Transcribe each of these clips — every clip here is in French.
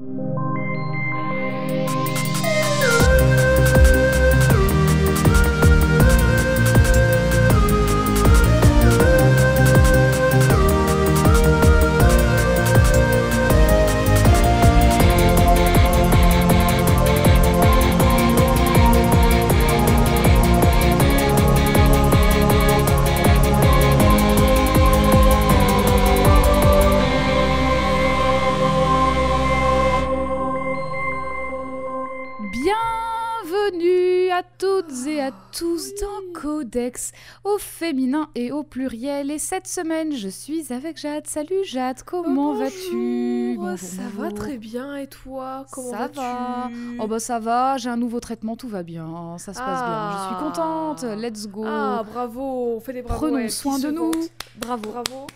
you. Au féminin et au pluriel. Et cette semaine, je suis avec Jade. Salut Jade, comment Oh, vas-tu? Ça va très bien et toi? Comment Ça vas-tu? va. Oh bah ça va, j'ai un nouveau traitement, tout va bien, ça se passe bien. Je suis Ah. contente, let's go. Ah bravo, on fait des bravos. Prenons soin de nous. Bravo, bravo.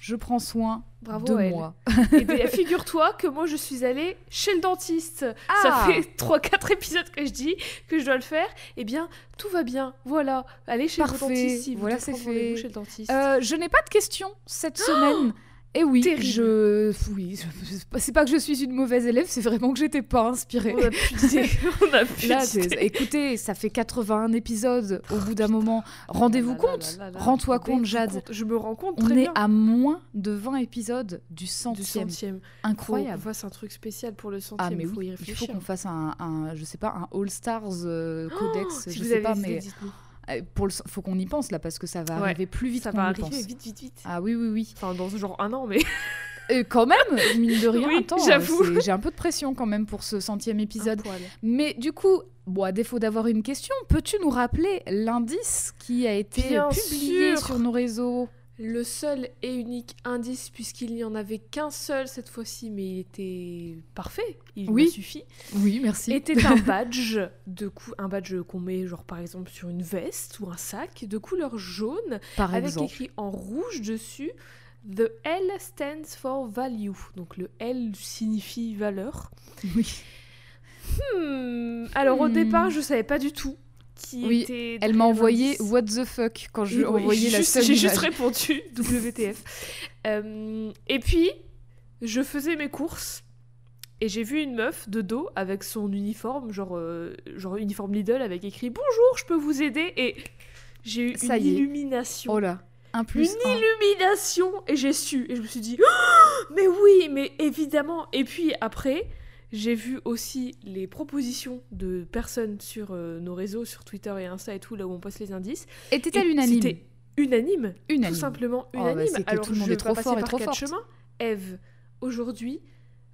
Je prends soin Bravo à elle. moi. Et bien, figure-toi que moi je suis allée chez le dentiste. Ah. Ça fait 3-4 épisodes que je dis que je dois le faire. Eh bien, tout va bien. Voilà. Allez chez Parfait. le dentiste si vous Voilà, c'est fait. chez le dentiste. Euh, je n'ai pas de questions cette semaine. Et oui, Terrible. je, oui, je- c'est pas que je suis une mauvaise élève, c'est vraiment que j'étais pas inspirée. On a d'idées. On a Là, écoutez, ça fait 81 épisodes au bout d'un moment. Rendez-vous Oh compte, rends-toi compte, Jade. compte. Je me rends compte On est à moins de 20 épisodes du du centième. centième. Faut Incroyable. qu'on fasse un truc spécial pour le centième. Ah mais faut oui, y il faut qu'on fasse un, un- je sais pas, un All Stars euh, Codex, Oh, si je vous sais avez pas, mais pour le, faut qu'on y pense là parce que ça va Ouais, arriver plus vite Ça va arriver pense. vite, vite, vite. Ah oui, oui, oui. Enfin, dans genre un an, mais. Et quand même, mine de rien, Oui, j'avoue. j'ai un peu de pression quand même pour ce centième épisode. Mais du coup, bon, à défaut d'avoir une question, peux-tu nous rappeler l'indice qui a été Bien publié sûr. sur nos réseaux? Le seul et unique indice, puisqu'il n'y en avait qu'un seul cette fois-ci, mais il était parfait, il Oui. m'a suffi, Oui, merci. était un badge, de cou- un badge qu'on met genre par exemple sur une veste ou un sac de couleur jaune, Par avec exemple. écrit en rouge dessus The L stands for value. Donc le L signifie valeur. Oui. Hmm, Alors au Hmm. départ, je savais pas du tout qui Oui, était. Elle m'a envoyé. What the fuck quand je lui ai envoyé la seule J'ai juste répondu WTF. Euh, et puis, je faisais mes courses et j'ai vu une meuf de dos avec son uniforme, genre, euh, genre uniforme Lidl avec écrit Bonjour, je peux vous aider Et j'ai eu Ça une illumination. Oh là, un plus une un. illumination Et j'ai su. Et je me suis dit Oh, Mais oui, mais évidemment. Et puis après. J'ai vu aussi les propositions de personnes sur euh, nos réseaux, sur Twitter et Insta et tout, là où on poste les indices. Était-elle Et unanime C'était unanime. Unanime. Tout simplement Oh, bah, unanime. que Alors tout le monde je est vais trop passer fort et par trop quatre forte. chemins. Eve, aujourd'hui,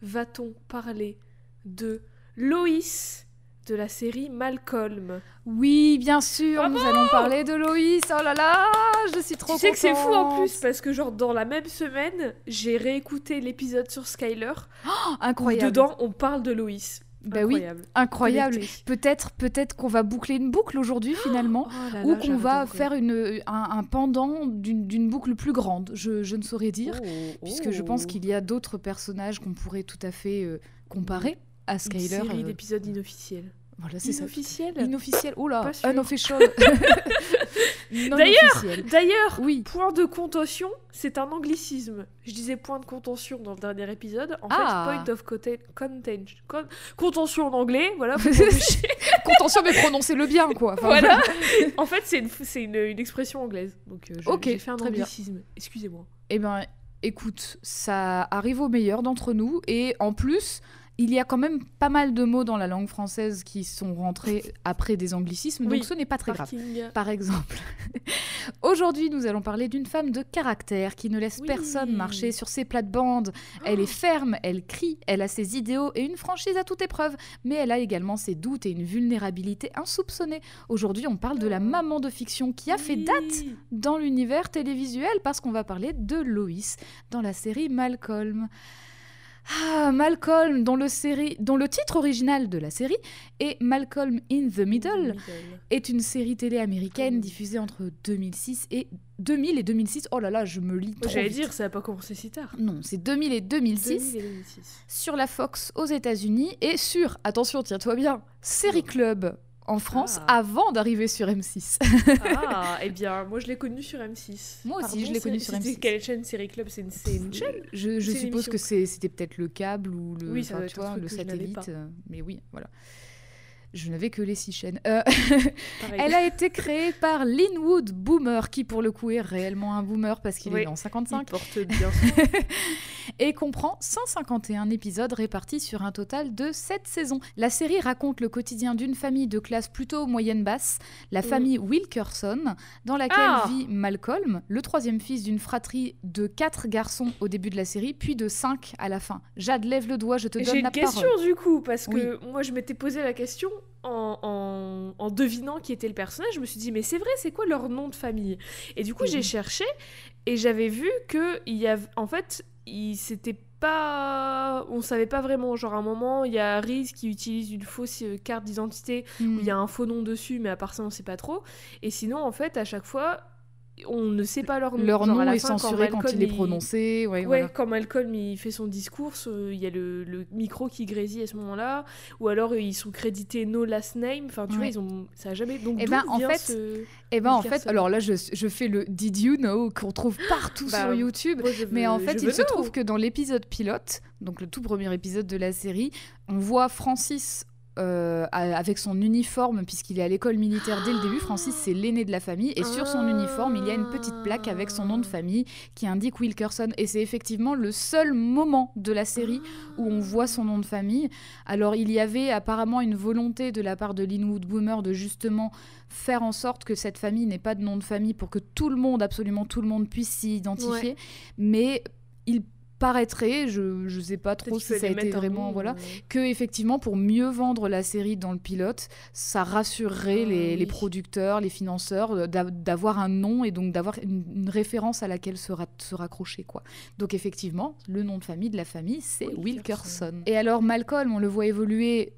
va-t-on parler de Loïs de la série Malcolm Oui, bien sûr, nous allons parler de Loïs. Oh là là, je suis trop Tu sais que c'est fou en plus parce que genre dans la même semaine, j'ai réécouté l'épisode sur Skyler où Incroyable. dedans on parle de Loïs. Bah oui, Incroyable. incroyable. Connecté. Peut-être, peut-être qu'on va boucler une boucle aujourd'hui finalement. Oh là Ou qu'on va faire une, un, un pendant d'une boucle plus grande, je, je ne saurais dire, Oh, puisque je pense oh. qu'il y a d'autres personnages qu'on pourrait tout à fait euh, comparer à une Skyler. série euh, d'épisodes inofficiels. voilà, c'est ça. Inofficiel. Oh là, Pas sûr. unofficial. D'ailleurs. D'ailleurs, Oui. Point de contention, c'est un anglicisme. Je disais point de contention dans le dernier épisode. En Ah. fait, point of conten- contention. con- contention en anglais, voilà. Contention, mais prononcez-le bien, quoi. Enfin, voilà. en fait, c'est une, une, une expression anglaise. Donc, euh, j'ai fait un anglicisme. Excusez-moi. Eh ben, écoute, ça arrive au meilleur d'entre nous. Et en plus, il y a quand même pas mal de mots dans la langue française qui sont rentrés après des anglicismes, Oui, donc ce n'est pas très grave. Par exemple, aujourd'hui, nous allons parler d'une femme de caractère qui ne laisse Oui. personne marcher sur ses plates-bandes. Elle est ferme, elle crie, elle a ses idéaux et une franchise à toute épreuve, mais elle a également ses doutes et une vulnérabilité insoupçonnée. Aujourd'hui, on parle de la maman de fiction qui a fait date dans l'univers télévisuel parce qu'on va parler de Loïs dans la série Malcolm. Ah, Malcolm, dont le, série, dont le titre original de la série est Malcolm in the Middle, est une série télé américaine diffusée entre 2006 et 2000 et 2006. Oh là là, je me lis trop J'allais dire, ça n'a pas commencé si tard. Non, c'est 2000 et 2006 2000 et 2006. sur la Fox aux États-Unis et sur, attention, tiens-toi bien, Série Club en France Ah. avant d'arriver sur M6. Ah, eh bien, moi je l'ai connu sur M6. Moi aussi, Pardon, je l'ai connu sur c'était M6. Quelle chaîne Série Club? C'est une, chaîne? Je, suppose que c'était peut-être le câble ou le, Oui, ça tu vois, le satellite. euh, mais oui, voilà. Je n'avais que les six chaînes. Euh, elle a été créée par Linwood Boomer, qui pour le coup est réellement un boomer parce qu'il Oui, est en Il 55, porte bien et comprend 151 épisodes répartis sur un total de 7 saisons. La série raconte le quotidien d'une famille de classe plutôt moyenne-basse, la Mm. famille Wilkerson, dans laquelle Ah vit Malcolm, le troisième fils d'une fratrie de 4 garçons au début de la série, puis de 5 à la fin. Jade, lève le doigt, je te J'ai donne une la question parole. du coup, parce que moi je m'étais posé la question en, en- en devinant qui était le personnage. Je me suis dit, mais c'est vrai, c'est quoi leur nom de famille? Et du coup, j'ai Mhm. cherché et j'avais vu que il y avait. En fait, il s'était pas. On savait pas vraiment. Genre, à un moment, il y a Reese qui utilise une fausse euh, carte d'identité où il y a un faux nom dessus, mais à part ça, on sait pas trop. Et sinon, en fait, à chaque fois, on ne sait pas leur nom. Leur nom la est fin, censuré quand, Malcolm, il est prononcé. Ouais, Ouais, voilà. quand Malcolm il fait son discours, euh, il y a le, le micro qui grésille à ce moment-là, ou alors euh, ils sont crédités no last name. Enfin, tu vois, ils ont ça a jamais. Donc Eh d'où ben, en fait, ce- Et ben en fait, alors là, je, je fais le Did you know qu'on trouve partout Bah, sur YouTube. Moi, Mais en fait, il se trouve que dans l'épisode pilote, donc le tout premier épisode de la série, on voit Francis euh, avec son uniforme, puisqu'il est à l'école militaire dès le début. Francis, c'est l'aîné de la famille. Et sur son uniforme, il y a une petite plaque avec son nom de famille qui indique Wilkerson. Et c'est effectivement le seul moment de la série où on voit son nom de famille. Alors, il y avait apparemment une volonté de la part de Linwood Boomer de justement faire en sorte que cette famille n'ait pas de nom de famille pour que tout le monde, absolument tout le monde, puisse s'y identifier. Mais il paraîtrait, je ne sais pas trop si ça a été vraiment, nom, voilà, que effectivement pour mieux vendre la série dans le pilote, ça rassurerait Ah, les, producteurs, les financeurs euh, d'a- d'avoir un nom et donc d'avoir une, une référence à laquelle se, ra- se raccrocher quoi. Donc effectivement, le nom de famille de la famille c'est Wilkerson. Wilkerson. Et alors Malcolm, on le voit évoluer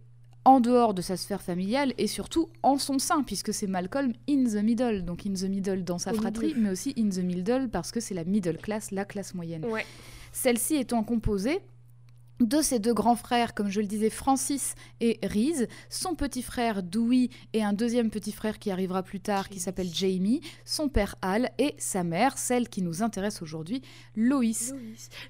en dehors de sa sphère familiale et surtout en son sein, puisque c'est Malcolm in the middle, donc in the middle dans sa fratrie, mais aussi in the middle parce que c'est la middle class, la classe moyenne. Ouais. Celle-ci étant composée de ses deux grands frères, comme je le disais, Francis et Reese, son petit frère Dewey et un deuxième petit frère qui arrivera plus tard qui s'appelle Jamie, son père Al et sa mère, celle qui nous intéresse aujourd'hui. Loïs.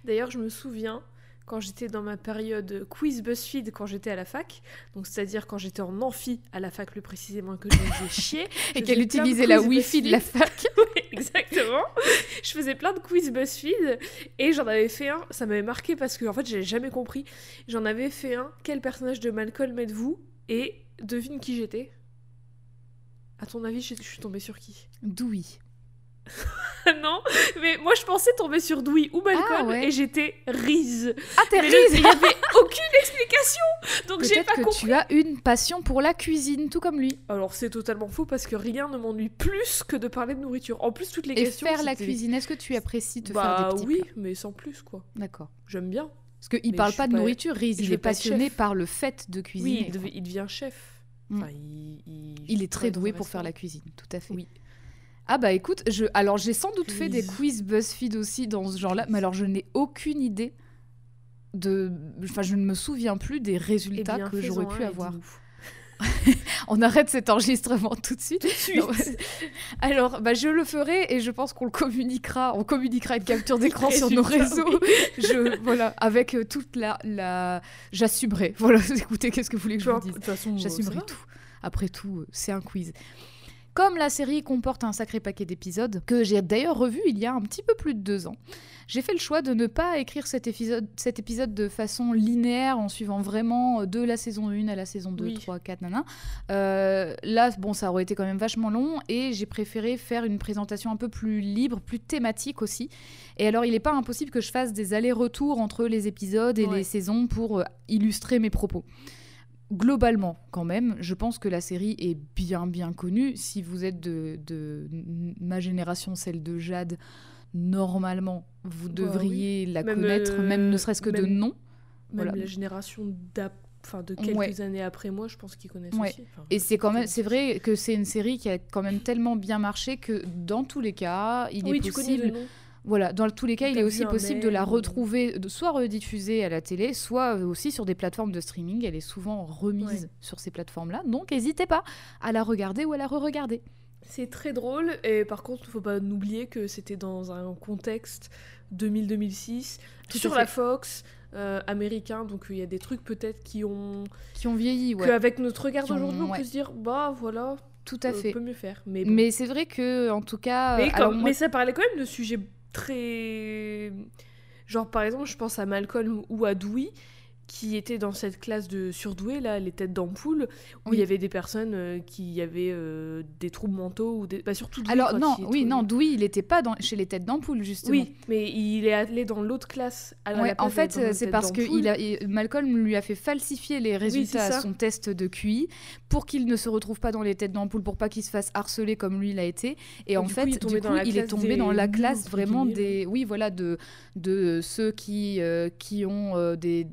D'ailleurs, je me souviens quand j'étais dans ma période quiz BuzzFeed quand j'étais à la fac, donc c'est-à-dire quand j'étais en amphi à la fac plus précisément que je faisais chier Et qu'elle utilisait la Wi-Fi de la fac. Oui, exactement. Je faisais plein de quiz BuzzFeed et j'en avais fait un. Ça m'avait marqué parce que en fait, j'avais jamais compris. J'en avais fait un. Quel personnage de Malcolm êtes-vous? Et devine qui j'étais? À ton avis, je suis tombée sur qui? Dewey. Non, mais moi je pensais tomber sur Dewey ou Malcolm Ah, ouais. et j'étais Reese. Ah, t'es Reese il n'y avait aucune explication. Donc j'ai pas que compris. tu as une passion pour la cuisine, tout comme lui. Alors c'est totalement faux parce que rien ne m'ennuie plus que de parler de nourriture. En plus, toutes les Et questions. faire la cuisine, est-ce que tu apprécies te Bah faire des petits oui, plats mais sans plus quoi. D'accord. J'aime bien. Parce qu'il Mais parle pas de pas- nourriture, je il est passionné chef. par le fait de cuisiner. Oui, il, dev- il devient chef. Mm. Il, il, Il est très doué pour faire la cuisine, tout à fait. Oui. Ah bah écoute, je... alors j'ai sans doute fait des Quiz. BuzzFeed aussi dans ce genre-là, mais alors je n'ai aucune idée de... Enfin, je ne me souviens plus des Eh résultats bien, que j'aurais pu avoir. On arrête cet enregistrement tout de suite. Tout de suite. Non, alors, bah, je le ferai et je pense qu'on le communiquera. On communiquera une capture d'écran sur nos réseaux. Je, voilà, avec euh, toute la... la... J'assumerai. Voilà, écoutez, qu'est-ce que vous voulez que je vous de dise toute façon, J'assumerai tout. Après tout, euh, c'est un quiz. Comme la série comporte un sacré paquet d'épisodes, que j'ai d'ailleurs revu il y a un petit peu plus de deux ans, j'ai fait le choix de ne pas écrire cet épisode, cet épisode de façon linéaire en suivant vraiment euh, de la saison 1 à la saison 2, Oui. 3, 4, nana. Euh, là, bon, ça aurait été quand même vachement long et j'ai préféré faire une présentation un peu plus libre, plus thématique aussi. Et alors, il n'est pas impossible que je fasse des allers-retours entre les épisodes et Ouais. les saisons pour euh, illustrer mes propos globalement, quand même, je pense que la série est bien bien connue. Si vous êtes de, de ma génération, celle de Jade, normalement, vous devriez la Même, connaître, euh, même ne serait-ce que de nom. Même Voilà. la génération enfin, de quelques Ouais. années après moi, je pense qu'ils connaissent Ouais. aussi. Enfin, Et c'est quand même, c'est vrai que c'est une série qui a quand même tellement bien marché que dans tous les cas, il Oui, est possible. Voilà, dans tous les cas, il est aussi possible de la retrouver, de soit rediffusée à la télé, soit euh, aussi sur des plateformes de streaming. Elle est souvent remise Ouais. sur ces plateformes-là. Donc, n'hésitez pas à la regarder ou à la re-regarder. C'est très drôle, et par contre, il faut pas oublier que c'était dans un contexte 2000-2006, Tout à sur la Fox, euh, américain, donc il y a des trucs peut-être qui ont... Qui ont vieilli, ouais. Qu'avec notre regard d'aujourd'hui, on ouais. peut se dire, bah voilà, Tout à euh, fait. peut mieux faire. Mais, bon. Mais c'est vrai que, en tout cas. Mais, quand- alors, moi- mais ça parlait quand même de sujets très... Genre par exemple, je pense à Malcolm ou à Dewey, qui étaient dans cette classe de surdoués, là, les têtes d'ampoule, où Oui. il y avait des personnes euh, qui avaient euh, des troubles mentaux, ou des... bah, surtout Alors non, oui, non, il n'était pas dans, chez les têtes d'ampoule justement. Oui, mais il est allé dans l'autre classe. à la Ouais, place en fait, euh, c'est parce que il a, il- Malcolm lui a fait falsifier les résultats c'est à son test de QI pour qu'il ne se retrouve pas dans les têtes d'ampoule, pour pas qu'il se fasse harceler comme lui l'a été. Et, Et en du coup, fait, il est tombé du dans coup, la il est classe tombé des dans la classe vraiment des, oui, voilà, de de ceux qui euh, qui ont des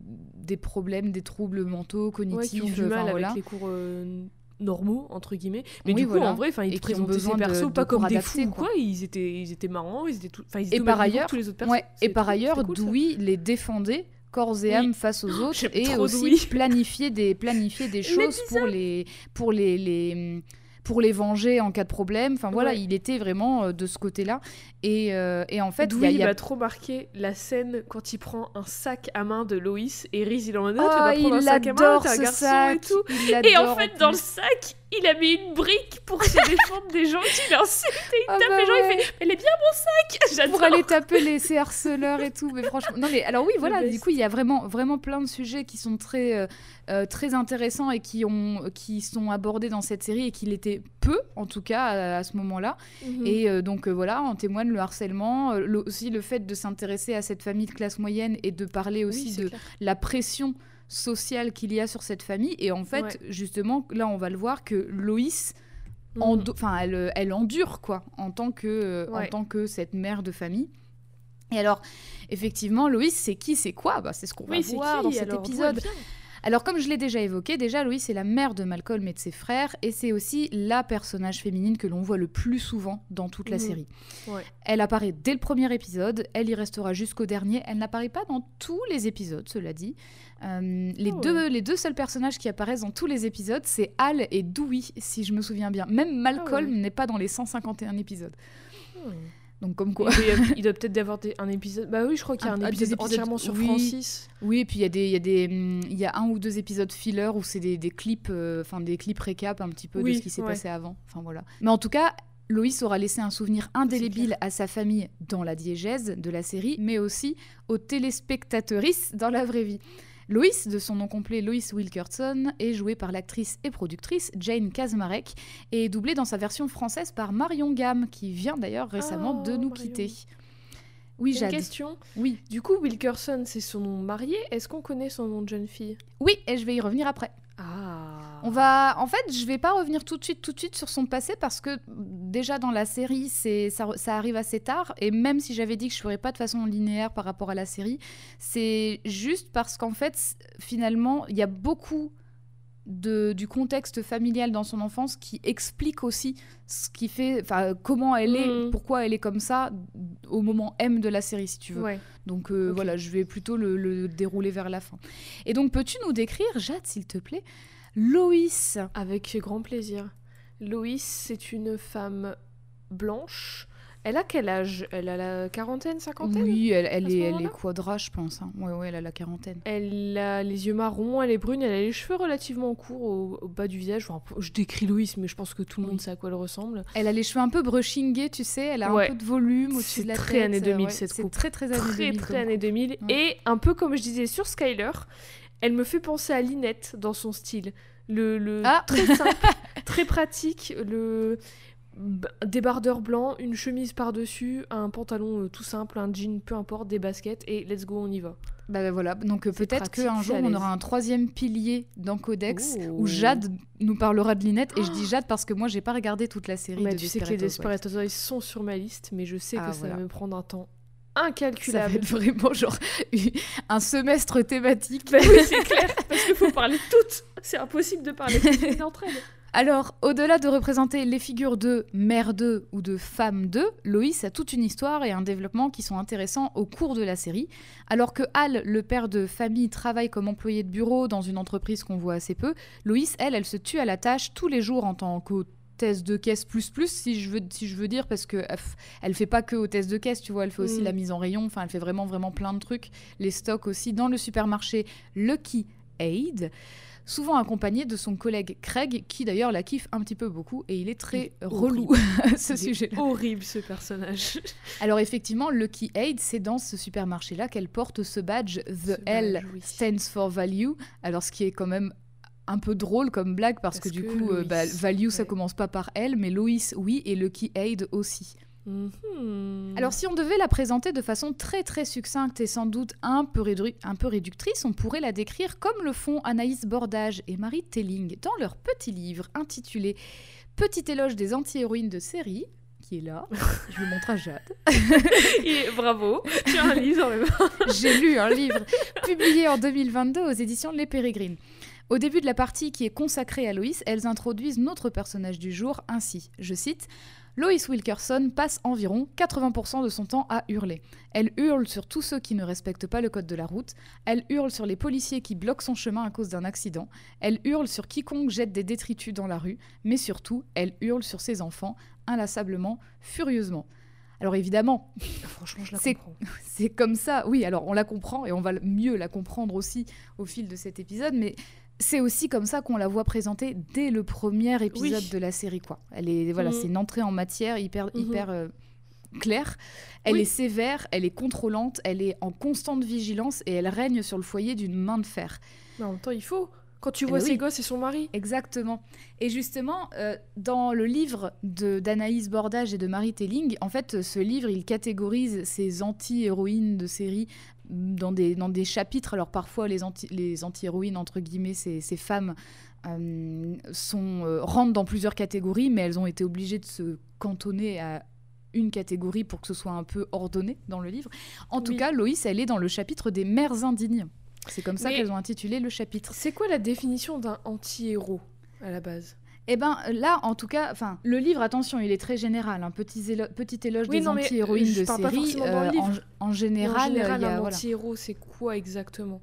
des problèmes, des troubles mentaux, Ouais, cognitifs, qui ont du mal avec voilà. les cours euh, normaux, entre guillemets. Mais Oui, du coup, voilà. en vrai, enfin, Et ils ont présentaient ces de- persos de pas comme cours des adaptés, fous ou quoi. quoi. Ils étaient, ils étaient marrants, ils étaient tout... enfin, ils étaient Et par ailleurs, tous les autres persos. Ouais, et par ailleurs, cool. Dewey les défendait corps et Oui. âme face aux autres et aussi Dewey. planifier des planifier des choses pour les pour les, les pour les venger en cas de problème. Enfin voilà, Ouais. il était vraiment euh, de ce côté-là. Et, euh, et en fait, il y a- il a, m'a trop marqué la scène quand il prend un sac à main de Loïs et Reese, il en mode Ah, tu Oh, vas prendre un il sac à main, t'es un garçon sac. et tout. il Et en fait, dans le sac, il a mis une brique pour se défendre des gens qui l'insultent. Il Ah tape bah les gens, ouais. il fait Elle est bien mon sac J'adore pour aller taper les ces harceleurs et tout mais franchement non mais alors oui voilà du coup il y a vraiment vraiment plein de sujets qui sont très euh, euh, très intéressants et qui ont qui sont abordés dans cette série et qui l'étaient peu en tout cas à, à ce moment-là Mhm. et euh, donc euh, voilà en témoigne le harcèlement le- aussi le fait de s'intéresser à cette famille de classe moyenne et de parler aussi Oui, de clair. la pression sociale qu'il y a sur cette famille. Et en fait Ouais. justement là on va le voir que Loïs endo- enfin elle, euh, elle endure quoi en tant que euh, en tant que cette mère de famille. Et alors effectivement Loïs c'est qui c'est quoi? Bah, c'est ce qu'on Oui, va voir qui dans cet? Alors, épisode alors comme je l'ai déjà évoqué déjà Loïs c'est la mère de Malcolm et de ses frères et c'est aussi la personnage féminine que l'on voit le plus souvent dans toute la Mhm. série Ouais. elle apparaît dès le premier épisode elle y restera jusqu'au dernier elle n'apparaît pas dans tous les épisodes cela dit Euh, les, ouais. deux, les deux seuls personnages qui apparaissent dans tous les épisodes, c'est Al et Dewey, si je me souviens bien. Même Malcolm Ah ouais. n'est pas dans les 151 épisodes. Hmm. Donc comme quoi. Il doit, il doit peut-être y avoir des- un épisode. Bah oui, je crois qu'il y a Un- un, épisode, entièrement sur oui. Francis. Oui, et puis il y a des, il y a des, il y a un ou deux épisodes filler où c'est des, des clips, euh, enfin des clips récap un petit peu de ce qui s'est ouais. passé avant. Enfin voilà. Mais en tout cas. Loïs aura laissé un souvenir indélébile à sa famille dans la diégèse de la série, mais aussi aux téléspectatrices dans la vraie vie. Loïs, de son nom complet Loïs Wilkerson, est jouée par l'actrice et productrice Jane Kazmarek et est doublée dans sa version française par Marion Gamme, qui vient d'ailleurs récemment de Oh, nous Marion. quitter. Oui, J'ai Jade. une question. Oui. Du coup, Wilkerson, c'est son nom marié. Est-ce qu'on connaît son nom de jeune fille? Oui, et je vais y revenir après. Ah. On va, en fait, je vais pas revenir tout de suite, tout de suite sur son passé parce que déjà dans la série, c'est ça, ça arrive assez tard et même si j'avais dit que je ferais pas de façon linéaire par rapport à la série, c'est juste parce qu'en fait, finalement, il y a beaucoup de, du contexte familial dans son enfance qui explique aussi ce qui fait, enfin, comment elle est, Mhm. pourquoi elle est comme ça au moment M de la série, si tu veux. Ouais. Donc euh, voilà, je vais plutôt le, le dérouler vers la fin. Et donc, peux-tu nous décrire, Jade, s'il te plaît, Loïs Avec grand plaisir. Loïs, c'est une femme blanche. Elle a quel âge? Elle a la quarantaine, cinquantaine? Oui, elle, est, elle est quadra, je pense. hein. Ouais, ouais, elle a la quarantaine. Elle a les yeux marrons, elle est brune, elle a les cheveux relativement courts au, au bas du visage. Enfin, je décris Loïs, mais je pense que tout le monde Oui. sait à quoi elle ressemble. Elle a les cheveux un peu brushingés, tu sais. Elle a Ouais. un peu de volume au-dessus C'est de la très tête. années euh, 2000, ouais, cette C'est coupe. très, très années Très, 2000. très comme années coupe. 2000. Ouais. Et un peu comme je disais sur Skyler, elle me fait penser à Linette dans son style. Le, le Ah. très simple, très pratique, le débardeur blanc, une chemise par-dessus, un pantalon euh, tout simple, un jean, peu importe, des baskets, et let's go, on y va. Bah, bah, voilà. Donc euh, peut-être qu'un jour, on aura un troisième pilier dans Codex Oh. où Jade nous parlera de Linette. Et je dis Jade parce que moi, j'ai pas regardé toute la série Mais de tu sais que les Desperate Desperate Housewives sont sur ma liste, mais je sais Ah, que ça voilà. va me prendre un temps Ça va incalculable. être vraiment genre un semestre thématique. Bah oui, c'est clair, parce qu'il faut parler toutes. C'est impossible de parler toutes d'entre elles. Alors, au-delà de représenter les figures de mère 2 ou de femme 2, Loïs a toute une histoire et un développement qui sont intéressants au cours de la série. Alors que Hal, le père de famille, travaille comme employé de bureau dans une entreprise qu'on voit assez peu, Loïs, elle, elle se tue à la tâche tous les jours en tant de caisse plus plus si je veux si je veux dire parce que elle fait pas que hôtesse de caisse tu vois elle fait aussi Mm. la mise en rayon enfin elle fait vraiment vraiment plein de trucs les stocks aussi dans le supermarché Lucky Aid souvent accompagnée de son collègue Craig qui d'ailleurs la kiffe un petit peu beaucoup et il est très Il est relou ce sujet-là Horrible ce personnage. alors effectivement, Lucky Aid, c'est dans ce supermarché-là qu'elle porte ce badge The Ce L badge, oui. stands for value. Alors ce qui est quand même un peu drôle comme blague parce, que du que coup, euh, Loïs, bah, value, ça commence pas par L, mais Loïs, oui, et Lucky Aid aussi. Mhm. Alors si on devait la présenter de façon très très succincte et sans doute un peu, rédu- un peu réductrice, on pourrait la décrire comme le font Anaïs Bordage et Marie Telling dans leur petit livre intitulé Petit éloge des anti-héroïnes de série, qui est là, je le montre à Jade. Et bravo, tu as un livre. J'ai lu un livre publié en 2022 aux éditions Les Pérégrines. Au début de la partie qui est consacrée à Loïs, elles introduisent notre personnage du jour ainsi, je cite, Loïs Wilkerson passe environ 80% de son temps à hurler. Elle hurle sur tous ceux qui ne respectent pas le code de la route, elle hurle sur les policiers qui bloquent son chemin à cause d'un accident, elle hurle sur quiconque jette des détritus dans la rue, mais surtout, elle hurle sur ses enfants, inlassablement, furieusement. Alors évidemment, Franchement, je la comprends. c'est comme ça, oui, alors on la comprend et on va mieux la comprendre aussi au fil de cet épisode, mais c'est aussi comme ça qu'on la voit présentée dès le premier épisode Oui. de la série, quoi. Elle est, voilà, Mhm. c'est une entrée en matière hyper, Mhm. hyper euh, claire. Elle Oui. est sévère, elle est contrôlante, elle est en constante vigilance et elle règne sur le foyer d'une main de fer. Mais en même temps, il faut. Quand tu Eh vois ben ses oui. gosses et son mari. Exactement. Et justement, euh, dans le livre de d'Anaïs Bordage et de Marie Telling, en fait, ce livre, il catégorise ces anti-héroïnes de série dans des, dans des chapitres. Alors parfois, les anti- les anti-héroïnes, entre guillemets, ces, ces femmes, euh, sont, euh, rentrent dans plusieurs catégories, mais elles ont été obligées de se cantonner à une catégorie pour que ce soit un peu ordonné dans le livre. En tout cas, Loïs, elle est dans le chapitre des mères indignes. C'est comme ça qu'elles ont intitulé le chapitre. C'est quoi la définition d'un anti-héros à la base? Eh ben là, en tout cas, enfin, le livre, attention, il est très général. Un petit, élo- petit éloge Oui, des anti-héroïnes je de série. euh, livre. en, en général, En général, il y a, un voilà, anti-héros, c'est quoi exactement?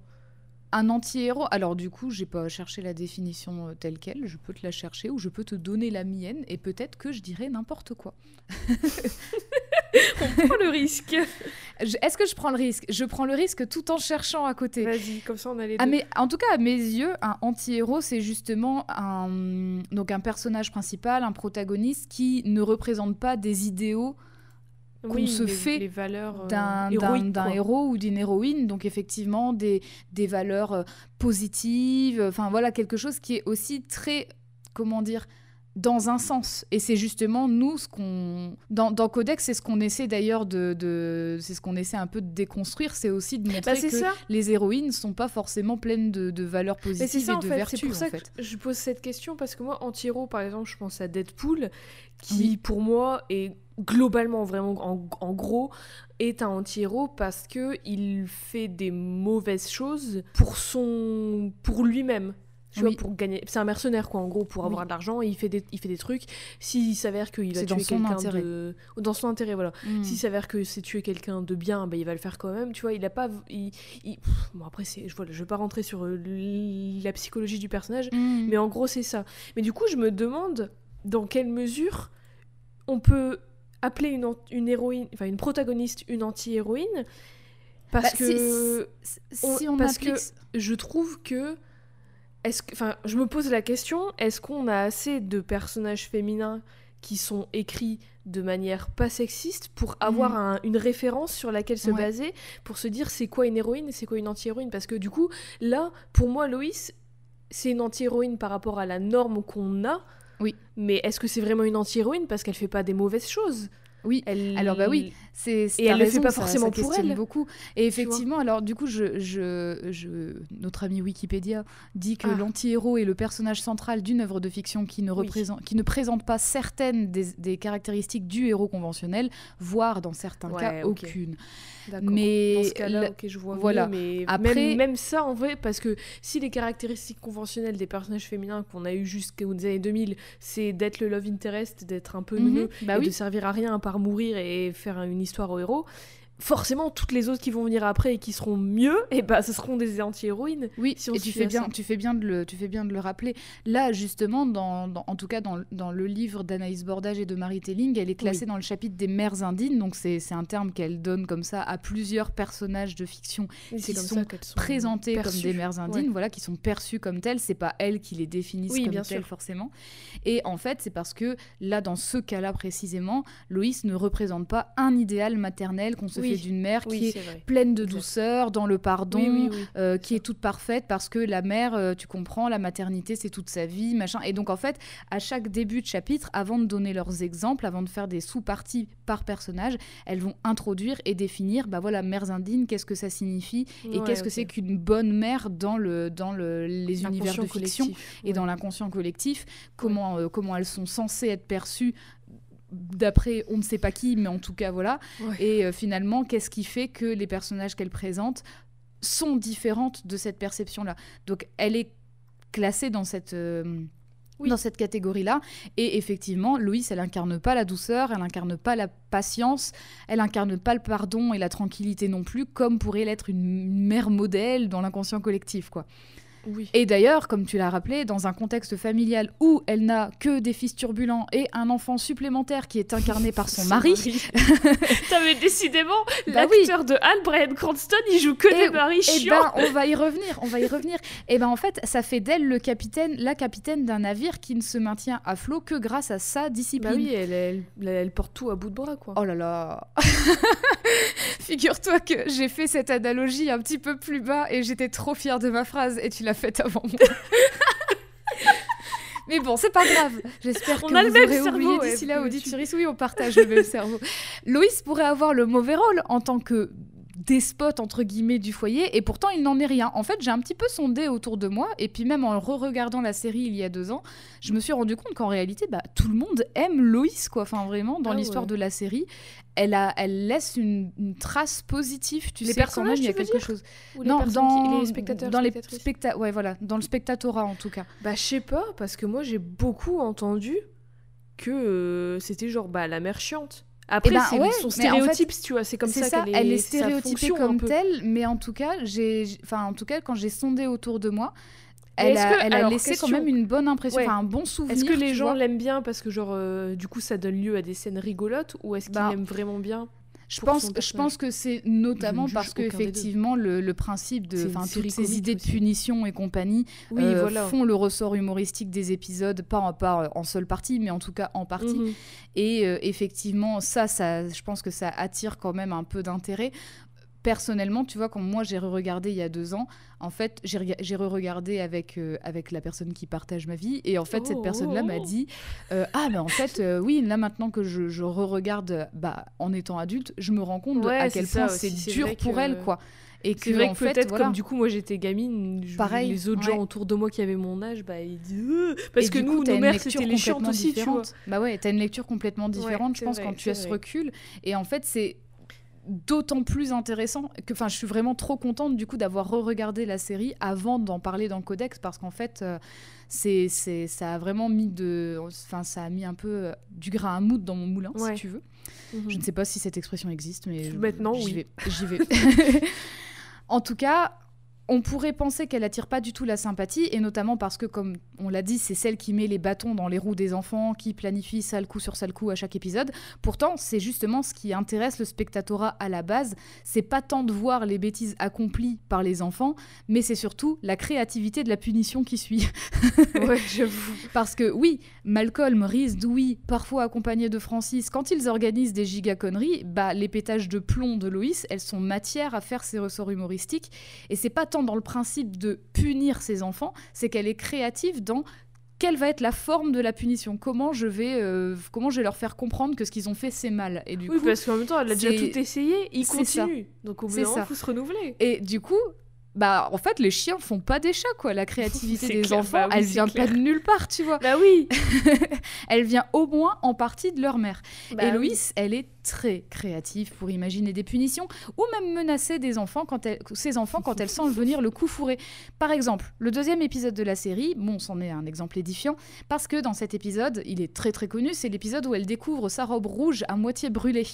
Un anti-héros. Alors du coup, j'ai pas cherché la définition euh, telle quelle. Je peux te la chercher ou je peux te donner la mienne et peut-être que je dirais n'importe quoi. Prends le risque. Est-ce que je prends le risque? Je prends le risque tout en cherchant à côté. Vas-y, comme ça on a les Ah, mais en tout cas, à mes yeux, un anti-héros, c'est justement un, donc un personnage principal, un protagoniste qui ne représente pas des idéaux qu'on se les, fait les valeurs euh, d'un héros ou d'une héroïne. Donc effectivement, des, des valeurs euh, positives. Enfin voilà, quelque chose qui est aussi très, comment dire, dans un sens. Et c'est justement nous ce qu'on... Dans, dans Codex, c'est ce qu'on essaie d'ailleurs de... de- c'est ce qu'on essaie un peu de déconstruire, c'est aussi de montrer Bah, que ça. les héroïnes sont pas forcément pleines de, de valeurs positives ça et de fait, vertus c'est pour en ça fait. que je pose cette question parce que moi, anti-héros, par exemple, je pense à Deadpool, qui Oui. pour moi est globalement vraiment en, en gros est un anti-héros parce que il fait des mauvaises choses pour son pour lui-même. Tu Oui. vois, pour gagner. C'est un mercenaire, quoi, en gros, pour avoir Oui. de l'argent, il fait des, il fait des trucs. S'il s'avère qu'il va tuer quelqu'un de. Dans son intérêt, voilà. Mm. S'il s'avère que c'est tuer quelqu'un de bien, bah, il va le faire quand même. Tu vois, il a pas. il- il- Bon, après, je voilà, je vais pas rentrer sur euh, la psychologie du personnage, Mm. mais en gros, c'est ça. Mais du coup, je me demande dans quelle mesure on peut appeler une, une héroïne, enfin une protagoniste une anti-héroïne. Parce Bah, que si, on- on parce applique- que je trouve que. Est-ce que, enfin, je me pose la question est-ce qu'on a assez de personnages féminins qui sont écrits de manière pas sexiste pour avoir un- une référence sur laquelle se Mhm. Ouais. baser pour se dire c'est quoi une héroïne et c'est quoi une anti-héroïne? Parce que du coup, là, pour moi, Loïs, c'est une anti-héroïne par rapport à la norme qu'on a. Oui. Mais est-ce que c'est vraiment une anti-héroïne parce qu'elle fait pas des mauvaises choses? Oui. Elle... Alors bah oui, c'est Et elle le fait pas forcément pour elle. beaucoup. Et effectivement, alors du coup, je, je, je, notre ami Wikipédia dit que Ah. l'anti-héros est le personnage central d'une œuvre de fiction qui ne, Oui. représente, qui ne présente pas certaines des, des caractéristiques du héros conventionnel, voire dans certains Ouais, cas ok. aucune. Mais dans ce cas-là, la- ok, je vois voilà. mieux, mais Après- même, même ça, en vrai, parce que si les caractéristiques conventionnelles des personnages féminins qu'on a eu jusqu'aux années 2000, c'est d'être le love interest, d'être un peu Mhm, neuneux, bah et oui. de servir à rien à mourir et faire une histoire au héros, forcément, toutes les autres qui vont venir après et qui seront mieux, et bah, ce seront des anti-héroïnes. Oui, si on et tu fais, bien, ça. tu, fais bien de le, tu fais bien de le rappeler. Là, justement, dans, dans- en tout cas dans, dans le livre d'Anaïs Bordage et de Marie Telling, elle est classée dans le chapitre des mères indines. Donc, c'est un terme qu'elle donne comme ça à plusieurs personnages de fiction qui sont présentés comme des mères indines, Ouais. voilà, qui sont perçues comme telles. C'est pas elles qui les définissent Oui, comme bien telles sûr. forcément. Et en fait, c'est parce que là, dans ce cas-là précisément, Loïs ne représente pas un idéal maternel qu'on se Oui. d'une mère qui est pleine de douceur, dans le pardon, euh, qui est toute parfaite parce que la mère, euh, tu comprends, la maternité c'est toute sa vie, machin. Et donc en fait, à chaque début de chapitre, avant de donner leurs exemples, avant de faire des sous-parties par personnage, elles vont introduire et définir, bah voilà, mères indignes, qu'est-ce que ça signifie et Ouais, qu'est-ce que c'est qu'une bonne mère dans le dans le, les univers de fiction collectif, et ouais. dans l'inconscient collectif, comment euh, comment elles sont censées être perçues d'après on ne sait pas qui, mais en tout cas voilà. Ouais. Et euh, finalement, qu'est-ce qui fait que les personnages qu'elle présente sont différentes de cette perception-là? Donc, elle est classée dans cette. euh, Oui. Dans cette catégorie-là. Et effectivement, Loïs, elle incarne pas la douceur, elle incarne pas la patience, elle incarne pas le pardon et la tranquillité non plus, comme pourrait l'être une mère modèle dans l'inconscient collectif, quoi. Oui. Et d'ailleurs, comme tu l'as rappelé, dans un contexte familial où elle n'a que des fils turbulents et un enfant supplémentaire qui est incarné par son mari, T'avais décidément Bah oui. l'acteur de Hal, Brian Cranston, il joue que Et- des maris Eh chiants. ben, on va y revenir, on va y revenir. Et ben en fait, ça fait d'elle le capitaine, la capitaine d'un navire qui ne se maintient à flot que grâce à sa discipline. Bah oui, elle, elle, elle- elle porte tout à bout de bras, quoi. Oh là là Figure-toi que j'ai fait cette analogie un petit peu plus bas et j'étais trop fière de ma phrase et tu l'as faite avant moi. Mais bon, c'est pas grave. J'espère que a vous le même aurez cerveau, oublié ouais, d'ici là, tu- auditeuris. Oui, on partage le même cerveau. Loïs pourrait avoir le mauvais rôle en tant que despote entre guillemets du foyer et pourtant il n'en est rien. En fait, j'ai un petit peu sondé autour de moi et puis même en re-regardant la série il y a deux ans, je me suis rendu compte qu'en réalité, bah, tout le monde aime Loïs quoi. Enfin vraiment, dans Ah l'histoire ouais. de la série, elle a, elle laisse une, une trace positive. Tu Les sais quand même personnages, il y a quelque chose. Ou non, dans qui- les spectateurs, dans les specta ouais voilà, dans le spectatorat en tout cas. Bah, je sais pas, parce que moi, j'ai beaucoup entendu que euh, c'était genre bah, la mère chiante. Après, Eh ben, c'est ouais, son mais en fait, stéréotype, tu vois, c'est comme ça, ça, qu'elle elle est c'est sa stéréotypée comme telle, mais en tout cas, j'ai, enfin en tout cas quand j'ai sondé autour de moi, elle a, que- elle a alors, laissé question. quand même une bonne impression, Ouais. enfin un bon souvenir. Est-ce que les gens l'aiment bien parce que, genre, euh, du coup, ça donne lieu à des scènes rigolotes ou est-ce qu'ils Bah, l'aiment vraiment bien? Je pense, je que c'est notamment Je parce que effectivement le, le principe de, toutes ces idées de punition et compagnie Oui, euh, voilà. font le ressort humoristique des épisodes, pas en, pas en seule partie, mais en tout cas en partie. Mhm. Et euh, effectivement, ça, ça, je pense que ça attire quand même un peu d'intérêt. Personnellement, tu vois, quand moi j'ai re-regardé il y a deux ans, en fait, j'ai rega- j'ai re-regardé avec, euh, avec la personne qui partage ma vie. Et en fait, cette personne-là oh, m'a oh. dit euh, Ah, mais en fait, euh, oui, là maintenant que je, je re-regarde bah, en étant adulte, je me rends compte de à quel point c'est dur pour que- elle, quoi. Et que, vrai en que fait, peut-être voilà. comme du coup moi j'étais gamine, je- Pareil, les autres ouais. gens autour de moi qui avaient mon âge, bah ils disent parce Et que nous coup, nos mères c'était les chiantes aussi, tu vois. Bah ouais, t'as une lecture complètement différente, je pense, vrai, quand tu as ce recul. Et en fait, c'est d'autant plus intéressant que, enfin, je suis vraiment trop contente du coup d'avoir re-regardé la série avant d'en parler dans Codex parce qu'en fait, euh, c'est, ça a vraiment mis de, enfin, ça a mis un peu euh, du grain à moudre dans mon moulin, Ouais. si tu veux. Mhm. Je ne sais pas si cette expression existe, mais Maintenant, j'y oui. vais. J'y vais. en tout cas, on pourrait penser qu'elle attire pas du tout la sympathie, et notamment parce que, comme on l'a dit, c'est celle qui met les bâtons dans les roues des enfants, qui planifie sale coup sur sale coup à chaque épisode. Pourtant, c'est justement ce qui intéresse le spectatorat à la base. C'est pas tant de voir les bêtises accomplies par les enfants, mais c'est surtout la créativité de la punition qui suit. ouais, j'avoue. Parce que oui, Malcolm, Reese, Dewey, parfois accompagnés de Francis, quand ils organisent des giga conneries, bah les pétages de plomb de Loïs, elles sont matière à faire ses ressorts humoristiques. Et c'est pas tant dans le principe de punir ses enfants, c'est qu'elle est créative dans quelle va être la forme de la punition Comment je vais, euh, comment je vais leur faire comprendre que ce qu'ils ont fait c'est mal Et du Oui, coup, parce qu'en même temps, elle a déjà tout essayé, il c'est ça. continue. Donc au bout d'un moment, faut se renouveler. et du coup, bah en fait les chiens font pas des chats quoi. La créativité des clair, enfants, bah oui, elle vient clair. pas de nulle part, tu vois. Bah oui Elle vient au moins en partie de leur mère. Bah et oui. Elle est très créative pour imaginer des punitions ou même menacer des enfants quand elle, ses enfants quand elle sent venir le coup fourré. Par exemple, le deuxième épisode de la série, bon, c'en est un exemple édifiant, parce que dans cet épisode, il est très très connu, c'est l'épisode où elle découvre sa robe rouge à moitié brûlée.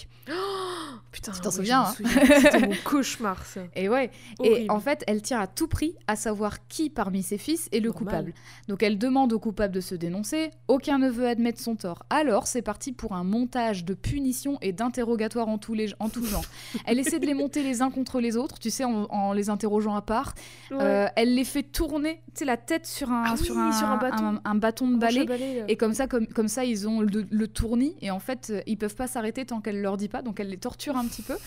Putain, Tu t'en souviens, souviens. C'était mon cauchemar, ça. Et ouais, et en fait, elle tient à tout prix à savoir qui parmi ses fils est le Normal. coupable. Donc elle demande au coupable de se dénoncer, aucun ne veut admettre son tort. Alors c'est parti pour un montage de punitions et d'interrogatoires en tous les en tout genre. elle essaie de les monter les uns contre les autres, tu sais, en, en les interrogeant à part. Ouais. Euh, elle les fait tourner, tu sais, la tête sur un, Ah sur oui, un, sur un bâton. un- un bâton de balai. balai, là. Et comme ça, comme, comme ça, ils ont le, le tournis et en fait, euh, ils peuvent pas s'arrêter tant qu'elle leur dit pas, donc elle les torture un petit peu.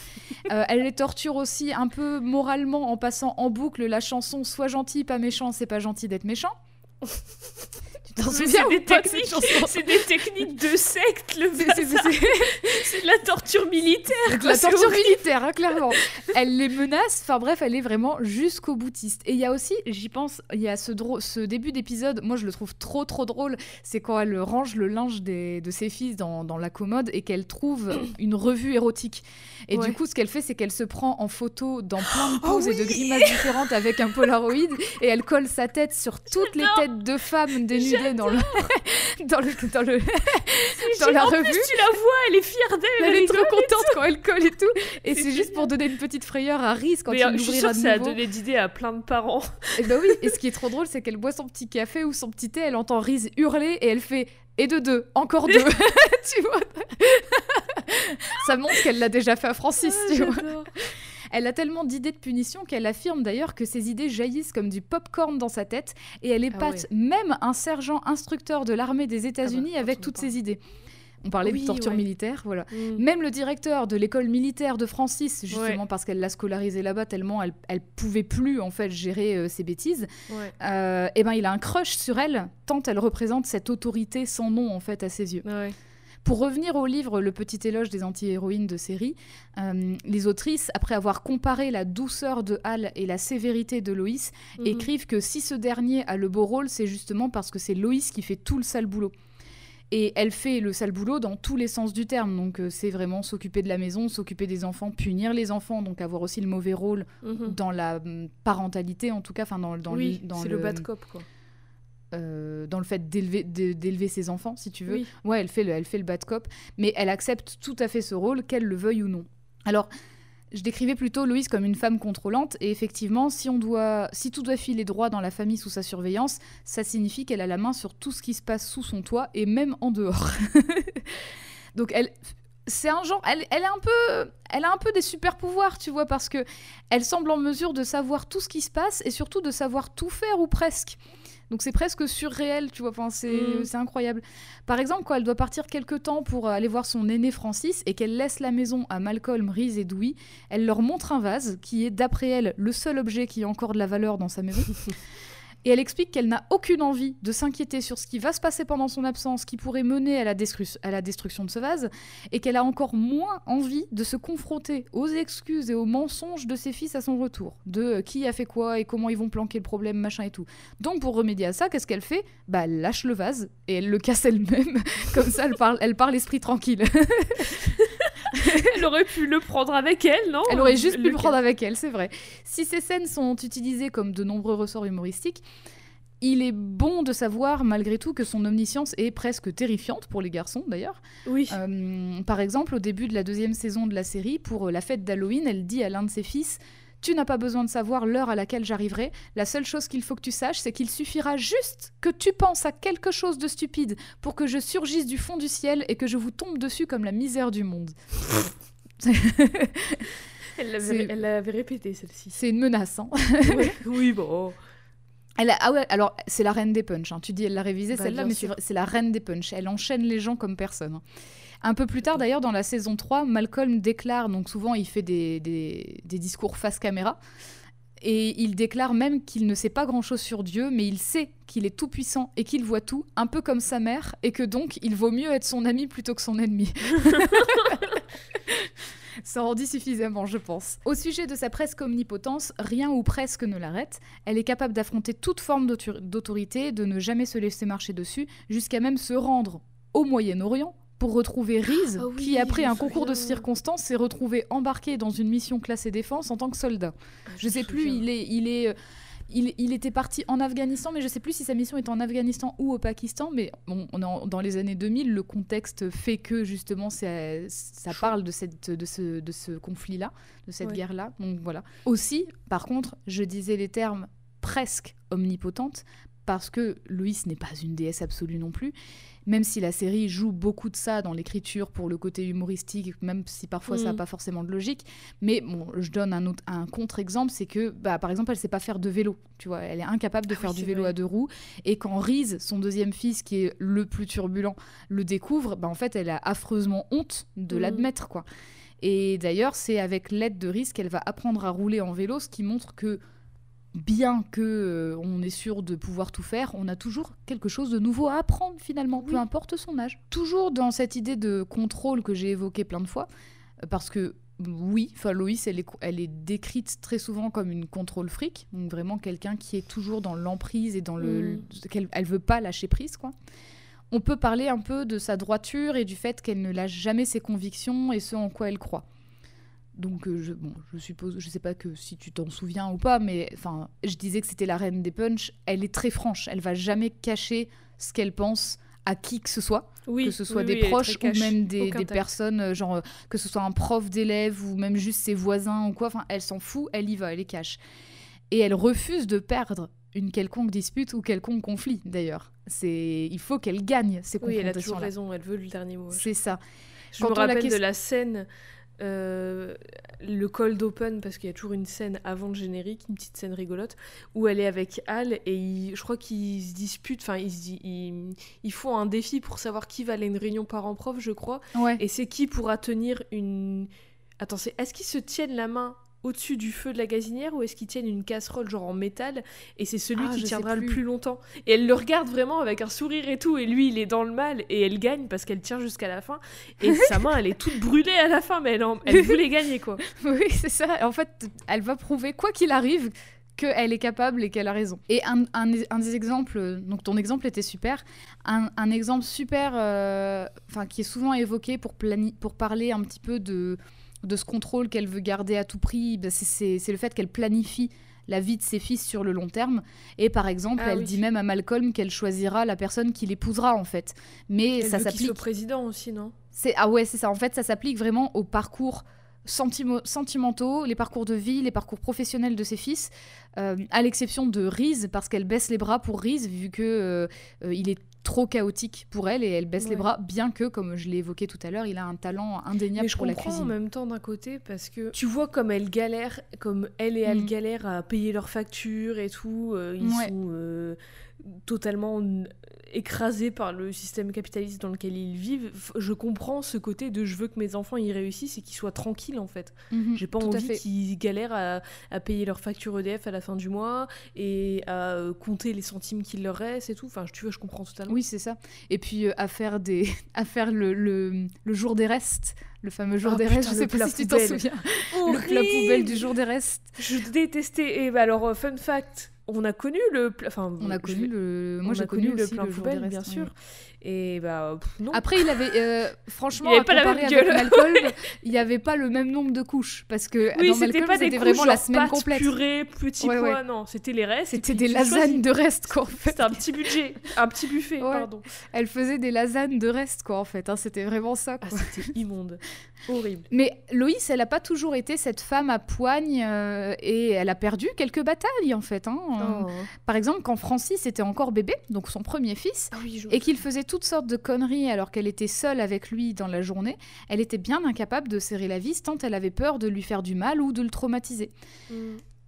Euh, elle les torture aussi un peu moralement en passant en boucle la chanson "Sois gentil, pas méchant, c'est pas gentil d'être méchant". T'en souviens c'est des, techniques, cette chanson c'est des techniques de secte, le C'est- de la torture militaire. De la torture militaire, hein, clairement. Elle les menace, enfin bref, elle est vraiment jusqu'au boutiste. Et il y a aussi, j'y pense, il y a ce, ce début d'épisode, moi je le trouve trop trop drôle, c'est quand elle range le linge des- de ses fils dans, dans la commode et qu'elle trouve une revue érotique. Et Ouais. du coup, ce qu'elle fait, c'est qu'elle se prend en photo dans plein de Oh poses et de grimaces différentes avec un Polaroid et elle colle sa tête sur toutes les têtes de femmes dénudées dans le, dans le, dans le, dans la en revue. plus, tu la vois, elle est fière d'elle. Elle est trop contente quand elle colle et tout. Et C'est juste pour donner une petite frayeur à Rhys quand Mais il je suis l'ouvrira sûre que de ça a nouveau. donné d'idées à plein de parents. Et bah oui, et ce qui est trop drôle, c'est qu'elle boit son petit café ou son petit thé, elle entend Rhys hurler et elle fait « et de deux, encore deux !» Tu vois? Ça montre qu'elle l'a déjà fait à Francis, tu vois. Elle a tellement d'idées de punition qu'elle affirme d'ailleurs que ses idées jaillissent comme du pop-corn dans sa tête et elle épate même un sergent instructeur de l'armée des États-Unis Ah bah, avec quand on toutes ses idées. On parlait Oui, de torture ouais. militaire, voilà. Mm. Même le directeur de l'école militaire de Francis, justement Ouais. parce qu'elle l'a scolarisé là-bas tellement elle, elle pouvait plus en fait gérer euh, ses bêtises, Ouais. euh, et ben il a un crush sur elle tant elle représente cette autorité sans nom en fait à ses yeux. Pour revenir au livre Le petit éloge des anti-héroïnes de série, euh, les autrices, après avoir comparé la douceur de Hal et la sévérité de Loïs, Mhm. écrivent que si ce dernier a le beau rôle, c'est justement parce que c'est Loïs qui fait tout le sale boulot. Et elle fait le sale boulot dans tous les sens du terme. Donc euh, c'est vraiment s'occuper de la maison, s'occuper des enfants, punir les enfants, donc avoir aussi le mauvais rôle Mhm. dans la hum, parentalité en tout cas, enfin dans, dans oui, le, c'est le bad cop, quoi. Euh, dans le fait d'élever ses enfants, si tu veux. Oui. Ouais, elle fait, le, elle fait le bad cop, mais elle accepte tout à fait ce rôle, qu'elle le veuille ou non. Alors, je décrivais plutôt Loïs comme une femme contrôlante, et effectivement, si, on doit, si tout doit filer droit dans la famille sous sa surveillance, ça signifie qu'elle a la main sur tout ce qui se passe sous son toit, et même en dehors. Donc, elle... C'est un genre, elle, elle, a un peu, elle a un peu des super pouvoirs, tu vois, parce que elle semble en mesure de savoir tout ce qui se passe et surtout de savoir tout faire ou presque. Donc c'est presque surréel, tu vois, enfin, c'est Mm. incroyable. Par exemple, quand elle doit partir quelque temps pour aller voir son aîné Francis et qu'elle laisse la maison à Malcolm, Reese et Dewey, elle leur montre un vase qui est, d'après elle, le seul objet qui a encore de la valeur dans sa maison. Et elle explique qu'elle n'a aucune envie de s'inquiéter sur ce qui va se passer pendant son absence, qui pourrait mener à la, à la destruction de ce vase, et qu'elle a encore moins envie de se confronter aux excuses et aux mensonges de ses fils à son retour, de euh, qui a fait quoi et comment ils vont planquer le problème, machin et tout. Donc pour remédier à ça, qu'est-ce qu'elle fait? Bah elle lâche le vase et elle le casse elle-même, comme ça elle parle, elle parle esprit tranquille. Elle aurait pu le prendre avec elle, non? Elle aurait juste pu le prendre avec elle, c'est vrai. Si ces scènes sont utilisées comme de nombreux ressorts humoristiques, il est bon de savoir malgré tout que son omniscience est presque terrifiante pour les garçons d'ailleurs. Oui. Euh, par exemple, au début de la deuxième saison de la série, pour euh, la fête d'Halloween, elle dit à l'un de ses fils Tu n'as pas besoin de savoir l'heure à laquelle j'arriverai. La seule chose qu'il faut que tu saches, c'est qu'il suffira juste que tu penses à quelque chose de stupide pour que je surgisse du fond du ciel et que je vous tombe dessus comme la misère du monde. Elle l'avait répété, celle-ci. C'est une menace. hein. Ouais. Oui, bon. Elle a- ah ouais, alors c'est la reine des punchs. hein. Tu dis elle l'a révisée Bah, celle-là, mais c'est la reine des punchs. Elle enchaîne les gens comme personne. hein. Un peu plus tard, d'ailleurs, dans la saison 3, Malcolm déclare, donc souvent il fait des, des- des discours face caméra, Et il déclare même qu'il ne sait pas grand-chose sur Dieu, mais il sait qu'il est tout-puissant et qu'il voit tout, un peu comme sa mère, et que donc il vaut mieux être son ami plutôt que son ennemi. Ça en dit suffisamment, je pense. Au sujet de sa presque omnipotence, rien ou presque ne l'arrête. Elle est capable d'affronter toute forme d'autorité, de ne jamais se laisser marcher dessus, jusqu'à même se rendre au Moyen-Orient pour retrouver Riz, Ah oui, qui après un concours de circonstances s'est retrouvé embarqué dans une mission classée défense en tant que soldat. Je me sais plus, il est, il est, euh, il, il était parti en Afghanistan, mais je sais plus si sa mission était en Afghanistan ou au Pakistan. Mais bon, on est en- dans les années 2000, le contexte fait que justement ça, ça parle de cette, de ce, de ce conflit-là, de cette Ouais. guerre-là. Donc voilà. Aussi, par contre, je disais les termes presque omnipotente parce que Loïs n'est pas une déesse absolue non plus. Même si la série joue beaucoup de ça dans l'écriture pour le côté humoristique, même si parfois ça n'a Mhm. pas forcément de logique. Mais bon, je donne un, autre- un contre-exemple, c'est que, bah, par exemple, elle sait pas faire de vélo. Tu vois, elle est incapable de Ah faire oui, du vélo vrai. à deux roues. Et quand Riz, son deuxième fils, qui est le plus turbulent, le découvre, bah, en fait, elle a affreusement honte de Mhm. l'admettre, quoi. Et d'ailleurs, c'est avec l'aide de Riz qu'elle va apprendre à rouler en vélo, ce qui montre que bien que euh, on est sûr de pouvoir tout faire, on a toujours quelque chose de nouveau à apprendre finalement, peu importe son âge. Toujours dans cette idée de contrôle que j'ai évoquée plein de fois, euh, parce que oui, enfin Loïs, elle est, elle est décrite très souvent comme une contrôle fric, donc vraiment quelqu'un qui est toujours dans l'emprise et dans le, Mm. qu'elle elle veut pas lâcher prise quoi. On peut parler un peu de sa droiture et du fait qu'elle ne lâche jamais ses convictions et ce en quoi elle croit. Donc euh, je, bon, je suppose, je sais pas que si tu t'en souviens ou pas, mais enfin, je disais que c'était la reine des punchs. Elle est très franche. Elle va jamais cacher ce qu'elle pense à qui que ce soit, Oui, que ce soit oui, des oui, proches ou même des, personnes, euh, genre euh, que ce soit un prof d'élève ou même juste ses voisins ou quoi. Enfin, elle s'en fout, elle y va, elle est cash. Et elle refuse de perdre une quelconque dispute ou quelconque conflit d'ailleurs. C'est, il faut qu'elle gagne ces Oui, elle a toujours raison, elle veut le dernier mot. C'est ça. Je Quand me on la rappelle de la scène, euh, le cold open, parce qu'il y a toujours une scène avant le générique, une petite scène rigolote, où elle est avec Al et il- je crois qu'ils se disputent, enfin ils, se di- ils, ils font un défi pour savoir qui va aller à une réunion parents-prof, je crois, Ouais. et c'est qui pourra tenir une... Attends, c'est est-ce qu'ils se tiennent la main au-dessus du feu de la gazinière ou est-ce qu'ils tiennent une casserole genre en métal et c'est celui Ah, qui tiendra le plus. longtemps et elle le regarde vraiment avec un sourire et tout et lui il est dans le mal et elle gagne parce qu'elle tient jusqu'à la fin et sa main elle est toute brûlée à la fin mais elle, en- elle voulait gagner quoi Oui, c'est ça. En fait, elle va prouver, quoi qu'il arrive, qu'elle est capable et qu'elle a raison. Et un, un- un des exemples, donc ton exemple était super, un, un exemple super, euh, enfin qui est souvent évoqué pour, plani- pour parler un petit peu de, de ce contrôle qu'elle veut garder à tout prix, bah, c'est- le fait qu'elle planifie la vie de ses fils sur le long terme. Et par exemple, Ah elle oui. dit même à Malcolm qu'elle choisira la personne qui l'épousera en fait. Mais elle ça s'applique soit président aussi non? C'est ah ouais, c'est ça. En fait, ça s'applique vraiment aux parcours sentimo- sentimentaux, les parcours de vie, les parcours professionnels de ses fils, euh, à l'exception de Riz, parce qu'elle baisse les bras pour Riz, vu que euh, euh, il est trop chaotique pour elle et elle baisse les bras, bien que, comme je l'ai évoqué tout à l'heure, il a un talent indéniable mais je pour la comprends en cuisine. même temps d'un côté parce que tu vois comme elle galère comme elle et elle Mm. galèrent à payer leurs factures et tout euh, ils Ouais. sont euh, totalement écrasés par le système capitaliste dans lequel ils vivent je comprends ce côté de je veux que mes enfants y réussissent et qu'ils soient tranquilles en fait Mhm, J'ai pas envie qu'ils galèrent à, à payer leur facture EDF à la fin du mois et à euh, compter les centimes qu'il leur reste et tout. Enfin, tu vois, je comprends totalement. Oui, c'est ça. Et puis euh, à faire des, à faire le, le, le jour des restes, le fameux jour Ah, des putain, restes. Je sais pas si tu t'en souviens. Le plat poubelle du jour des restes. Je détestais. Et bah alors, euh, fun fact, on a connu le pla- Enfin, On a connu le. Moi, j'ai connu le jour poubelle, bien sûr. Et bah pff, non. Après, il avait, euh, franchement, Il avait à pas la même gueule. Malcolm, il n'y avait pas le même nombre de couches. Parce que oui, dans c'était Malcolm, pas c'était vraiment la genre semaine pâtes, complète. purée, petits Ouais, pois, ouais. non, c'était les restes. C'était des lasagnes de restes, quoi, en fait. C'était un petit budget, un petit buffet, Ouais. pardon. Elle faisait des lasagnes de restes, quoi, en fait. hein. C'était vraiment ça, Ah, quoi. c'était immonde, horrible. Mais Loïs, elle n'a pas toujours été cette femme à poigne euh, et elle a perdu quelques batailles, en fait. hein. Oh. Par exemple, quand Francis était encore bébé, donc son premier fils, Ah oui, et qu'il faisait toutes sortes de conneries alors qu'elle était seule avec lui dans la journée, elle était bien incapable de serrer la vis tant elle avait peur de lui faire du mal ou de le traumatiser. Mm.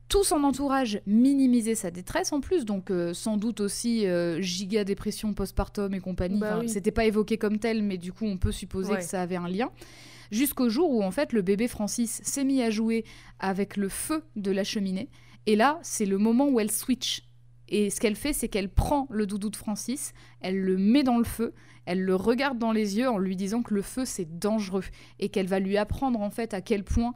Tout son entourage minimisait sa détresse en plus, donc euh, sans doute aussi euh, giga dépression postpartum et compagnie. Bah Enfin, oui. C'était pas évoqué comme tel, mais du coup on peut supposer Ouais. que ça avait un lien. Jusqu'au jour où en fait le bébé Francis s'est mis à jouer avec le feu de la cheminée Et là, c'est le moment où elle switch. Et ce qu'elle fait, c'est qu'elle prend le doudou de Francis, elle le met dans le feu, elle le regarde dans les yeux en lui disant que le feu c'est dangereux et qu'elle va lui apprendre en fait à quel point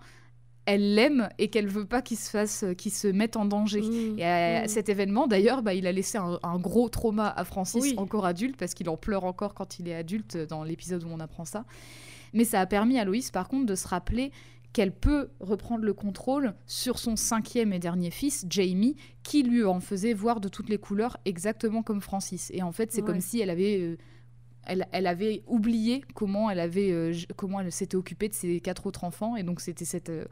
elle l'aime et qu'elle veut pas qu'il se fasse, qu'il se mette en danger. Mmh, Et à mmh. cet événement, d'ailleurs, bah, il a laissé un, un gros trauma à Francis, Oui. encore adulte, parce qu'il en pleure encore quand il est adulte dans l'épisode où on apprend ça. Mais ça a permis à Loïs, par contre, de se rappeler qu'elle peut reprendre le contrôle sur son cinquième et dernier fils, Jamie, qui lui en faisait voir de toutes les couleurs, exactement comme Francis. Et en fait, c'est Ouais. comme si elle avait... euh, elle, elle avait oublié comment elle avait euh, comment elle s'était occupée de ses quatre autres enfants et donc c'était cette euh,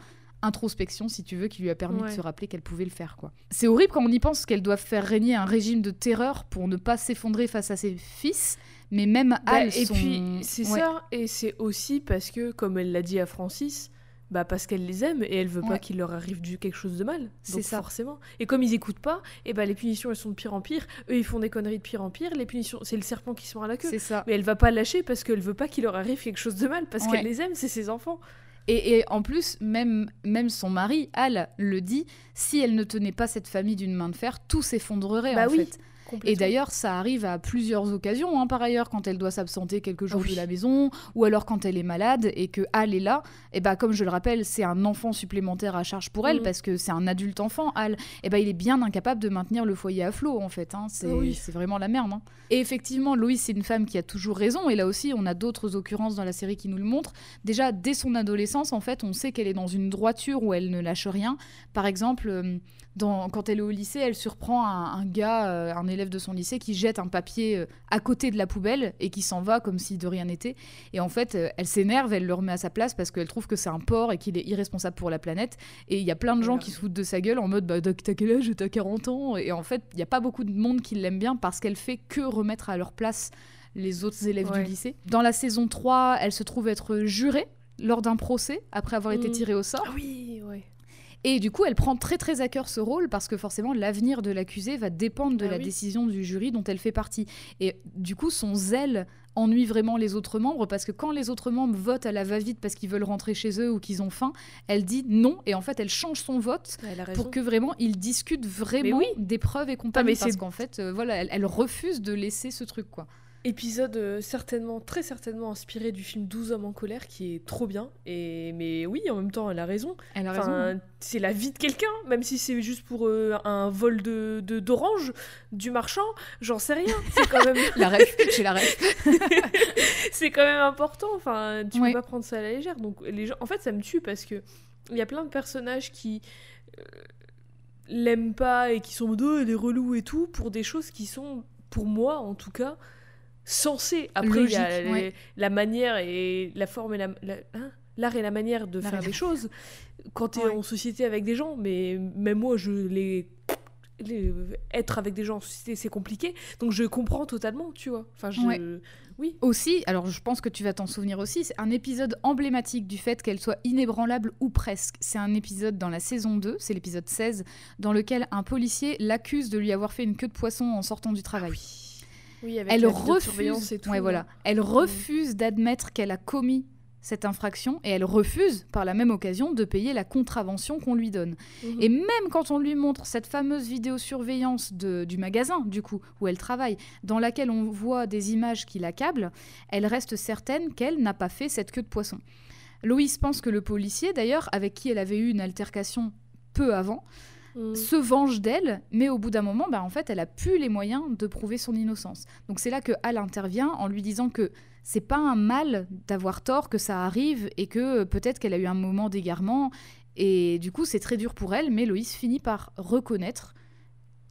introspection si tu veux qui lui a permis Ouais. de se rappeler qu'elle pouvait le faire quoi. C'est horrible quand on y pense qu'elle doit faire régner un régime de terreur pour ne pas s'effondrer face à ses fils, mais même Bah, Al et son- puis c'est Ouais. ça, et c'est aussi parce que, comme elle l'a dit à Francis, bah parce qu'elle les aime et elle veut Ouais. pas qu'il leur arrive du quelque chose de mal. C'est ça. forcément. Et comme ils écoutent pas, et bah les punitions elles sont de pire en pire. Eux ils font des conneries de pire en pire. Les punitions, c'est le serpent qui se mord à la queue. C'est ça. Mais elle va pas lâcher parce qu'elle veut pas qu'il leur arrive quelque chose de mal parce Ouais. qu'elle les aime, c'est ses enfants. Et, et en plus, même, même son mari, Al, le dit, si elle ne tenait pas cette famille d'une main de fer, tout s'effondrerait Bah en oui, fait. Et d'ailleurs, ça arrive à plusieurs occasions, hein, par ailleurs, quand elle doit s'absenter quelques jours oui. de la maison, ou alors quand elle est malade et que Al est là. Et bah, comme je le rappelle, c'est un enfant supplémentaire à charge pour elle Mhm. parce que c'est un adulte enfant, Al. Et bah, il est bien incapable de maintenir le foyer à flot, en fait. hein. C'est oui. c'est vraiment la merde. hein. Et effectivement, Loïs, c'est une femme qui a toujours raison. Et là aussi, on a d'autres occurrences dans la série qui nous le montrent. Déjà, dès son adolescence, en fait, on sait qu'elle est dans une droiture où elle ne lâche rien. Par exemple, euh, dans- quand elle est au lycée, elle surprend un, un gars, euh, un élève de son lycée, qui jette un papier euh, à côté de la poubelle et qui s'en va comme si de rien n'était. Et en fait, euh, elle s'énerve, elle le remet à sa place parce qu'elle trouve que c'est un porc et qu'il est irresponsable pour la planète. Et il y a plein de gens qui se foutent de sa gueule en mode bah, T'as quel âge? T'as 40 ans? Et en fait, il n'y a pas beaucoup de monde qui l'aime bien parce qu'elle fait que remettre à leur place les autres élèves Ouais. du lycée. Dans la saison 3, elle se trouve être jurée lors d'un procès après avoir été Mm. tirée au sort. Ah oui, ouais. Et du coup, elle prend très très à cœur ce rôle parce que forcément, l'avenir de l'accusé va dépendre de Ah la oui. décision du jury dont elle fait partie. Et du coup, son zèle ennuie vraiment les autres membres parce que quand les autres membres votent à la va-vite parce qu'ils veulent rentrer chez eux ou qu'ils ont faim, elle dit non et en fait, elle change son vote pour que vraiment ils discutent vraiment oui. des preuves et compagnie mais parce qu'en fait, euh, voilà, elle, elle refuse de laisser ce truc quoi. Épisode euh, certainement, très certainement inspiré du film 12 hommes en colère qui est trop bien. Et mais oui, en même temps, elle a raison. Elle a Enfin, raison. c'est la vie de quelqu'un, même si c'est juste pour euh, un vol de d'orange du marchand, j'en sais rien. C'est quand même, La ref, j'ai la ref. c'est quand même important. Enfin, tu Ouais. peux pas prendre ça à la légère. Donc les gens, en fait, ça me tue parce que il y a plein de personnages qui euh, l'aiment pas et qui sont en mode oh, elle est relou et tout pour des choses qui sont, pour moi en tout cas, censées. Après, il y a Logique, les- ouais. la manière et la forme et la, la- hein l'art et la manière de faire la- choses quand tu es Ouais. en société avec des gens mais même moi je les, les- être avec des gens en société c'est compliqué donc je comprends totalement tu vois enfin je Ouais. oui Aussi, alors je pense que tu vas t'en souvenir aussi, c'est un épisode emblématique du fait qu'elle soit inébranlable ou presque. C'est un épisode dans la saison 2, c'est l'épisode 16, dans lequel un policier l'accuse de lui avoir fait une queue de poisson en sortant du travail. oui avec Elle refuse, et tout ouais, là. voilà, elle refuse d'admettre qu'elle a commis cette infraction et elle refuse par la même occasion de payer la contravention qu'on lui donne. Mhm. Et même quand on lui montre cette fameuse vidéosurveillance de, du magasin, du coup, où elle travaille, dans laquelle on voit des images qui l'accablent, elle reste certaine qu'elle n'a pas fait cette queue de poisson. Loïs pense que le policier, d'ailleurs, avec qui elle avait eu une altercation peu avant, Mhm. se venge d'elle, mais au bout d'un moment, bah, en fait, elle a plus les moyens de prouver son innocence. Donc c'est là que Al intervient en lui disant que c'est pas un mal d'avoir tort, que ça arrive et que euh, peut-être qu'elle a eu un moment d'égarement. Et du coup, c'est très dur pour elle, mais Loïs finit par reconnaître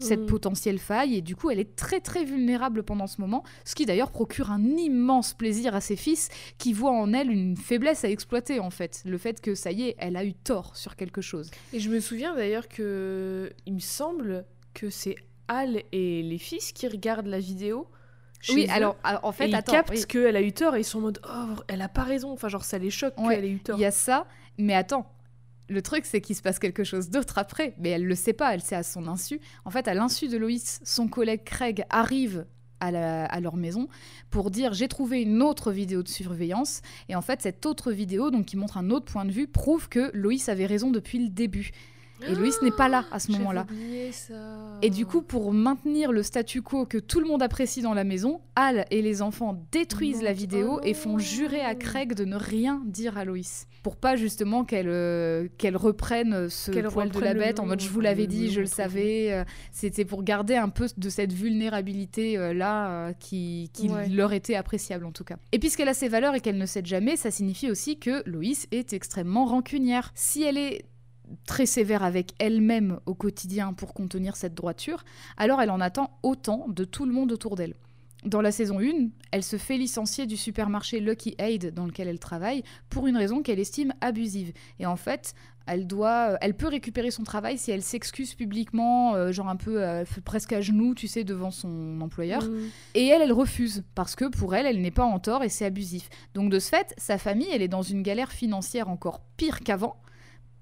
cette Mhm. potentielle faille et du coup elle est très très vulnérable pendant ce moment ce qui d'ailleurs procure un immense plaisir à ses fils qui voient en elle une faiblesse à exploiter en fait le fait que ça y est elle a eu tort sur quelque chose et je me souviens d'ailleurs que il me semble que c'est Al et les fils qui regardent la vidéo oui eux. alors alors, en et fait ils attends captent oui. qu'elle a eu tort et ils sont en mode oh elle a pas raison enfin genre ça les choque Ouais, qu'elle ait eu tort Il y a ça, mais attends. Le truc, c'est qu'il se passe quelque chose d'autre après, mais elle le sait pas, elle sait à son insu. En fait, à l'insu de Loïs, son collègue Craig arrive à, leur maison pour dire j'ai trouvé une autre vidéo de surveillance. Et en fait, cette autre vidéo, donc qui montre un autre point de vue, prouve que Loïs avait raison depuis le début. Et Loïs n'est pas là à ce moment-là. Et du coup, pour maintenir le statu quo que tout le monde apprécie dans la maison, Al et les enfants détruisent la vidéo Oh et font non. jurer à Craig de ne rien dire à Loïs. Pour pas justement qu'elle euh, qu'elle reprenne ce Qu'elle poil de la bête en mode je vous l'avais dit, je le savais. euh, C'était pour garder un peu de cette vulnérabilité euh, là euh, qui, qui Ouais. leur était appréciable en tout cas. Et puisqu'elle a ses valeurs et qu'elle ne cède jamais, ça signifie aussi que Loïs est extrêmement rancunière. Si elle est très sévère avec elle-même au quotidien pour contenir cette droiture, alors elle en attend autant de tout le monde autour d'elle. Dans la saison 1, elle se fait licencier du supermarché Lucky Aid dans lequel elle travaille pour une raison qu'elle estime abusive. Et en fait, elle doit, elle peut récupérer son travail si elle s'excuse publiquement, euh, genre un peu euh, presque à genoux, tu sais, devant son employeur. Et elle, elle refuse, parce que pour elle, elle n'est pas en tort et c'est abusif. Donc de ce fait, sa famille, elle est dans une galère financière encore pire qu'avant,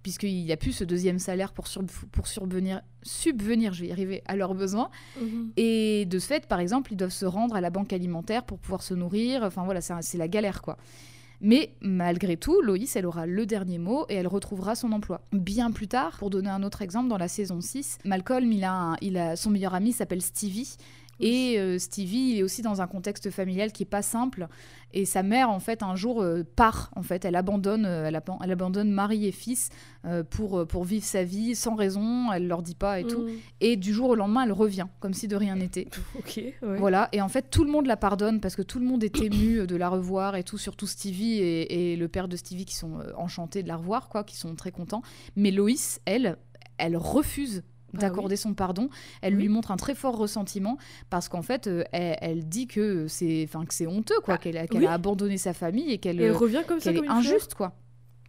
puisqu'il n'y a plus ce deuxième salaire pour, sur- pour subvenir, subvenir, je vais y arriver, à leurs besoins. Mhm. Et de ce fait, par exemple, ils doivent se rendre à la banque alimentaire pour pouvoir se nourrir. Enfin voilà, c'est la galère, quoi. Mais malgré tout, Loïs, elle aura le dernier mot et elle retrouvera son emploi. Bien plus tard, pour donner un autre exemple, dans la saison 6, Malcolm, il a, un- il a son meilleur ami s'appelle Stevie. Et euh, Stevie, il est aussi dans un contexte familial qui est pas simple. Et sa mère, en fait, un jour euh, part. En fait, elle abandonne, euh, elle, aban- elle abandonne mari et fils euh, pour, pour vivre sa vie sans raison. Elle leur dit pas et tout. Et du jour au lendemain, elle revient, comme si de rien n'était. Ok, ouais. Voilà, et en fait, tout le monde la pardonne parce que tout le monde est ému de la revoir et tout, surtout Stevie et, et le père de Stevie qui sont enchantés de la revoir, quoi, qui sont très contents. Mais Loïs, elle, elle refuse Ah d'accorder son pardon. Elle Oui. lui montre un très fort ressentiment parce qu'en fait, euh, elle, elle dit que c'est, enfin, que c'est honteux, quoi, Ah, qu'elle, a- qu'elle oui. a abandonné sa famille et qu'elle, Et elle euh, revient comme ça, qu'elle comme est injuste, quoi.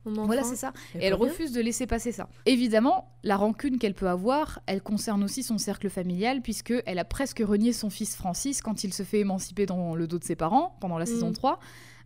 Voilà, c'est ça. Elle Et elle refuse de laisser passer ça. Évidemment, la rancune qu'elle peut avoir, elle concerne aussi son cercle familial, puisque elle a presque renié son fils Francis quand il se fait émanciper dans le dos de ses parents pendant la saison Mm. 3.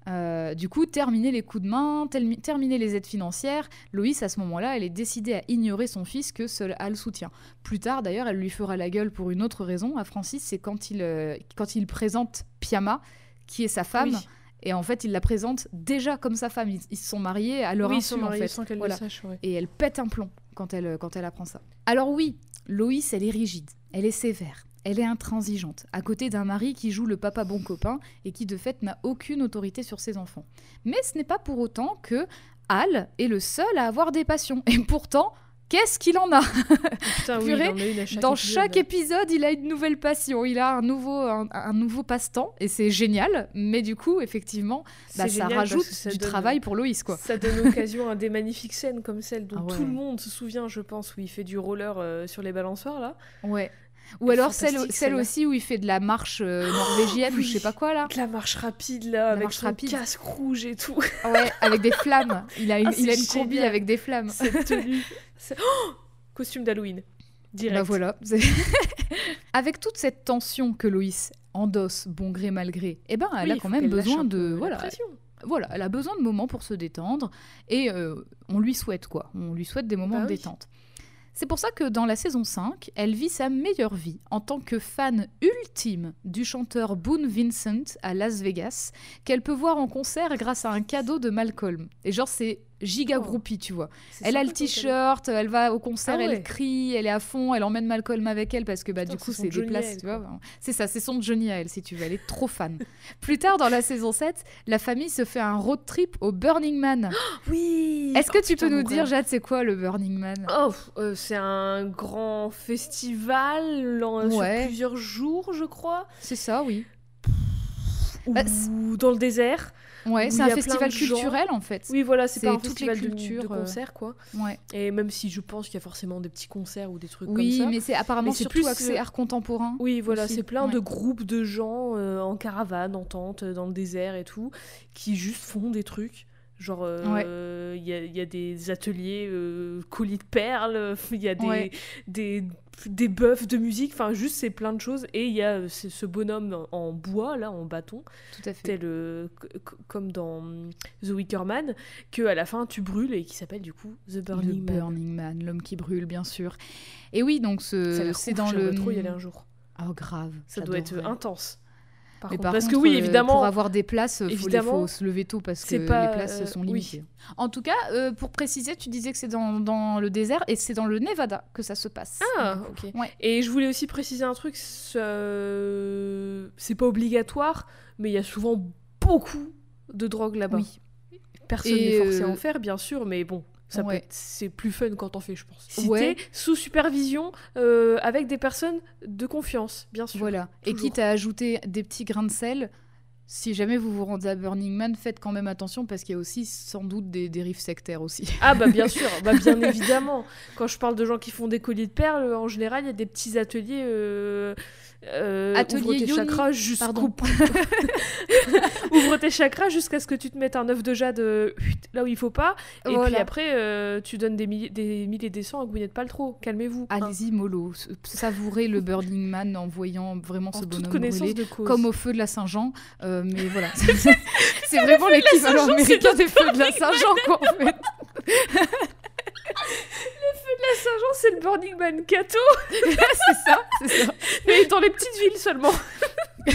Euh, du coup, terminer les coups de main, terminer les aides financières, Loïs, à ce moment-là, elle est décidée à ignorer son fils que seul Al soutient. Plus tard, d'ailleurs, elle lui fera la gueule pour une autre raison à Francis, c'est quand il, euh, quand il présente Piama, qui est sa femme, Oui. et en fait, il la présente déjà comme sa femme. Ils, ils se sont mariés à leur oui, ils sont en mariés fait. sans qu'elle Voilà le sache. ouais. Et elle pète un plomb quand elle, quand elle apprend ça. Alors oui, Loïs, elle est rigide, elle est sévère, elle est intransigeante, à côté d'un mari qui joue le papa bon copain et qui de fait n'a aucune autorité sur ses enfants. Mais ce n'est pas pour autant que Al est le seul à avoir des passions. Et pourtant, qu'est-ce qu'il en a Putain, oui, Purée, il en a une à chaque Dans épisode. chaque épisode, il a une nouvelle passion, il a un nouveau, un, un nouveau passe-temps, et c'est génial. Mais du coup, effectivement, bah, ça rajoute ça du donne- travail pour Loïs, quoi. Ça donne occasion à des magnifiques scènes comme celle dont Ah ouais. tout le monde se souvient, je pense, où il fait du roller euh, sur les balançoires là. Ouais. Ou alors celle, celle aussi où il fait de la marche euh, norvégienne ou oui. je sais pas quoi là. De la marche rapide là, avec marche son rapide. casque rouge et tout. Ouais, avec des flammes. Il a une, Ah, il a une combi avec des flammes. Cette tenue. Oh Costume d'Halloween. Direct. Bah voilà. avec toute cette tension que Loïs endosse bon gré mal gré, eh ben elle Oui, a quand même besoin de la voilà, pression. voilà, elle a besoin de moments pour se détendre et euh, on lui souhaite quoi, on lui souhaite des moments Bah de oui. détente. C'est pour ça que dans la saison 5, elle vit sa meilleure vie en tant que fan ultime du chanteur Boone Vincent à Las Vegas, qu'elle peut voir en concert grâce à un cadeau de Malcolm. Et genre, c'est giga Oh. groupie, tu vois. Elle a le t-shirt, elle va au concert, Ah ouais. elle crie, elle est à fond, elle emmène Malcolm avec elle parce que bah, Putain, du coup c'est des places, tu vois. C'est ça, c'est son Johnny à elle si tu veux, elle est trop fan. Plus tard dans la saison 7, la famille se fait un road trip au Burning Man. Oui Est-ce que Oh, tu putain, peux nous dire. Jade, c'est quoi le Burning Man? Oh, euh, c'est un grand festival en- Ouais. sur plusieurs jours, je crois. C'est ça, oui. Ou Bah, dans le désert. Ouais, c'est un festival gens. culturel en fait. Oui, voilà, c'est pas un toutes les festival de, cultures, de euh, concert, quoi. Ouais. Et même si je pense qu'il y a forcément des petits concerts ou des trucs Oui, comme ça. mais c'est apparemment Mais surtout plus, axé euh, art contemporain. Oui, voilà, c'est plein ouais. de groupes de gens euh, en caravane, en tente, dans le désert et tout, qui juste font des trucs. Genre, euh, il y, a, il y a des ateliers euh, colis de perles, il y a des, Ouais. des, des buffs de musique, enfin, juste c'est plein de choses. Et il y a euh, ce, bonhomme en, bois, là, en bâton, Tout à fait. tel euh, comme dans hum, The Wicker Man, que à la fin tu brûles et qui s'appelle du coup The Burning le Man. Burning Man, l'homme qui brûle, bien sûr. Et oui, donc ce, c'est dans le. trop y aller un jour. Oh grave. Ça doit être intense. Par Mais contre. par Parce contre, que oui, euh, évidemment. pour avoir des places, il faut, les- évidemment, faut se lever tôt parce que pas, les places euh, sont oui. limitées. En tout cas, euh, pour préciser, tu disais que c'est dans, dans le désert et c'est dans le Nevada que ça se passe. Ah, ok. Ouais. Et je voulais aussi préciser un truc, c'est euh, pas obligatoire, mais il y a souvent beaucoup de drogue là-bas. Oui. Personne n'est forcé à euh, en faire, bien sûr, mais bon, Ouais. c'est plus fun quand on fait, je pense. Si Ouais. t'es sous supervision euh, avec des personnes de confiance, bien sûr. Voilà. Et quitte à ajouter des petits grains de sel, si jamais vous vous rendez à Burning Man, faites quand même attention parce qu'il y a aussi sans doute des dérives sectaires aussi. Ah bah bien sûr, bah bien évidemment. Quand je parle de gens qui font des colliers de perles, en général, il y a des petits ateliers. Euh, euh, Atelier ouvre tes Yoni. chakras jusqu'au Pardon. ouvre tes chakras jusqu'à ce que tu te mettes un œuf de jade euh, là où il faut pas et puis après euh, tu donnes des milliers des milliers des cents à Gwyneth Paltrow calmez-vous hein. Allez-y, mollo. Savourez le Burning Man en voyant vraiment en ce bonhomme brûler. de cause Comme au feu de la Saint-Jean. Euh, mais voilà. c'est vraiment l'équivalent américain le des feux de la Saint-Jean, quoi, en fait. la Saint-Jean c'est le Burning Man Cato c'est ça, c'est ça. mais dans les petites villes seulement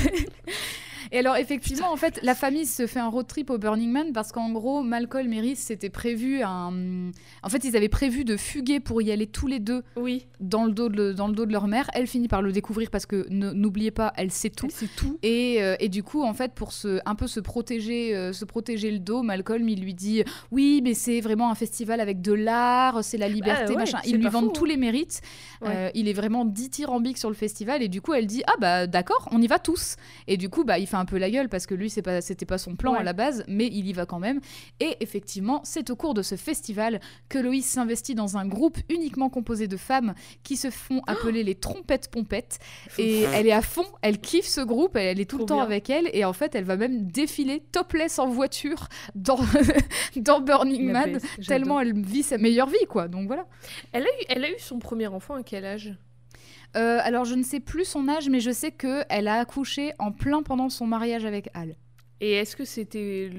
Et alors, effectivement, en fait, la famille se fait un road trip au Burning Man parce qu'en gros, Malcolm et Rhys s'étaient prévu un. En fait, ils avaient prévu de fuguer pour y aller tous les deux oui dans le dos de, dans le dos de leur mère. Elle finit par le découvrir parce que n'oubliez pas, elle sait tout. c'est tout Et, euh, et du coup, en fait, pour se, un peu se protéger, euh, se protéger le dos, Malcolm, il lui dit Oui, mais c'est vraiment un festival avec de l'art, c'est la liberté, Ah ouais, machin. c'est Il lui pas vend faux, tous hein. les mérites. Ouais. Euh, il est vraiment dithyrambique sur le festival. Et du coup, elle dit Ah, bah d'accord, on y va tous. Et du coup, bah, il fait un peu la gueule parce que lui, c'est pas, c'était pas son plan Ouais. à la base, mais il y va quand même. Et effectivement, c'est au cours de ce festival que Loïs s'investit dans un groupe uniquement composé de femmes qui se font appeler les trompettes pompettes. Et elle est à fond, elle kiffe ce groupe, elle, elle est tout le temps bien. avec elle, et en fait, elle va même défiler topless en voiture dans, dans Burning La Man, baisse, tellement elle vit sa meilleure vie, quoi. Donc voilà. elle a eu elle a eu son premier enfant à quel âge? Euh, alors, je ne sais plus son âge, mais je sais que elle a accouché en plein pendant son mariage avec Al. et est-ce que c'était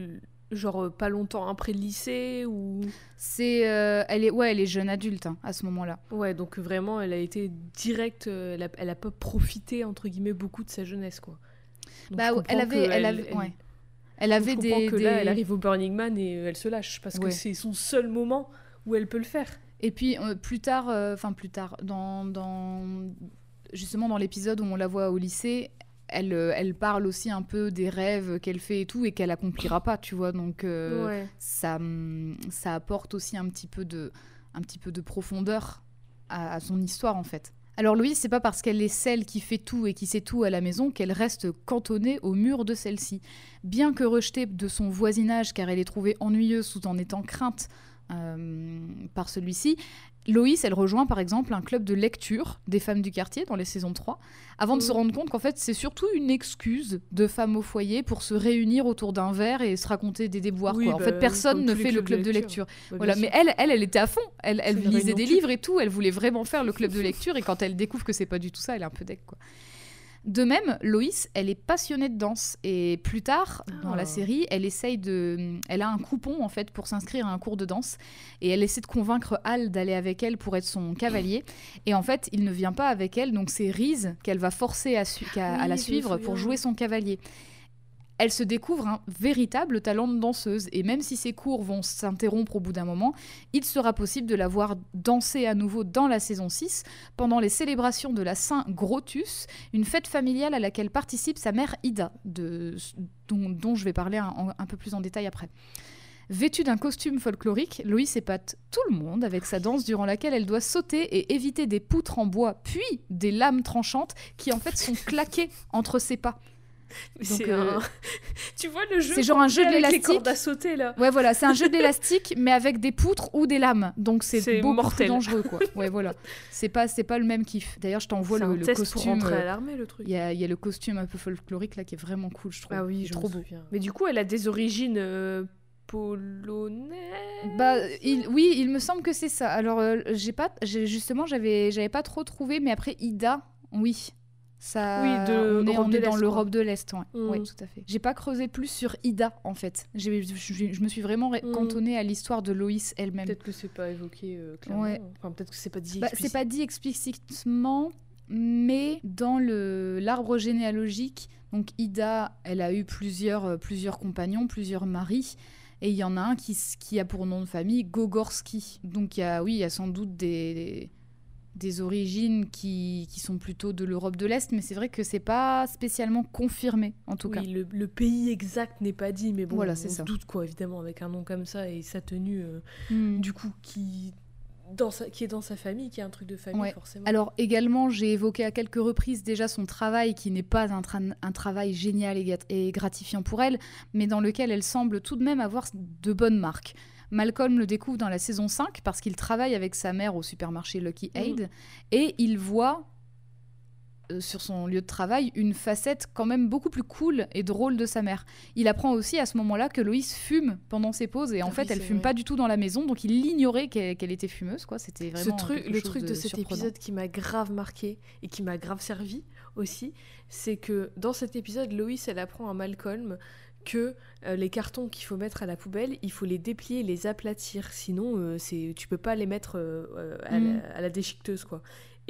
genre euh, pas longtemps après le lycée ou? C'est, euh, elle est, ouais, elle est jeune adulte hein, à ce moment-là. Ouais, donc vraiment, elle a été directe, euh, elle a, elle a pas profité, entre guillemets, beaucoup de sa jeunesse, quoi. Donc, Bah, ouais, elle avait, que elle avait, ouais. Elle avait des, que là, elle arrive au Burning Man et elle se lâche, parce Ouais. que c'est son seul moment où elle peut le faire. Et puis euh, plus tard, euh, enfin plus tard, dans, dans justement dans l'épisode où on la voit au lycée, elle, euh, elle parle aussi un peu des rêves qu'elle fait et tout et qu'elle accomplira pas, tu vois. Donc euh, ouais. ça, hum, ça apporte aussi un petit peu de, un petit peu de profondeur à, à son histoire en fait. Alors Louise, c'est pas parce qu'elle est celle qui fait tout et qui sait tout à la maison qu'elle reste cantonnée au mur de celle-ci. Bien que rejetée de son voisinage car elle est trouvée ennuyeuse tout en étant crainte euh, par celui-ci, Loïs, elle rejoint par exemple un club de lecture des femmes du quartier dans les saisons 3, avant de se Mhm. rendre compte qu'en fait c'est surtout une excuse de femmes au foyer pour se réunir autour d'un verre et se raconter des déboires. Oui, quoi. En bah, fait, personne ne fait le club de de lecture. Bah, Voilà, mais elle, elle, elle était à fond. Elle, elle lisait des livres et tout. Elle voulait vraiment faire le club de lecture. Et quand elle découvre que c'est pas du tout ça, elle est un peu deck, quoi. De même, Loïs, elle est passionnée de danse. Et plus tard dans Ah. la série, elle essaye de, elle a un coupon en fait pour s'inscrire à un cours de danse. Et elle essaie de convaincre Al d'aller avec elle pour être son cavalier. Et en fait il ne vient pas avec elle. Donc c'est Reese qu'elle va forcer à, su- qu'à- à Oui, la suivre pour jouer son cavalier. Elle se découvre un véritable talent de danseuse et même si ses cours vont s'interrompre au bout d'un moment, il sera possible de la voir danser à nouveau dans la saison 6 pendant les célébrations de la Saint Grotus, une fête familiale à laquelle participe sa mère Ida, dont, je vais parler un, un peu plus en détail après. Vêtue d'un costume folklorique, Loïs épate tout le monde avec sa danse durant laquelle elle doit sauter et éviter des poutres en bois, puis des lames tranchantes qui en fait sont claquées entre ses pas. Donc, c'est euh, un- tu vois le jeu c'est genre un jeu de avec les l'élastique. cordes à sauter là. Ouais, voilà, c'est un jeu d'élastique, mais avec des poutres ou des lames. Donc c'est beaucoup mortel. plus dangereux, quoi. Ouais, voilà. C'est pas, c'est pas le même kiff. D'ailleurs, je t'envoie le, le costume. pour rentrer euh, à l'armée le truc. Il y, a, il y a le costume un peu folklorique là qui est vraiment cool, je trouve. Ah oui, Il est je trop me beau. souviens. Mais du coup, elle a des origines euh, polonaises. Bah, il- oui, il me semble que c'est ça. Alors, euh, j'ai pas, justement, j'avais, j'avais pas trop trouvé, mais après Ida, oui. Ça, Oui, de on est, on dans l'Europe de l'Est, ouais. Mm. Ouais, tout à fait. J'ai pas creusé plus sur Ida, en fait. Je, je- je me suis vraiment Mm. cantonnée à l'histoire de Loïs elle-même. Peut-être que c'est pas évoqué euh, clairement. Ouais. Enfin, peut-être que c'est pas dit. Bah, c'est pas dit explicitement, mais dans le l'arbre généalogique Donc Ida, elle a eu plusieurs, euh, plusieurs compagnons, plusieurs maris. Et il y en a un qui, a pour nom de famille Gogorski. Donc il y a, oui, il y a sans doute des, des origines qui, qui sont plutôt de l'Europe de l'Est, mais c'est vrai que c'est pas spécialement confirmé, en tout cas. Oui, le, le pays exact n'est pas dit, mais bon, Voilà, on se doute quoi, évidemment, avec un nom comme ça et sa tenue, euh, Hmm. du coup, qui, dans sa, qui est dans sa famille, qui est un truc de famille, Ouais. forcément. Alors également, j'ai évoqué à quelques reprises déjà son travail qui n'est pas un, tra- un travail génial et gratifiant pour elle, mais dans lequel elle semble tout de même avoir de bonnes marques. Malcolm le découvre dans la saison 5 parce qu'il travaille avec sa mère au supermarché Lucky Aid et il voit euh, sur son lieu de travail une facette quand même beaucoup plus cool et drôle de sa mère. Il apprend aussi à ce moment-là que Loïs fume pendant ses pauses et en Ah fait oui, elle fume vrai. pas du tout dans la maison donc il ignorait qu'elle était fumeuse quoi. C'était Ce vraiment truc, le truc de, cet surprenant. épisode qui m'a grave marqué et qui m'a grave servi aussi, c'est que dans cet épisode, Loïs, elle apprend à Malcolm que euh, les cartons qu'il faut mettre à la poubelle, il faut les déplier, les aplatir, sinon euh, c'est tu peux pas les mettre euh, euh, à, Mm. la, à la déchiqueteuse quoi.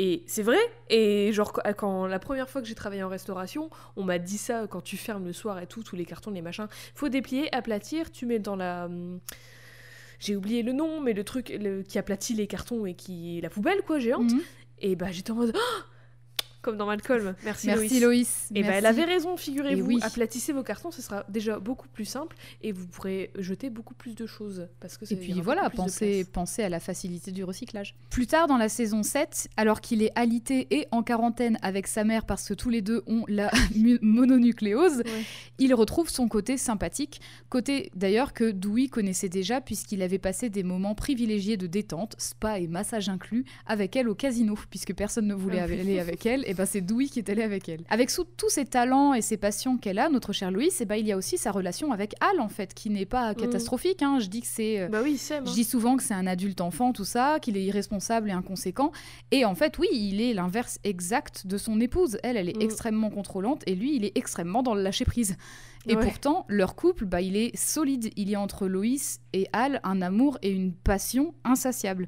Et c'est vrai, et genre quand, la première fois que j'ai travaillé en restauration, on m'a dit ça quand tu fermes le soir et tout, tous les cartons, les machins, faut déplier, aplatir, tu mets dans la hum, j'ai oublié le nom, mais le truc le- qui aplatit les cartons et qui la poubelle quoi géante. Mhm. Et bah j'étais en mode Ah comme dans Malcolm. Merci, Merci Loïs. Loïs. Et bah elle Merci. avait raison, figurez-vous. Oui. Aplatissez vos cartons, ce sera déjà beaucoup plus simple et vous pourrez jeter beaucoup plus de choses parce que ça- Et puis voilà, pensez, pensez à la facilité du recyclage. Plus tard dans la saison 7, alors qu'il est alité et en quarantaine avec sa mère parce que tous les deux ont la mononucléose, Ouais. il retrouve son côté sympathique, côté d'ailleurs que Dewey connaissait déjà puisqu'il avait passé des moments privilégiés de détente, spa et massage inclus, avec elle au casino, puisque personne ne voulait Ah. aller avec elle, et ben c'est Dewey qui est allé avec elle. Avec sous- tous ses talents et ses passions qu'elle a, notre chère Louise, et ben il y a aussi sa relation avec Al en fait, qui n'est pas catastrophique. hein. Je dis que c'est euh, Bah oui, c'est je dis souvent que c'est un adulte enfant, tout ça, qu'il est irresponsable et inconséquent. Et en fait, oui, il est l'inverse exact de son épouse. Elle, elle est Mm. extrêmement contrôlante et lui, il est extrêmement dans le lâcher prise. Et Ouais. pourtant, leur couple, bah, il est solide. Il y a entre Loïs et Al un amour et une passion insatiables.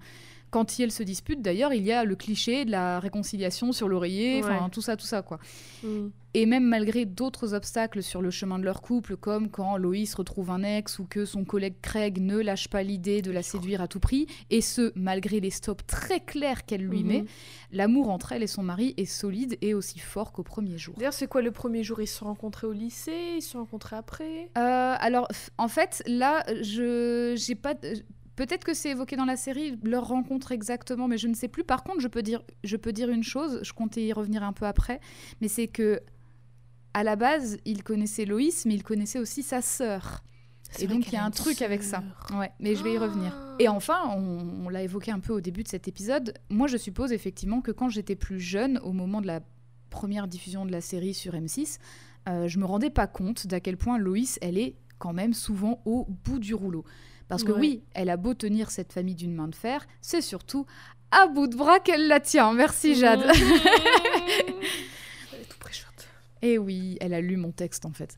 Quand elles se disputent, d'ailleurs, il y a le cliché de la réconciliation sur l'oreiller, enfin Ouais. tout ça, tout ça, quoi. Mm. Et même malgré d'autres obstacles sur le chemin de leur couple, comme quand Loïs retrouve un ex ou que son collègue Craig ne lâche pas l'idée de la séduire à tout prix, et ce, malgré les stops très clairs qu'elle lui Mhm. met, l'amour entre elle et son mari est solide et aussi fort qu'au premier jour. D'ailleurs, c'est quoi le premier jour? Ils se sont rencontrés au lycée? Ils se sont rencontrés après? Euh, alors, en fait, là, je j'ai pas. Peut-être que c'est évoqué dans la série, leur rencontre exactement, mais je ne sais plus. Par contre, je peux dire, je peux dire une chose, je comptais y revenir un peu après, mais c'est que à la base, il connaissait Loïs, mais il connaissait aussi sa sœur. Et donc, il y a un truc avec ça. Ouais, mais je vais y revenir. Ah. Et enfin, on, on l'a évoqué un peu au début de cet épisode, moi je suppose effectivement que quand j'étais plus jeune, au moment de la première diffusion de la série sur M6, euh, je me rendais pas compte d'à quel point Loïs, elle est quand même souvent au bout du rouleau. Parce que Ouais. oui, elle a beau tenir cette famille d'une main de fer, c'est surtout à bout de bras qu'elle la tient. Merci Jade. Elle est tout. Et oui, elle a lu mon texte en fait.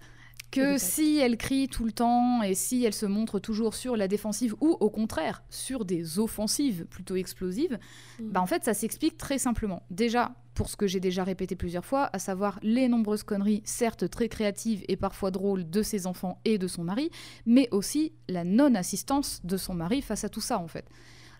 Que si elle crie tout le temps et si elle se montre toujours sur la défensive ou au contraire sur des offensives plutôt explosives, Mm. bah en fait ça s'explique très simplement. Déjà pour ce que j'ai déjà répété plusieurs fois, à savoir les nombreuses conneries, certes très créatives et parfois drôles de ses enfants et de son mari, mais aussi la non-assistance de son mari face à tout ça en fait.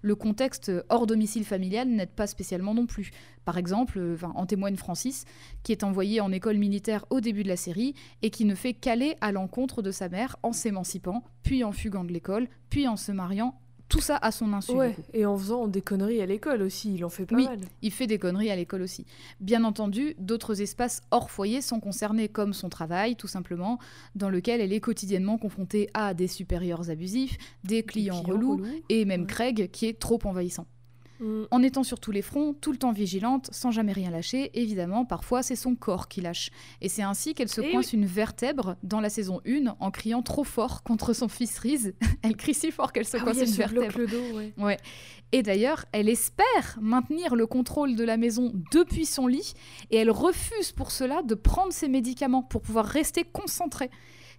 Le contexte hors domicile familial n'aide pas spécialement non plus. Par exemple, euh, en témoigne Francis, qui est envoyé en école militaire au début de la série et qui ne fait qu'aller à l'encontre de sa mère en s'émancipant, puis en fuguant de l'école, puis en se mariant, tout ça à son insu. Ouais, et en faisant des conneries à l'école aussi, il en fait pas Oui. mal. Il fait des conneries à l'école aussi. Bien entendu, d'autres espaces hors foyer sont concernés, comme son travail, tout simplement, dans lequel elle est quotidiennement confrontée à des supérieurs abusifs, des clients, relous, et même ouais. Craig qui est trop envahissant. Mm. En étant sur tous les fronts, tout le temps vigilante, sans jamais rien lâcher, évidemment, parfois c'est son corps qui lâche. Et c'est ainsi qu'elle se Eh coince une vertèbre dans la saison 1 en criant trop fort contre son fils Reese. elle crie si fort qu'elle se Ah coince oui, une vertèbre. le dos, ouais. Ouais. Et d'ailleurs, elle espère maintenir le contrôle de la maison depuis son lit et elle refuse pour cela de prendre ses médicaments pour pouvoir rester concentrée.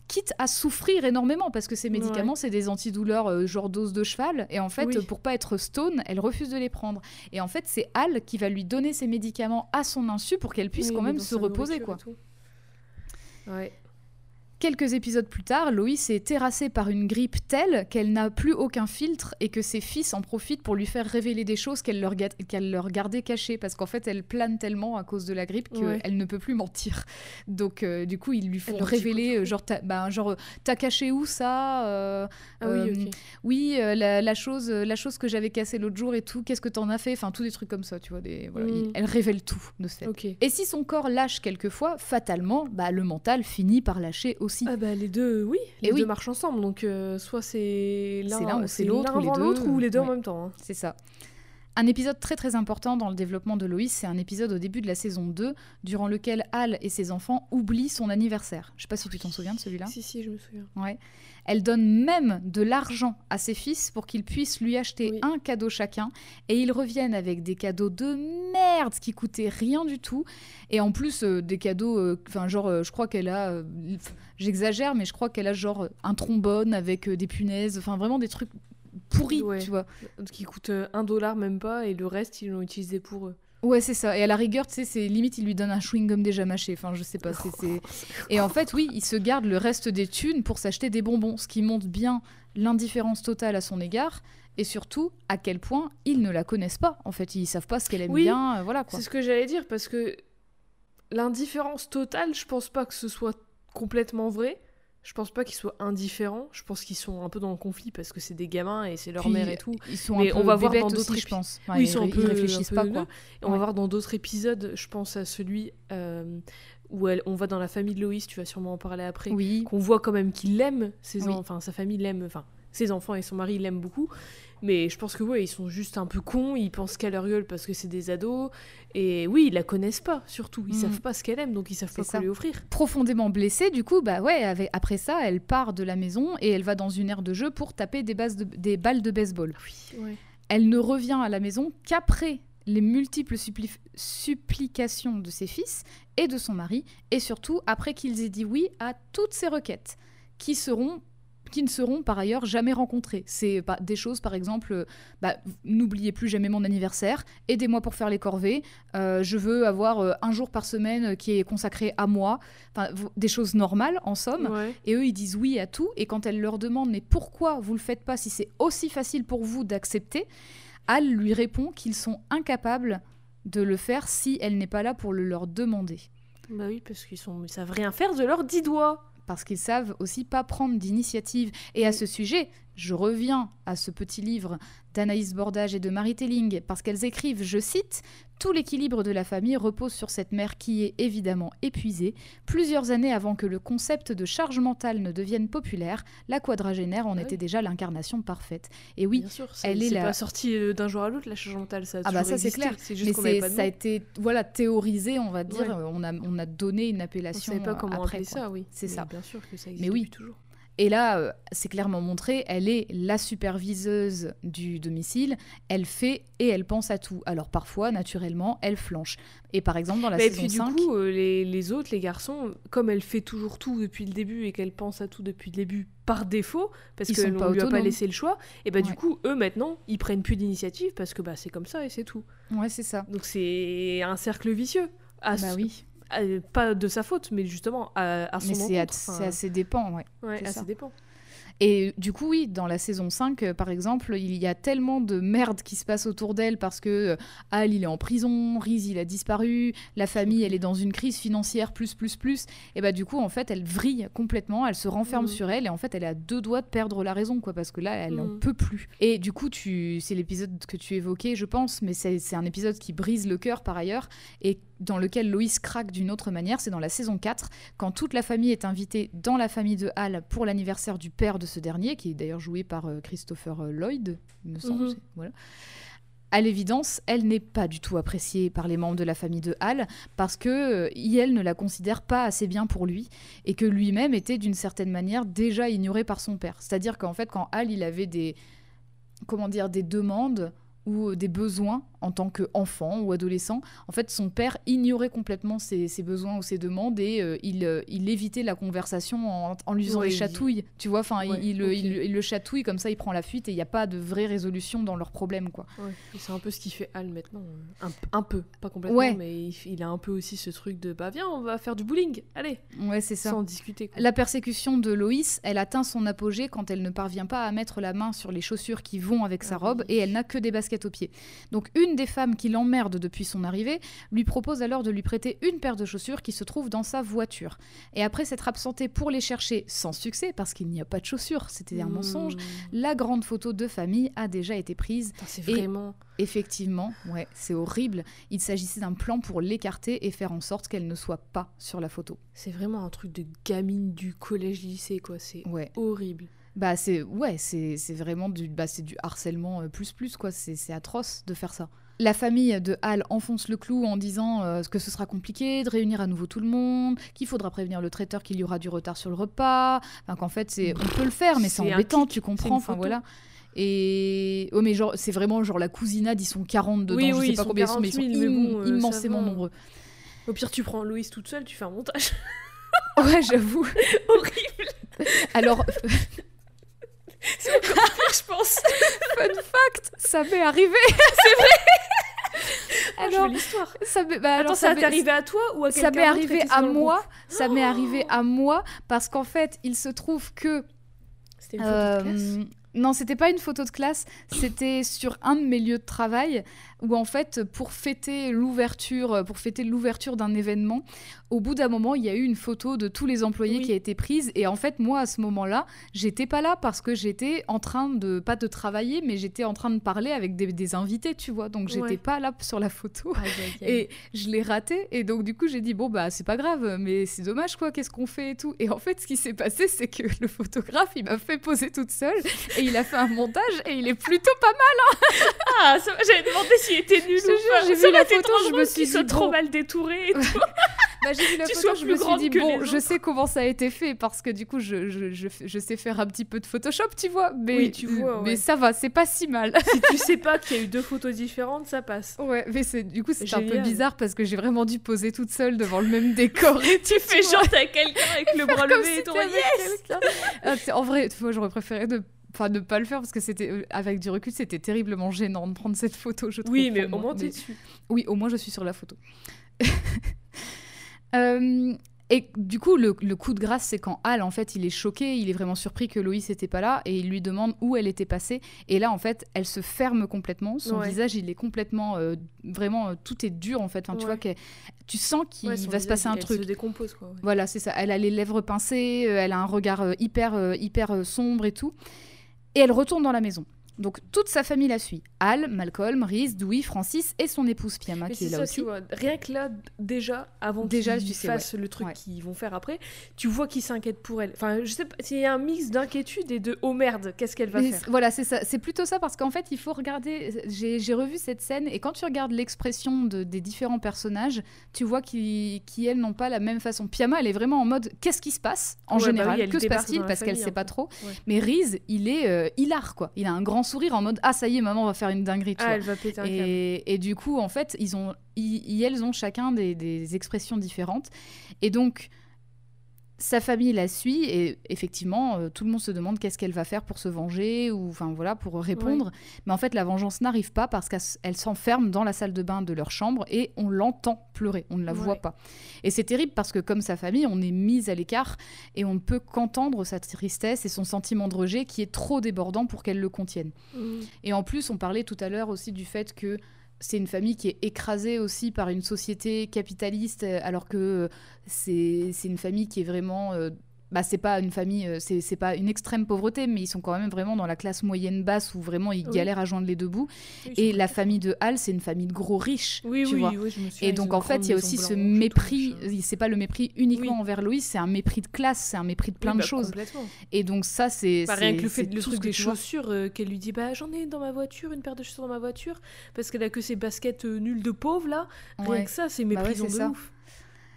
Quitte à souffrir énormément parce que ces médicaments, c'est des antidouleurs euh, genre dose de cheval. Et en fait, Oui. pour pas être stone, elle refuse de les prendre. Et en fait, c'est Al qui va lui donner ses médicaments à son insu pour qu'elle puisse Oui, quand même se reposer. quoi. Ouais. Quelques épisodes plus tard, Loïs est terrassée par une grippe telle qu'elle n'a plus aucun filtre et que ses fils en profitent pour lui faire révéler des choses qu'elle leur, ga- qu'elle leur gardait cachées parce qu'en fait elle plane tellement à cause de la grippe qu'elle Ouais. ne peut plus mentir. Donc euh, du coup ils lui font révéler euh, coup genre t'as bah, genre euh, t'as caché où ça Euh, Ah oui, la, la chose, la chose que j'avais cassée l'autre jour et tout, qu'est-ce que t'en as fait? Enfin, tous des trucs comme ça, tu vois. Des, voilà, Mm. il- elle révèle tout de ce fait. Et si son corps lâche quelquefois, fatalement, bah, le mental finit par lâcher aussi. Ah bah les deux, oui, les Et deux oui. marchent ensemble, donc euh, soit c'est l'un ou c'est l'autre, ou les deux. l'autre, ou les deux en même temps. hein. C'est ça. Un épisode très très important dans le développement de Loïs, c'est un épisode au début de la saison 2, durant lequel Hal et ses enfants oublient son anniversaire. Je sais pas si tu t'en souviens de celui-là. Si, si, je me souviens. Ouais. Elle donne même de l'argent à ses fils pour qu'ils puissent lui acheter Oui. un cadeau chacun. Et ils reviennent avec des cadeaux de merde qui coûtaient rien du tout. Et en plus, euh, des cadeaux. euh, Enfin, genre, euh, je crois qu'elle a. J'exagère, mais je crois qu'elle a genre un trombone avec des punaises. Enfin, vraiment des trucs pourris, Ouais. tu vois. Qui coûte euh, un dollar même pas, et le reste, ils l'ont utilisé pour eux. Ouais, c'est ça. Et à la rigueur, tu sais, c'est limite, il lui donne un chewing-gum déjà mâché. Enfin, je sais pas. c'est- c'est... Et en fait, oui, il se garde le reste des thunes pour s'acheter des bonbons, ce qui montre bien l'indifférence totale à son égard. Et surtout, à quel point ils ne la connaissent pas. En fait, ils savent pas ce qu'elle aime Oui, bien. euh, voilà quoi. C'est ce que j'allais dire, parce que l'indifférence totale, je pense pas que ce soit complètement vrai. Je pense pas qu'ils soient indifférents. Je pense qu'ils sont un peu dans le conflit parce que c'est des gamins et c'est leur Puis, mère et tout. Ils sont Mais un on peu va voir dans d'autres je pense. Oui, ils sont un ré- peu- réfléchissent un pas quoi. Et on va voir dans d'autres épisodes, je pense à celui euh, où elle, on va dans la famille de Loïs, tu vas sûrement en parler après, Oui. qu'on voit quand même qu'il l'aime, ses Oui. en- enfin sa famille l'aime, enfin ses enfants et son mari l'aiment beaucoup. Mais je pense que ouais, ils sont juste un peu cons, ils pensent qu'à leur gueule parce que c'est des ados. Et oui, ils la connaissent pas, surtout. Ils Mhm. savent pas ce qu'elle aime, donc ils savent pas quoi lui offrir. Profondément blessée, du coup, bah ouais, avec- après ça, elle part de la maison et elle va dans une aire de jeu pour taper des, bases de- des balles de baseball. Oui, ouais. Elle ne revient à la maison qu'après les multiples suppli- supplications de ses fils et de son mari, et surtout après qu'ils aient dit oui à toutes ses requêtes, qui seront qui ne seront par ailleurs jamais rencontrées. C'est des choses, par exemple, euh, bah, n'oubliez plus jamais mon anniversaire, aidez-moi pour faire les corvées, euh, je veux avoir euh, un jour par semaine qui est consacré à moi, enfin, des choses normales en somme. Ouais. Et eux, ils disent oui à tout. Et quand elle leur demande mais pourquoi vous le faites pas si c'est aussi facile pour vous d'accepter, Al lui répond qu'ils sont incapables de le faire si elle n'est pas là pour le leur demander. Bah oui, parce qu'ils sont... ils savent rien faire de leurs dix doigts. Parce qu'ils savent aussi pas prendre d'initiative. Et à ce sujet, je reviens à ce petit livre d'Anaïs Bordage et de Marie Telling, parce qu'elles écrivent, je cite, Tout l'équilibre de la famille repose sur cette mère qui est évidemment épuisée. Plusieurs années avant que le concept de charge mentale ne devienne populaire, la quadragénaire en Ah oui. était déjà l'incarnation parfaite. Et oui, Bien sûr, c'est elle est la- pas sorti euh, d'un jour à l'autre, la charge mentale, ça a Ah bah ça, c'est clair. Juste mais pas de ça a été voilà, théorisé, on va dire. Ouais. On, a, on a donné une On appellation savait pas comment après, appeler quoi. ça, oui. C'est ça. Bien sûr que ça existe Mais oui. toujours. Et là, euh, c'est clairement montré, elle est la superviseuse du domicile, elle fait et elle pense à tout. Alors parfois, naturellement, elle flanche. Et par exemple, dans la Mais saison puis du 5, coup, euh, les, les autres, les garçons, comme elle fait toujours tout depuis le début et qu'elle pense à tout depuis le début par défaut, parce qu'on pas lui a pas laissé le choix, et bah du Ouais. coup, eux maintenant, ils prennent plus d'initiative parce que bah c'est comme ça et c'est tout. ouais, c'est ça. Donc c'est un cercle vicieux. À Bah oui, à- pas de sa faute, mais justement à, à son mais c'est à, Enfin, à ses dépens, ouais. ouais, à ça. ses dépens. Et du coup, oui, dans la saison 5, euh, par exemple, il y a tellement de merde qui se passe autour d'elle parce que euh, Al, il est en prison, Riz, il a disparu, la famille, elle est dans une crise financière, plus, plus, plus. Et bah, du coup, en fait, elle vrille complètement, elle se renferme Mhm. sur elle et en fait, elle à deux doigts de perdre la raison, quoi, parce que là, elle en Mhm. peut plus. Et du coup, tu... c'est l'épisode que tu évoquais, je pense, mais c'est c'est un épisode qui brise le cœur par ailleurs et dans lequel Loïs craque d'une autre manière, c'est dans la saison 4, quand toute la famille est invitée dans la famille de Hal pour l'anniversaire du père de ce dernier, qui est d'ailleurs joué par euh, Christopher euh, Lloyd, il me semble. Voilà. À l'évidence, elle n'est pas du tout appréciée par les membres de la famille de Hal parce que euh, elle ne la considère pas assez bien pour lui et que lui-même était d'une certaine manière déjà ignoré par son père. C'est-à-dire qu'en fait, quand Hal il avait des comment dire des demandes ou euh, des besoins en tant qu'enfant ou adolescent. En fait, son père ignorait complètement ses, ses besoins ou ses demandes et euh, il, euh, il évitait la conversation en, en lui faisant Ouais, des il- chatouilles. Tu vois, enfin, il- Ouais, il, ok. il- il le chatouille comme ça, il prend la fuite et il n'y a pas de vraie résolution dans leurs problèmes, quoi. Ouais, c'est un peu ce qui fait Al maintenant. Un, un peu, pas complètement, mais il, a un peu aussi ce truc de bah viens, on va faire du bowling, allez, Ouais, c'est ça. sans discuter. quoi. La persécution de Loïs, elle atteint son apogée quand elle ne parvient pas à mettre la main sur les chaussures qui vont avec sa Ah robe et elle n'a que des baskets aux pieds. Donc une des femmes qui l'emmerde depuis son arrivée lui propose alors de lui prêter une paire de chaussures qui se trouve dans sa voiture. Et après s'être absentée pour les chercher sans succès parce qu'il n'y a pas de chaussures, c'était un Hmm. mensonge, la grande photo de famille a déjà été prise. C'est vraiment. Effectivement, ouais, c'est horrible. Il s'agissait d'un plan pour l'écarter et faire en sorte qu'elle ne soit pas sur la photo. C'est vraiment un truc de gamine du collège-lycée, quoi. C'est Ouais. horrible. Bah c'est ouais, c'est c'est vraiment du bah c'est du harcèlement euh, plus plus quoi, c'est c'est atroce de faire ça. La famille de Hal enfonce le clou en disant euh, que ce sera compliqué de réunir à nouveau tout le monde, qu'il faudra prévenir le traiteur qu'il y aura du retard sur le repas, enfin, qu'en fait c'est on peut le faire mais c'est embêtant, tu comprends, enfin voilà. Et oh mais genre c'est vraiment genre la cousinade, ils sont 40 dedans, Oui, je oui, sais ils pas sont combien ils sont mais ils 40 sont 000, mais im- bon, euh, immensément nombreux. Au pire, tu prends Loïs toute seule, tu fais un montage. Ouais, j'avoue. horrible. Alors C'est encore pire, je pense. fun fact, ça m'est arrivé. Ah, je Alors veux l'histoire. ça m'est bah, alors, Attends, ça m'est- arrivé à toi ou à quelqu'un ça m'est arrivé à moi. Ça m'est Oh arrivé à moi parce qu'en fait, il se trouve que C'était une photo de classe. euh, non, c'était pas une photo de classe, c'était sur un de mes lieux de travail où en fait, pour fêter l'ouverture, pour fêter l'ouverture d'un événement, au bout d'un moment, il y a eu une photo de tous les employés Oui. qui a été prise. Et en fait, moi à ce moment-là, j'étais pas là parce que j'étais en train de pas de travailler, mais j'étais en train de parler avec des, des invités, tu vois, donc j'étais Ouais. pas là sur la photo. Et je l'ai raté et donc du coup j'ai dit bon bah c'est pas grave mais c'est dommage quoi. Qu'est-ce qu'on fait et tout. Et en fait ce qui s'est passé c'est que le photographe il m'a fait poser toute seule et il a fait un montage et il est plutôt pas mal Ah, ça- j'avais demandé s'il était nul j'ai vu la photo, je me suis dit, trop mal détouré. et tout. bah, j'ai vu la Tu photo je me suis dit bon je sais comment ça a été fait parce que du coup je, je, je, je sais faire un petit peu de Photoshop tu vois mais, Oui, tu vois, mais ouais. ça va c'est pas si mal si tu sais pas qu'il y a eu deux photos différentes, ça passe. ouais mais c'est du coup c'est un peu bizarre parce que j'ai vraiment dû poser toute seule devant le même décor et Tu fais genre t'as quelqu'un avec le bras levé si et ton yes quelqu'un. Ah, en vrai, tu vois, j'aurais préféré de enfin ne pas le faire parce que c'était euh, avec du recul c'était terriblement gênant de prendre cette photo je trouve Oui, mais au moi. moins t'es dessus. oui au moins je suis sur la photo Euh, et du coup le, le coup de grâce c'est quand Al en fait il est choqué il est vraiment surpris que Loïs n'était pas là et il lui demande où elle était passée et là en fait elle se ferme complètement son Ouais. visage il est complètement euh, vraiment euh, tout est dur en fait enfin, tu vois que tu sens qu'il Ouais, va se passer un truc Elle se décompose quoi. voilà, c'est ça. Elle a les lèvres pincées, elle a un regard hyper, hyper sombre et tout. Et elle retourne dans la maison. Donc toute sa famille la suit. Al, Malcolm, Reese, Dewey, Francis et son épouse Piama Mais qui est c'est là ça, tu aussi. vois. Rien que là, déjà, avant Déjà, qu'ils fassent le truc Ouais. qu'ils vont faire après, tu vois qu'ils s'inquiètent pour elle. Enfin, je sais pas, il y a un mix d'inquiétude et de oh merde, qu'est-ce qu'elle va Mais faire? Voilà, c'est ça. C'est plutôt ça parce qu'en fait, il faut regarder. J'ai revu cette scène et quand tu regardes l'expression de- des différents personnages, tu vois qu'ils, qui elles, n'ont pas la même façon. Piama, elle est vraiment en mode qu'est-ce qui se passe? En Ouais, bah général oui, Que se passe-t-il? Parce qu'elle sait un pas trop. Mais Reese, il est euh, hilar quoi. Il a un grand sourire en mode ah ça y est, maman va faire une dinguerie. Tu Ah, vois. elle va péter un câble. Et, et du coup, en fait, ils ont, ils, ils- elles ont chacun des, des expressions différentes. Et donc, sa famille la suit et effectivement, euh, tout le monde se demande qu'est-ce qu'elle va faire pour se venger ou enfin voilà pour répondre. Mais en fait, la vengeance n'arrive pas parce qu'elle s'enferme dans la salle de bain de leur chambre et on l'entend pleurer, on ne la voit pas. Et c'est terrible parce que comme sa famille, on est mise à l'écart et on ne peut qu'entendre sa tristesse et son sentiment de rejet qui est trop débordant pour qu'elle le contienne. Mhm. Et en plus, on parlait tout à l'heure aussi du fait que c'est une famille qui est écrasée aussi par une société capitaliste, euh, alors que euh, c'est c'est une famille qui est vraiment... bah, c'est pas une famille, euh, c'est pas une extrême pauvreté, mais ils sont quand même vraiment dans la classe moyenne basse où vraiment ils Oui. galèrent à joindre les deux bouts. Oui, Et la famille de Hal, c'est une famille de gros riches. Oui, tu oui, vois. je me. Et donc en fait, il y a aussi ce mépris, machin. c'est pas le mépris uniquement envers Loïs, c'est un mépris de classe, c'est un mépris de plein de bah, choses. Et donc ça, c'est... Bah, rien que le fait le truc des chaussures euh, qu'elle lui dit bah j'en ai dans ma voiture une paire de chaussures dans ma voiture parce qu'elle a que ses baskets euh, nulles de pauvre là rien que ça c'est Bah méprisant de ouf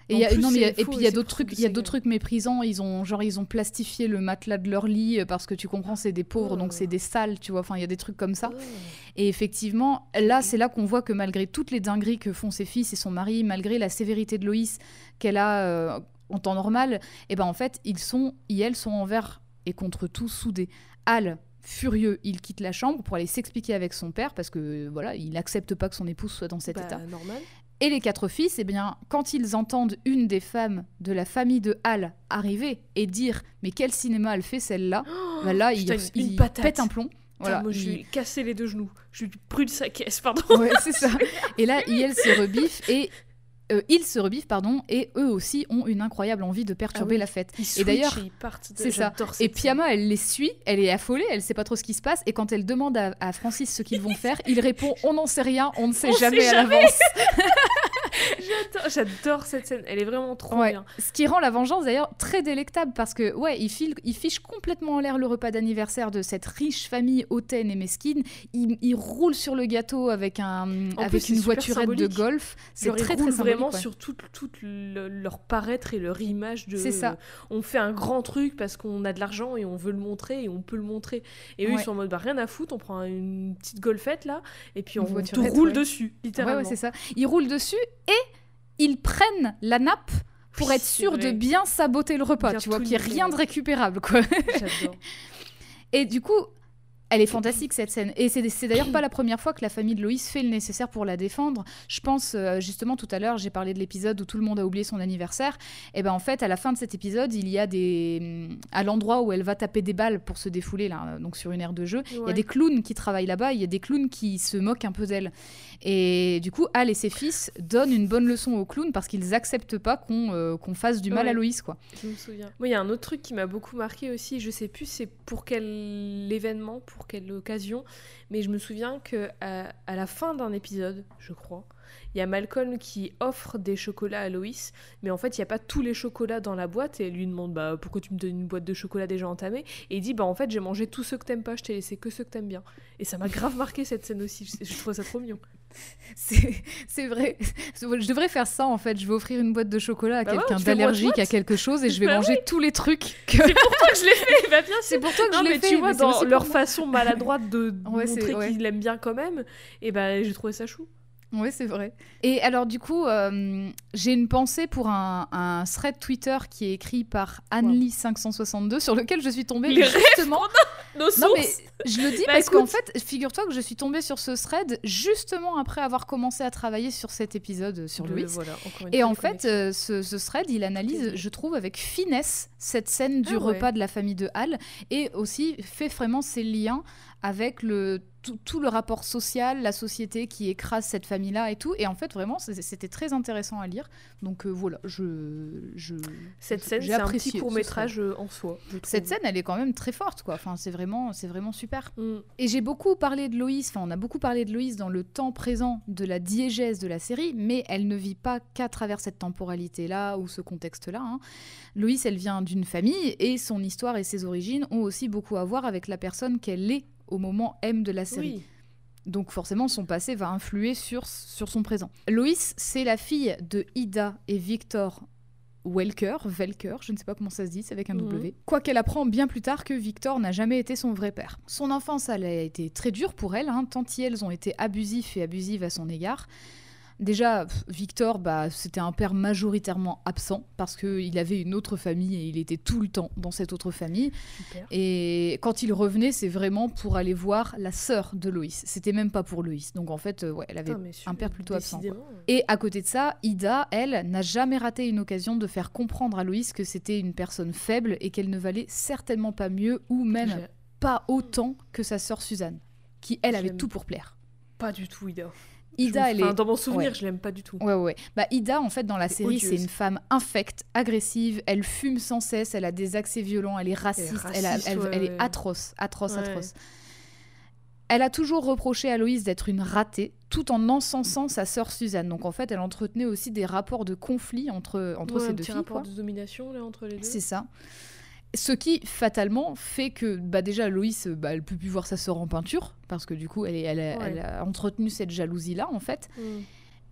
Et, y a- plus, non, mais il y a- c'est et puis il y a d'autres trucs, il y a c'est- d'autres trucs méprisants. Ils ont genre ils ont plastifié le matelas de leur lit parce que tu comprends, c'est des pauvres, donc c'est des sales, tu vois. Enfin, il y a des trucs comme ça. Oh. Et effectivement, là, c'est là qu'on voit que malgré toutes les dingueries que font ses fils et son mari, malgré la sévérité de Loïs qu'elle a euh, en temps normal, et ben en fait, ils sont, elles sont envers et contre tout soudés. Al, furieux, il quitte la chambre pour aller s'expliquer avec son père parce que voilà, il n'accepte pas que son épouse soit dans cet Bah, état. normal. Et les quatre fils, eh bien, quand ils entendent une des femmes de la famille de Hal arriver et dire mais quel cinéma elle fait celle-là, bah là ils patate. pètent un plomb. Voilà, moi, je lui ai cassé les deux genoux. Je lui brûle sa caisse, pardon. Ouais, c'est ça. Et là, Iel se rebiffe et euh, ils se rebiffent, pardon, et eux aussi ont une incroyable envie de perturber Ah oui. la fête. Ils Et d'ailleurs, et ils partent. c'est ça. Et Piama, elle les suit, elle est affolée, elle sait pas trop ce qui se passe, et quand elle demande à, à Francis ce qu'ils vont faire, il répond On n'en sait rien, on ne sait On sait jamais à jamais. l'avance. J'adore, cette scène. Elle est vraiment trop Ouais. bien. Ce qui rend la vengeance d'ailleurs très délectable parce que ouais, il, file, il fiche complètement en l'air le repas d'anniversaire de cette riche famille hautaine et mesquine. Il, il roule sur le gâteau avec un En avec plus, une voiturette de golf. C'est très très vraiment ouais. sur tout, tout le- leur paraître et leur image de. C'est ça. On fait un grand truc parce qu'on a de l'argent et on veut le montrer et on peut le montrer. Et eux, Ouais. ils sont en mode bah, rien à foutre, on prend une petite golfette là et puis on voiturette, roule ouais. dessus, Ouais, littéralement. ouais, c'est ça. Ils roulent dessus et ils prennent la nappe pour Oui, être sûr de bien saboter le repas, Bien tu vois, qu'il n'y ait rien de récupérable, quoi. Et du coup, elle est fantastique cette scène. Et c'est d'ailleurs pas la première fois que la famille de Loïs fait le nécessaire pour la défendre. Je pense euh, justement tout à l'heure, j'ai parlé de l'épisode où tout le monde a oublié son anniversaire. Et ben en fait, à la fin de cet épisode, il y a des hum, à l'endroit où elle va taper des balles pour se défouler là, donc sur une aire de jeu, il y a des clowns qui travaillent là-bas. Il y a des clowns qui se moquent un peu d'elle. Et du coup, Al et ses fils donnent une bonne leçon aux clowns parce qu'ils acceptent pas qu'on euh, qu'on fasse du mal Ouais. à Loïs quoi. Je me souviens. Moi, il y a un autre truc qui m'a beaucoup marqué aussi. Je sais plus c'est pour quel événement, pour quelle occasion, mais je me souviens que à, à la fin d'un épisode, je crois, il y a Malcolm qui offre des chocolats à Loïs, mais en fait, il n'y a pas tous les chocolats dans la boîte et elle lui demande bah pourquoi tu me donnes une boîte de chocolat déjà entamée? Et il dit bah en fait j'ai mangé tous ceux que t'aimes pas, je t'ai laissé que ceux que t'aimes bien. Et ça m'a grave marqué cette scène aussi. Je, je trouve ça trop mignon. C'est vrai. Je devrais faire ça en fait. Je vais offrir une boîte de chocolat à Bah quelqu'un d'allergique à quelque chose et je vais Bah manger tous les trucs. Que... C'est pour toi que je l'ai fait. Bah bien. C'est pour toi que Non, je l'ai fait. tu vois, mais dans leur façon maladroite de Ouais, c'est- montrer ouais. qu'ils l'aiment bien quand même, et ben j'ai trouvé ça chou. Oui, c'est vrai. Et alors, du coup, euh, j'ai une pensée pour un, un thread Twitter qui est écrit par Anneli562 sur lequel je suis tombée Les rêves justement. Nos Non, sources. mais je le dis Bah, parce qu'en fait, figure-toi que je suis tombée sur ce thread justement après avoir commencé à travailler sur cet épisode sur Louis. voilà, Et en fait, euh, ce, ce thread, il analyse, je trouve, avec finesse cette scène du Ah ouais. repas de la famille de Hal et aussi fait vraiment ses liens avec le, tout, tout le rapport social, la société qui écrase cette famille-là et tout. Et en fait, vraiment, c'était très intéressant à lire. Donc euh, voilà, je, je cette scène, c'est un petit court métrage en soi. Cette scène, elle est quand même très forte, quoi. Enfin, c'est vraiment, c'est vraiment super. Mm. Et j'ai beaucoup parlé de Loïs, enfin on a beaucoup parlé de Loïs dans le temps présent de la diégèse de la série, mais elle ne vit pas qu'à travers cette temporalité-là ou ce contexte-là. hein. Loïs, elle vient d'une famille et son histoire et ses origines ont aussi beaucoup à voir avec la personne qu'elle est au moment M de la série. Oui. Donc forcément, son passé va influer sur, sur son présent. Loïs, c'est la fille de Ida et Victor Welker, Velker, je ne sais pas comment ça se dit, c'est avec un Mhm. W. Quoiqu'elle apprend bien plus tard que Victor n'a jamais été son vrai père. Son enfance, elle a été très dure pour elle, hein, tant y elles ont été abusifs et abusives à son égard. Déjà, Victor, bah, c'était un père majoritairement absent parce qu'il avait une autre famille et il était tout le temps dans cette autre famille. Super. Et quand il revenait, c'est vraiment pour aller voir la sœur de Loïs. C'était même pas pour Loïs. Donc en fait, euh, ouais, elle avait Putain, un père plutôt absent. quoi. Et à côté de ça, Ida, elle, n'a jamais raté une occasion de faire comprendre à Loïs que c'était une personne faible et qu'elle ne valait certainement pas mieux ou même pas autant que sa sœur Suzanne, qui elle avait tout pour plaire. Pas du tout Ida. Ida, elle est Dans mon souvenir, ouais. je l'aime pas du tout. Ouais, ouais. Bah, Ida, en fait, dans la série, c'est une femme infecte, agressive, elle fume sans cesse, elle a des accès violents, elle est raciste, elle, a- raciste, elle- ouais, elle est atroce, atroce, Ouais. atroce. Elle a toujours reproché à Loïs d'être une ratée, tout en encensant sa sœur Suzanne. Donc en fait, elle entretenait aussi des rapports de conflit entre, entre ces un deux filles. rapport quoi. de domination là entre les deux. C'est ça. Ce qui, fatalement, fait que bah, déjà, Loïs, bah, elle peut plus voir sa sœur en peinture, parce que du coup, elle, est- elle, a- Ouais. elle a entretenu cette jalousie-là, en fait. Mm.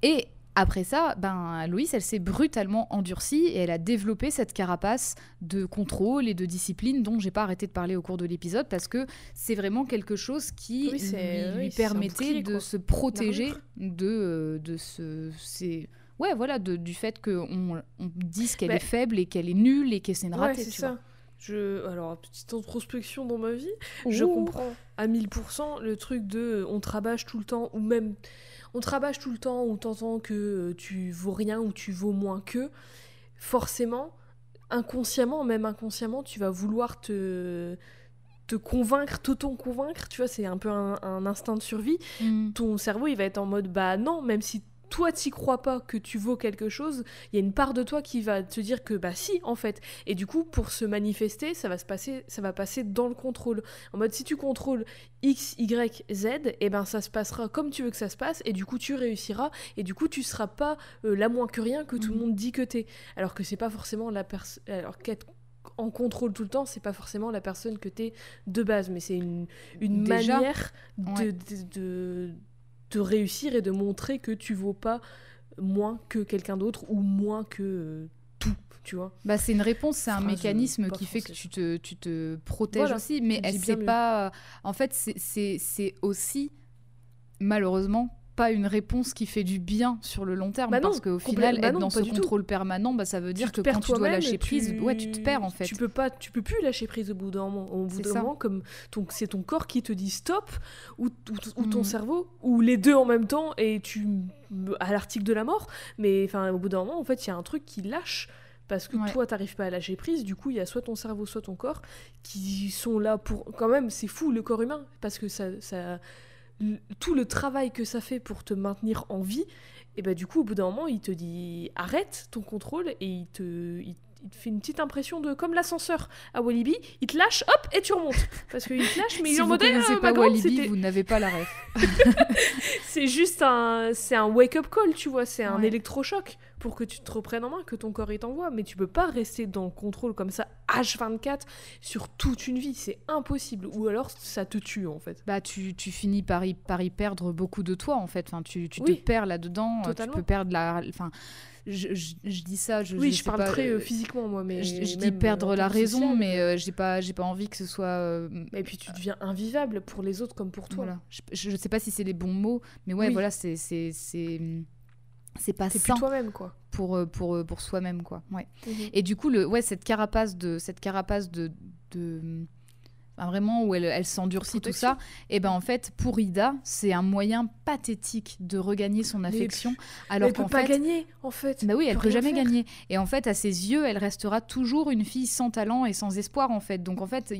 Et Après ça, ben, Loïs, elle s'est brutalement endurcie et elle a développé cette carapace de contrôle et de discipline dont j'ai pas arrêté de parler au cours de l'épisode parce que c'est vraiment quelque chose qui Oui, lui, oui, permettait bouclier, de se protéger armure. de, euh, de ce. c'est- Ouais, voilà, de- du fait qu'on on dise qu'elle Mais- est faible et qu'elle est nulle et que c'est une Ouais, ratée. c'est ça. Je... Alors, petite introspection dans ma vie. Je comprends à 1000% le truc de euh, on te rabâche tout le temps, ou même on te rabâche tout le temps, ou t'entends que euh, tu vaux rien ou tu vaux moins qu'eux. Forcément, inconsciemment, même inconsciemment, tu vas vouloir te te convaincre, t'auto-convaincre, tu vois, c'est un peu un, un instinct de survie. Mm. Ton cerveau, il va être en mode, bah non, même si toi, t'y crois pas que tu vaux quelque chose, il y a une part de toi qui va te dire que, bah si, en fait. Et du coup, pour se manifester, ça va se passer, ça va passer dans le contrôle. En mode, si tu contrôles X, Y, Z, et ben ça se passera comme tu veux que ça se passe, et du coup, tu réussiras, et du coup, tu seras pas euh, la moins que rien que tout le Mhm. monde dit que t'es. Alors que c'est pas forcément la personne. Alors qu'être en contrôle tout le temps, c'est pas forcément la personne que t'es de base, mais c'est une, une Déjà, manière de, ouais. de, de- de réussir et de montrer que tu vaux pas moins que quelqu'un d'autre ou moins que euh, tout, tu vois. Bah, c'est une réponse, c'est un Phrase, mécanisme qui fait que tu te, tu te protèges Voilà, aussi, mais pas. En fait, c'est- c'est c'est aussi, malheureusement, pas une réponse qui fait du bien sur le long terme. Bah non, parce qu'au final, bah être non, dans ce tout. contrôle permanent, bah, ça veut dire que quand tu dois lâcher prise, tu- ouais, tu te perds en fait. Tu peux pas, tu peux plus lâcher prise au bout d'un moment. Au bout C'est d'un moment, comme ton, c'est ton corps qui te dit stop, ou, ou- ou ton Mhm. cerveau, ou les deux en même temps, et tu à l'article de la mort. Mais enfin, au bout d'un moment, en fait, il y a un truc qui lâche. Parce que Ouais. toi, t'arrives pas à lâcher prise, du coup, il y a soit ton cerveau, soit ton corps qui sont là pour. Quand même, c'est fou le corps humain, parce que ça, tout le travail que ça fait pour te maintenir en vie, et bah du coup, au bout d'un moment, il te dit arrête ton contrôle et il te, il, il te fait une petite impression de comme l'ascenseur à Walibi, il te lâche, hop, et tu remontes. Parce qu'il te lâche, mais il si est en vous mode eh, connaissez euh, pas grande, Walibi, vous n'avez pas la ref. c'est juste un, c'est un wake-up call, tu vois, c'est un électrochoc pour que tu te reprennes en main, que ton corps il t'envoie. Mais tu peux pas rester dans le contrôle comme ça H24 sur toute une vie, c'est impossible. Ou alors ça te tue en fait. Bah, tu, tu finis par y, par y perdre beaucoup de toi en fait. Enfin, tu, tu Oui. te perds là-dedans. euh, Tu peux perdre la. Enfin, je, je- je dis ça. Je, oui, je je, parle pas, très euh, euh, physiquement moi, mais je, je dis euh, perdre la raison, social, mais euh, j'ai pas, j'ai pas envie que ce soit. euh, Et puis tu deviens invivable pour les autres comme pour toi. Voilà. Je, sais pas si c'est les bons mots, mais ouais, Oui. voilà, c'est c'est c'est c'est pas sain toi-même quoi. pour euh, pour euh, pour soi-même quoi. Ouais. Mhm. Et du coup, le ouais, cette carapace de cette carapace de, de vraiment où elle, elle s'endurcit tout ça, et ben en fait pour Ida, c'est un moyen pathétique de regagner son affection Mais alors elle peut qu'en pas fait gagner en fait. bah oui, elle peut peut jamais faire. gagner. Et en fait, à ses yeux, elle restera toujours une fille sans talent et sans espoir, en fait. Donc, en fait,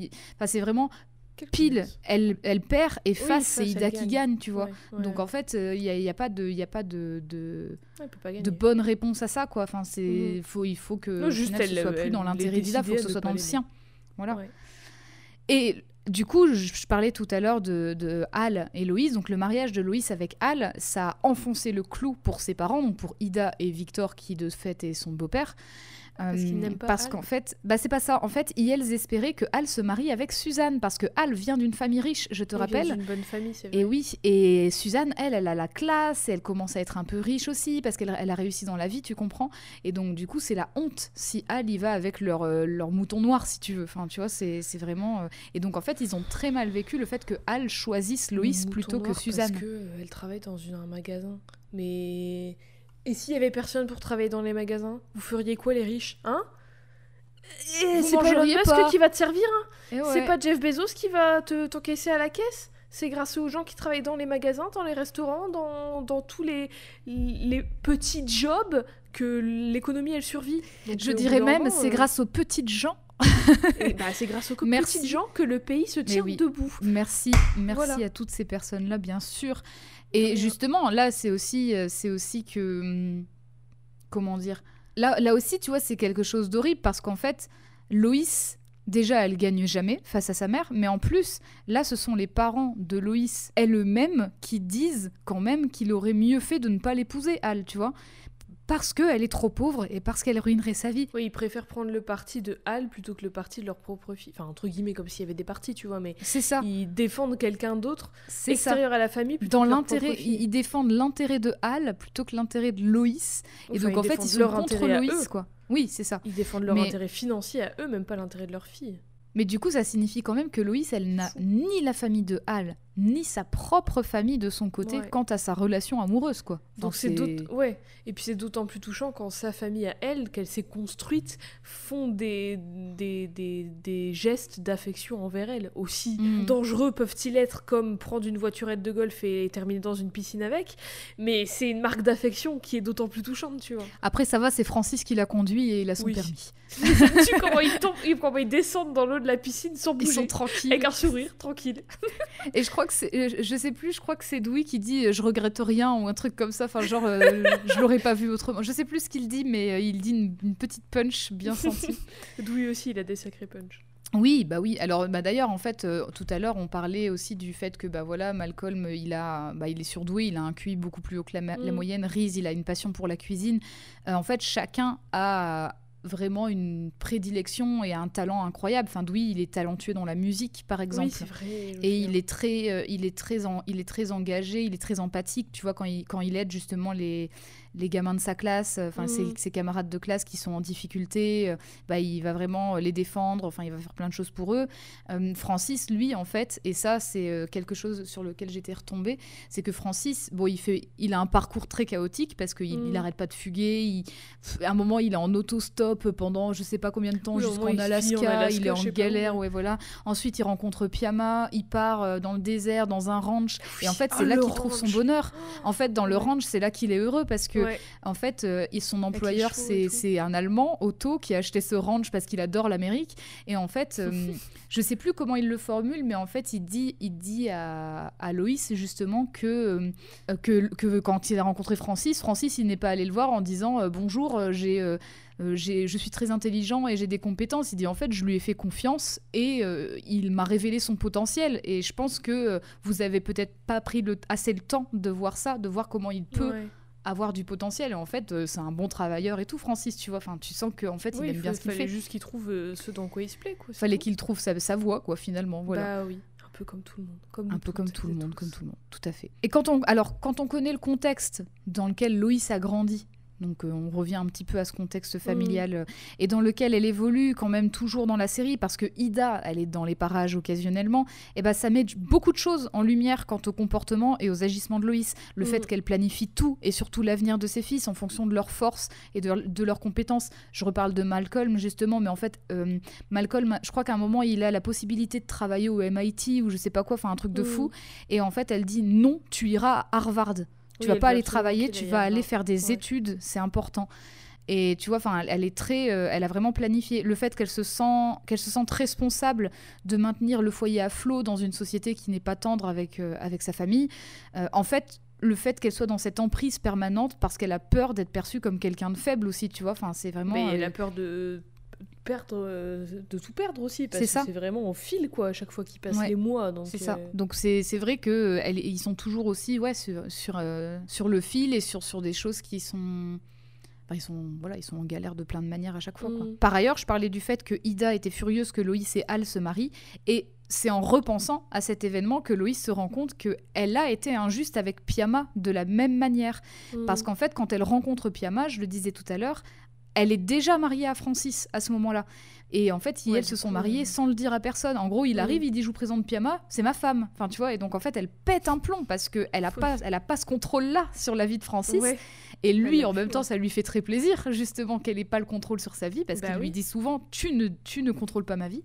c'est vraiment Pile. Elle, elle perd et face, c'est Ida qui gagne. tu vois. Ouais, ouais, Donc, en fait, il n'y a, y a pas de, y a pas de, de, Ouais, de bonne réponse à ça, quoi. Enfin, c'est, Mhm. faut, il faut que Non, juste final, ce elle- soit plus dans l'intérêt d'Ida, il faut que ce soit dans le sien. Voilà. Et du coup, je, je parlais tout à l'heure de, de Al et Loïs. Donc, le mariage de Loïs avec Al, ça a enfoncé le clou pour ses parents, donc pour Ida et Victor, qui de fait est son beau-père. Parce qu'ils n'aiment pas Parce Al qu'en fait, bah c'est pas ça. En fait, ils espéraient que Al se marie avec Suzanne, parce que Al vient d'une famille riche, je te vient rappelle. d'une bonne famille, c'est vrai. Et oui, et Suzanne, elle, elle a la classe, et elle commence à être un peu riche aussi, parce qu'elle elle a réussi dans la vie, tu comprends Et donc, du coup, c'est la honte si Al y va avec leur, euh, leur mouton noir, si tu veux. Enfin, tu vois, c'est vraiment... euh, Et donc, en fait, ils ont très mal vécu le fait que Al choisisse Loïs plutôt que Suzanne. Parce que euh, elle travaille dans une- un magasin. Mais et s'il y avait personne pour travailler dans les magasins, vous feriez quoi les riches, hein? Et c'est pas Elon Musk pas. qui va te servir, hein ouais. C'est pas Jeff Bezos qui va te t'encaisser à la caisse? C'est grâce aux gens qui travaillent dans les magasins, dans les restaurants, dans, dans tous les, les petits jobs que l'économie elle survit? Donc, Je dirais même, c'est euh, grâce aux petites gens. et bah, c'est grâce aux Merci. petites gens que le pays se tient oui. debout. Merci, merci Voilà. à toutes ces personnes-là, bien sûr. Et justement, là, c'est aussi, euh, c'est aussi que, hum, comment dire, là, là aussi, tu vois, c'est quelque chose d'horrible parce qu'en fait, Loïs, déjà, elle gagne jamais face à sa mère, mais en plus, là, ce sont les parents de Loïs elles-mêmes qui disent quand même qu'il aurait mieux fait de ne pas l'épouser, Al, tu vois. Parce qu'elle est trop pauvre et parce qu'elle ruinerait sa vie. Oui, ils préfèrent prendre le parti de Hal plutôt que le parti de leur propre fille. Enfin, entre guillemets, comme s'il y avait des partis, tu vois, mais C'est ça. ils défendent quelqu'un d'autre ça. extérieur à la famille plutôt Dans l'intérêt, ils défendent l'intérêt de Hal plutôt que l'intérêt de Loïs. Et donc en fait, ils sont leur contre Loïs, quoi. Oui, c'est ça. Ils défendent leur Mais- intérêt financier à eux, même pas l'intérêt de leur fille. Mais du coup, ça signifie quand même que Loïs, elle n'a ni la famille de Hal, ni sa propre famille de son côté Ouais. quant à sa relation amoureuse, quoi. Donc c'est ouais et puis c'est d'autant plus touchant quand sa famille à elle qu'elle s'est construite font des des, des, des gestes d'affection envers elle aussi Mm. dangereux peuvent-ils être comme prendre une voiturette de golf et terminer dans une piscine avec mais c'est une marque d'affection qui est d'autant plus touchante tu vois Après, ça va, c'est Francis qui l'a conduit et il a son Oui. permis. tu comment ils tombent ils- comment ils descendent dans l'eau de la piscine sans Ils bouger sont tranquilles. avec un sourire tranquille Et je crois que c'est, euh, je sais plus, je crois que c'est Dewey qui dit euh, je regrette rien ou un truc comme ça. Enfin, genre, euh, je l'aurais pas vu autrement. Je sais plus ce qu'il dit, mais il dit une, une petite punch bien sentie. Dewey aussi il a des sacrés punch Oui, bah oui. Alors, bah d'ailleurs, en fait, euh, tout à l'heure, on parlait aussi du fait que, bah voilà, Malcolm, il a, bah, il est surdoué, il a un QI beaucoup plus haut que la, ma- la Mm. moyenne. Reese, il a une passion pour la cuisine. Euh, en fait, chacun a vraiment une prédilection et un talent incroyable. Enfin, Dewey, il est talentueux dans la musique, par exemple. oui c'est vrai Et souviens. il est très, euh, il est très, en- il est très engagé, il est très empathique. Tu vois quand il, quand il aide justement les, les gamins de sa classe, euh, enfin ses, Mhm. ses camarades de classe qui sont en difficulté, euh, bah il va vraiment les défendre. Enfin il va faire plein de choses pour eux. Euh, Francis, lui, en fait, et ça c'est euh, quelque chose sur lequel j'étais retombée, c'est que Francis, bon il fait, il a un parcours très chaotique parce qu'il Mhm. il arrête pas de fuguer. Il, à un moment il est en autostop pendant je sais pas combien de temps Oui, jusqu'en il Alaska, Alaska, il est en galère, ouais. voilà. Ensuite, il rencontre Piama, il part euh, dans le désert, dans un ranch. Et en fait, c'est là le qu'il trouve son bonheur. En fait, dans le ranch, c'est là qu'il est heureux parce que, Ouais. en fait, euh, son employeur, c'est un Allemand, Otto, qui a acheté ce ranch parce qu'il adore l'Amérique. Et en fait, euh, je sais plus comment il le formule, mais en fait, il dit, il dit à, à Loïs justement que, euh, que, que quand il a rencontré Francis, Francis, il n'est pas allé le voir en disant euh, bonjour, j'ai. euh, je suis très intelligent et j'ai des compétences. Il dit en fait, je lui ai fait confiance et euh, il m'a révélé son potentiel. Et je pense que euh, vous avez peut-être pas pris le, assez le temps de voir ça, de voir comment il peut Ouais. Avoir du potentiel. Et en fait, euh, c'est un bon travailleur et tout, Francis, tu vois. Enfin, tu sens qu'en fait, Oui, il aime bien ce qu'il fallait fait. juste qu'il trouve euh, ce dans quoi il se plaît quoi Fallait qu'il trouve sa, sa voie, quoi, finalement. Voilà. Bah oui, un peu comme tout le monde. Comme un peu comme tout le monde, tous. comme tout le monde, tout à fait. Et quand on, alors, quand on connaît le contexte dans lequel Loïs a grandi, donc euh, on revient un petit peu à ce contexte familial euh, et dans lequel elle évolue quand même toujours dans la série parce que Ida, elle est dans les parages occasionnellement, et ben ça met beaucoup de choses en lumière quant au comportement et aux agissements de Loïs. Le fait qu'elle planifie tout et surtout l'avenir de ses fils en fonction de leurs forces et de, de leurs compétences. Je reparle de Malcolm justement, mais en fait, euh, Malcolm, je crois qu'à un moment, il a la possibilité de travailler au MIT ou je sais pas quoi, enfin un truc de fou. Et en fait, elle dit non, tu iras à Harvard. Tu Oui, vas pas aller travailler, tu vas aller faire des Ouais. études, c'est important. Et tu vois, enfin, elle, elle est très, euh, elle a vraiment planifié le fait qu'elle se sent, qu'elle se sente responsable de maintenir le foyer à flot dans une société qui n'est pas tendre avec euh, avec sa famille. Euh, en fait, le fait qu'elle soit dans cette emprise permanente parce qu'elle a peur d'être perçue comme quelqu'un de faible aussi, tu vois. Enfin, c'est vraiment. Mais elle a peur de perdre, euh, de tout perdre aussi. Parce C'est que ça. c'est vraiment au fil, quoi, à chaque fois qu'il passe Ouais. les mois. Donc, C'est ça. euh, Donc c'est vrai que euh, sont toujours aussi ouais sur sur, sur le fil et sur sur des choses qui sont enfin, ils sont voilà ils sont en galère de plein de manières à chaque fois. quoi. Mm. Par ailleurs, je parlais du fait que Ida était furieuse que Loïs et Al se marient et c'est en repensant à cet événement que Loïs se rend compte que elle a été injuste avec Piama de la même manière. mm. Parce qu'en fait, quand elle rencontre Piama, je le disais tout à l'heure, elle est déjà mariée à Francis à ce moment-là. Et en fait, ils Ouais, elles se sont mariées sans le dire à personne. En gros, il arrive, il dit Je vous présente Piama, c'est ma femme. Enfin, tu vois, et donc en fait, elle pète un plomb parce qu'elle a, Faut- pas, elle a pas ce contrôle-là sur la vie de Francis. Ouais. Et lui, en même temps, ça lui fait très plaisir, justement, qu'elle ait pas le contrôle sur sa vie parce Bah qu'il lui dit souvent tu ne, tu ne contrôles pas ma vie.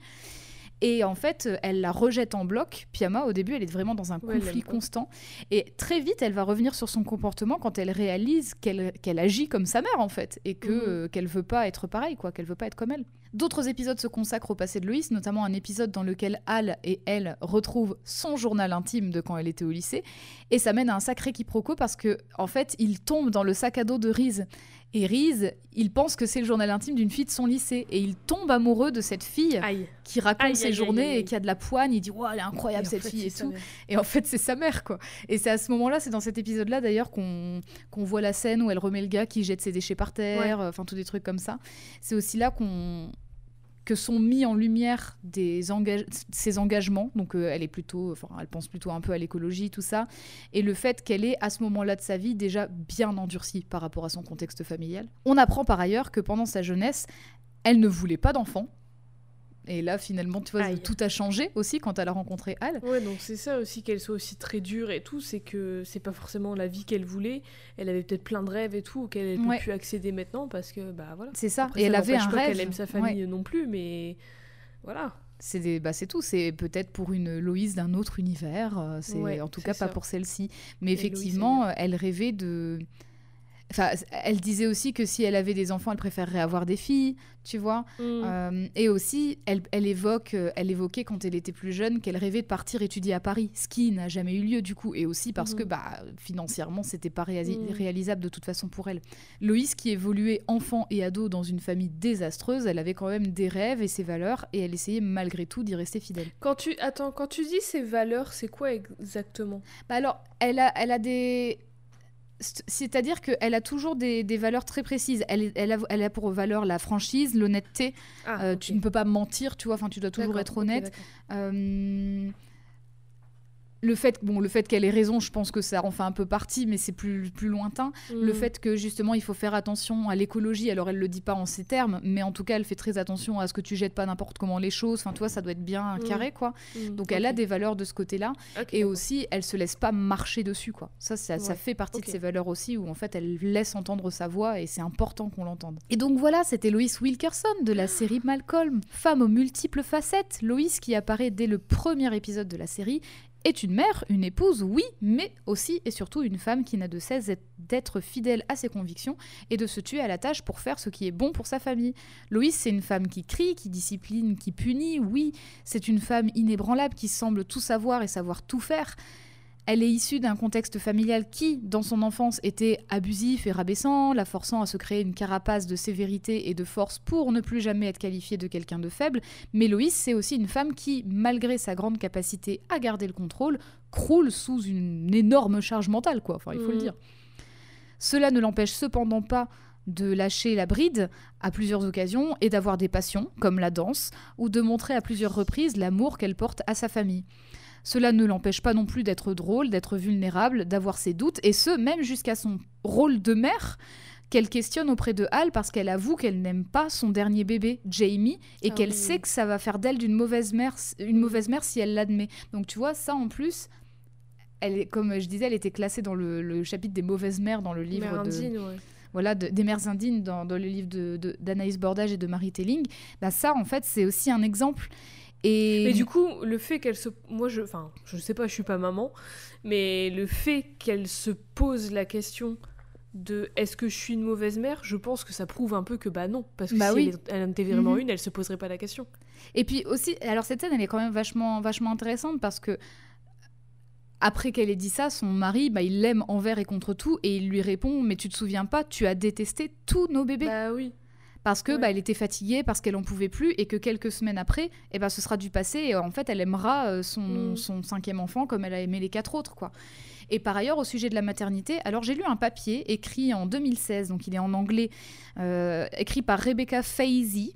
Et en fait, elle la rejette en bloc. Piama, au début, elle est vraiment dans un Ouais, conflit constant. Et très vite, elle va revenir sur son comportement quand elle réalise qu'elle agit comme sa mère, en fait, et Mhm. euh, qu'elle veut pas être pareille, quoi, qu'elle veut pas être comme elle. D'autres épisodes se consacrent au passé de Loïs, notamment un épisode dans lequel Al et elle retrouvent son journal intime de quand elle était au lycée, et ça mène à un sacré quiproquo parce que, en fait, il tombe dans le sac à dos de Reese. Et Reese, il pense que c'est le journal intime d'une fille de son lycée. Et il tombe amoureux de cette fille Aïe. qui raconte Aïe, ses aïe, journées et qui a de la poigne. Il dit, wow, elle est incroyable Et cette fait, fille et tout. Et en fait, c'est sa mère, quoi. Et c'est à ce moment-là, c'est dans cet épisode-là d'ailleurs qu'on qu'on voit la scène où elle remet le gars qui jette ses déchets par terre, euh, enfin tous des trucs comme ça. C'est aussi là qu'on sont mis en lumière ses engagements. Donc euh, elle est plutôt, elle pense plutôt un peu à l'écologie, tout ça, et le fait qu'elle est à ce moment-là de sa vie déjà bien endurcie par rapport à son contexte familial. On apprend par ailleurs que pendant sa jeunesse, elle ne voulait pas d'enfant. Et là, finalement, tu vois, Aïe. tout a changé aussi quand elle a rencontré Al. Ouais, donc c'est ça aussi qu'elle soit aussi très dure et tout, c'est que c'est pas forcément la vie qu'elle voulait. Elle avait peut-être plein de rêves et tout auxquels elle Ouais. peut plus accéder maintenant parce que bah voilà. C'est ça. Après, et elle avait un rêve. qu'elle aime sa Ouais. famille non plus, mais voilà. C'est des- bah, c'est tout. C'est peut-être pour une Loïse d'un autre univers. euh, C'est Ouais, en tout cas pas pour celle-ci. Mais Et effectivement, elle rêvait de. Enfin, elle disait aussi que si elle avait des enfants, elle préférerait avoir des filles, tu vois. Mm. Euh, et aussi, elle, elle évoque, euh, elle évoquait quand elle était plus jeune qu'elle rêvait de partir étudier à Paris, ce qui n'a jamais eu lieu du coup, et aussi parce que bah, financièrement, c'était pas Mhm. réalisable de toute façon pour elle. Loïs, qui évoluait enfant et ado dans une famille désastreuse, elle avait quand même des rêves et ses valeurs, et elle essayait malgré tout d'y rester fidèle. Quand tu attends, quand tu dis ces valeurs, c'est quoi exactement? Bah alors, elle a, elle a des. C'est- C'est-à-dire qu'elle a toujours des, des valeurs très précises. Elle, a, elle a pour valeur la franchise, l'honnêteté. Ah, Euh. Tu ne peux pas mentir, tu vois. Enfin, tu dois toujours être honnête. Euh, le fait, bon, le fait qu'elle ait raison, je pense que ça en fait un peu partie, mais c'est plus, plus lointain. Le Mm. fait que justement il faut faire attention à l'écologie, alors elle le dit pas en ces termes, mais en tout cas elle fait très attention à ce que tu jettes pas n'importe comment les choses. Enfin, tu vois, ça doit être bien Mm. carré, quoi. Mm, Donc elle a des valeurs de ce côté-là. Et aussi, elle se laisse pas marcher dessus, quoi. Ça, ça, fait partie de ses valeurs aussi, où en fait, elle laisse entendre sa voix et c'est important qu'on l'entende. Et donc voilà, c'était Loïs Wilkerson de la série Malcolm. Femme aux multiples facettes, Loïs qui apparaît dès le premier épisode de la série est une mère, une épouse, oui, mais aussi et surtout une femme qui n'a de cesse d'être fidèle à ses convictions et de se tuer à la tâche pour faire ce qui est bon pour sa famille. Loïs, c'est une femme qui crie, qui discipline, qui punit, oui, c'est une femme inébranlable qui semble tout savoir et savoir tout faire. Elle est issue d'un contexte familial qui, dans son enfance, était abusif et rabaissant, la forçant à se créer une carapace de sévérité et de force pour ne plus jamais être qualifiée de quelqu'un de faible. Mais Loïs, c'est aussi une femme qui, malgré sa grande capacité à garder le contrôle, croule sous une énorme charge mentale, quoi. Enfin, il faut le Mhm. dire. Cela ne l'empêche cependant pas de lâcher la bride à plusieurs occasions et d'avoir des passions, comme la danse, ou de montrer à plusieurs reprises l'amour qu'elle porte à sa famille. Cela ne l'empêche pas non plus d'être drôle, d'être vulnérable, d'avoir ses doutes, et ce, même jusqu'à son rôle de mère qu'elle questionne auprès de Hal parce qu'elle avoue qu'elle n'aime pas son dernier bébé, Jamie, et Ah qu'elle oui. sait que ça va faire d'elle d'une mauvaise mère, une mauvaise mère si elle l'admet. Donc tu vois, ça en plus, elle est, comme je disais, elle était classée dans le, le chapitre des mauvaises mères dans le livre Mère de, indigne, ouais. voilà, de- des mères indignes dans, dans le livre de- de- d'Anaïs Bordage et de Marie Telling, bah ça, en fait, c'est aussi un exemple. Et Mais du coup, le fait qu'elle se. Moi, je. Enfin, je sais pas, je suis pas maman. Mais le fait qu'elle se pose la question de est-ce que je suis une mauvaise mère, je pense que ça prouve un peu que bah non. Parce que Bah si oui. elle, en était vraiment Mhm. une, elle se poserait pas la question. Et puis aussi, alors cette scène, elle est quand même vachement, vachement intéressante parce que après qu'elle ait dit ça, son mari, bah, il l'aime envers et contre tout et il lui répond Mais tu te souviens pas, tu as détesté tous nos bébés. Bah oui. Parce que ouais. bah, elle était fatiguée, parce qu'elle en pouvait plus et que quelques semaines après, eh ben, ce sera du passé et en fait, elle aimera euh, son, Mm. son cinquième enfant comme elle a aimé les quatre autres. quoi. Et par ailleurs, au sujet de la maternité, alors j'ai lu un papier écrit en 2016, donc il est en anglais, euh, écrit par Rebecca Faizy.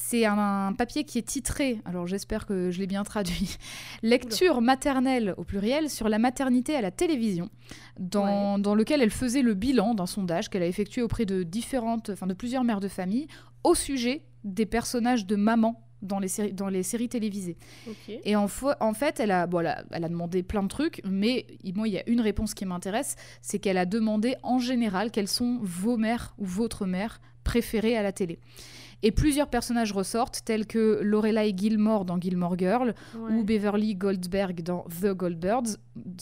C'est un, papier qui est titré, alors j'espère que je l'ai bien traduit, Lecture maternelle au pluriel sur la maternité à la télévision, dans, dans lequel elle faisait le bilan d'un sondage qu'elle a effectué auprès de différentes, enfin de plusieurs mères de famille, au sujet des personnages de maman dans les séries, dans les séries télévisées. Et en, fait, elle a, bon, elle, a, elle a demandé plein de trucs, mais moi, il y a une réponse qui m'intéresse, c'est qu'elle a demandé en général quelles sont vos mères ou votre mère préférées à la télé. Et plusieurs personnages ressortent, tels que Lorelai Gilmore dans Gilmore Girl, Ouais. ou Beverly Goldberg dans The Goldbergs,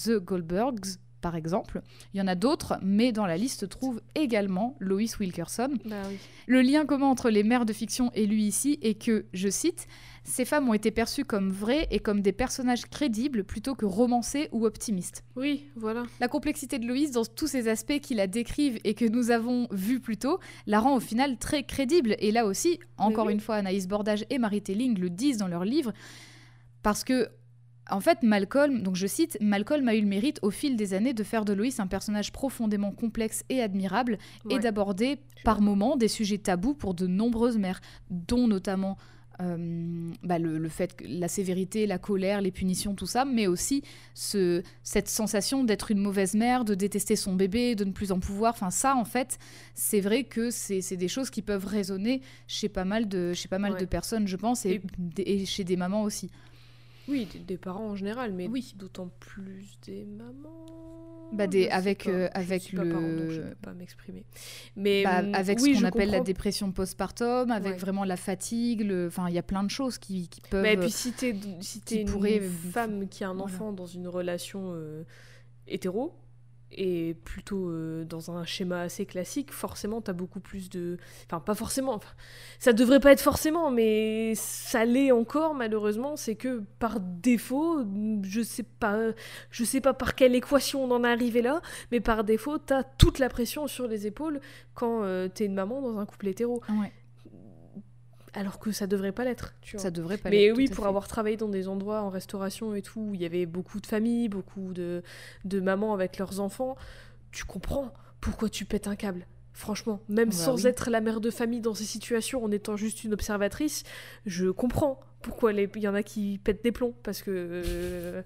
The Goldbergs par exemple. Il y en a d'autres, mais dans la liste se trouve également Lois Wilkerson. Bah oui. Le lien commun entre les mères de fiction et lui ici est que, je cite, ces femmes ont été perçues comme vraies et comme des personnages crédibles plutôt que romancés ou optimistes. Oui, voilà. La complexité de Loïs dans tous ces aspects qui la décrivent et que nous avons vus plus tôt la rend au final très crédible. Et là aussi, encore oui. une fois, Anaïs Bordage et Marie Telling le disent dans leur livre, parce que en fait, Malcolm, donc je cite, Malcolm a eu le mérite au fil des années de faire de Loïs un personnage profondément complexe et admirable et d'aborder par moments des sujets tabous pour de nombreuses mères, dont notamment euh, bah, le, le fait que la sévérité, la colère, les punitions, tout ça, mais aussi ce, cette sensation d'être une mauvaise mère, de détester son bébé, de ne plus en pouvoir. Enfin, ça, en fait, c'est vrai que c'est des choses qui peuvent résonner chez pas mal de, chez pas mal Ouais. de personnes, je pense, et, et chez des mamans aussi. Oui, des, des parents en général, mais Oui. d'autant plus des mamans. Bah, des- avec, euh, Je avec pas parent, donc je le- ne peux pas m'exprimer. Mais Bah, hum, avec oui, ce qu'on appelle la dépression postpartum, avec Ouais. vraiment la fatigue, le- enfin, il y a plein de choses qui, qui peuvent. Mais et puis si t'es si t'es une pourraient- femme qui a un voilà. enfant dans une relation euh, hétéro et plutôt euh, dans un schéma assez classique, forcément t'as beaucoup plus de... Enfin pas forcément, ça devrait pas être forcément, mais ça l'est encore malheureusement, c'est que par défaut, je sais pas, je sais pas par quelle équation on en est arrivé là, mais par défaut t'as toute la pression sur les épaules quand euh, t'es une maman dans un couple hétéro, alors que ça devrait pas l'être. ça devrait pas Mais oui, pour fait. avoir travaillé dans des endroits en restauration et tout, où il y avait beaucoup de familles, beaucoup de, de mamans avec leurs enfants, tu comprends pourquoi tu pètes un câble. Franchement, même Bah sans oui. être la mère de famille dans ces situations, en étant juste une observatrice, je comprends pourquoi il y en a qui pètent des plombs. Parce que. euh,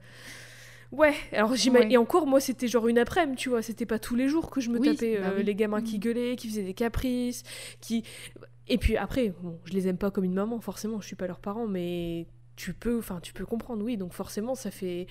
Ouais, alors j'imagine. Ouais. Et encore, moi, c'était genre une après-midi, tu vois. C'était pas tous les jours que je me Oui, tapais bah euh, oui. les gamins qui Mhm. gueulaient, qui faisaient des caprices, qui. Et puis après, bon, je les aime pas comme une maman, forcément, je suis pas leurs parents, mais tu peux, enfin, tu peux comprendre, oui. Donc forcément, ça fait.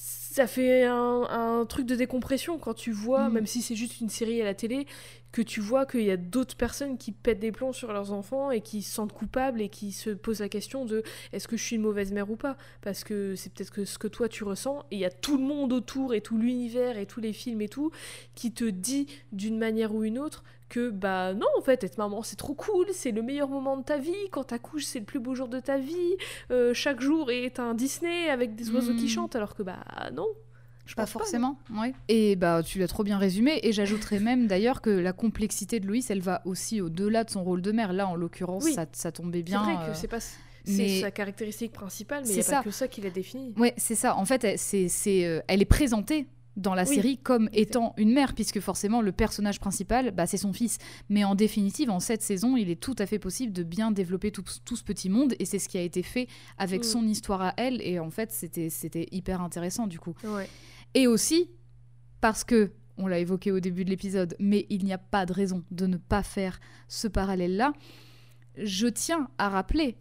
Ça fait un, un truc de décompression quand tu vois, Mhm. même si c'est juste une série à la télé, que tu vois qu'il y a d'autres personnes qui pètent des plombs sur leurs enfants et qui se sentent coupables et qui se posent la question de est-ce que je suis une mauvaise mère ou pas? Parce que c'est peut-être que ce que toi tu ressens et il y a tout le monde autour et tout l'univers et tous les films et tout qui te dit d'une manière ou une autre que bah non en fait être maman c'est trop cool, c'est le meilleur moment de ta vie, quand t'accouches c'est le plus beau jour de ta vie, euh, chaque jour est un Disney avec des oiseaux qui Mhm. chantent alors que bah non. Je Pas pense forcément, ouais. Et bah tu l'as trop bien résumé. Et j'ajouterais même d'ailleurs que la complexité de Loïs, elle va aussi au-delà de son rôle de mère. Là, en l'occurrence, Oui. ça, ça tombait C'est bien. vrai euh, que c'est pas c'est sa caractéristique principale, mais C'est pas que ça qui l'a défini. Ouais, c'est ça. En fait, elle, c'est, c'est, euh, elle est présentée dans la Oui. série comme étant une mère, puisque forcément le personnage principal, bah, c'est son fils. Mais en définitive, en cette saison, il est tout à fait possible de bien développer tout, tout ce petit monde, et c'est ce qui a été fait avec Mm. son histoire à elle. Et en fait, c'était, hyper intéressant du coup. Ouais. Et aussi parce que, on l'a évoqué au début de l'épisode, mais il n'y a pas de raison de ne pas faire ce parallèle-là, je tiens à rappeler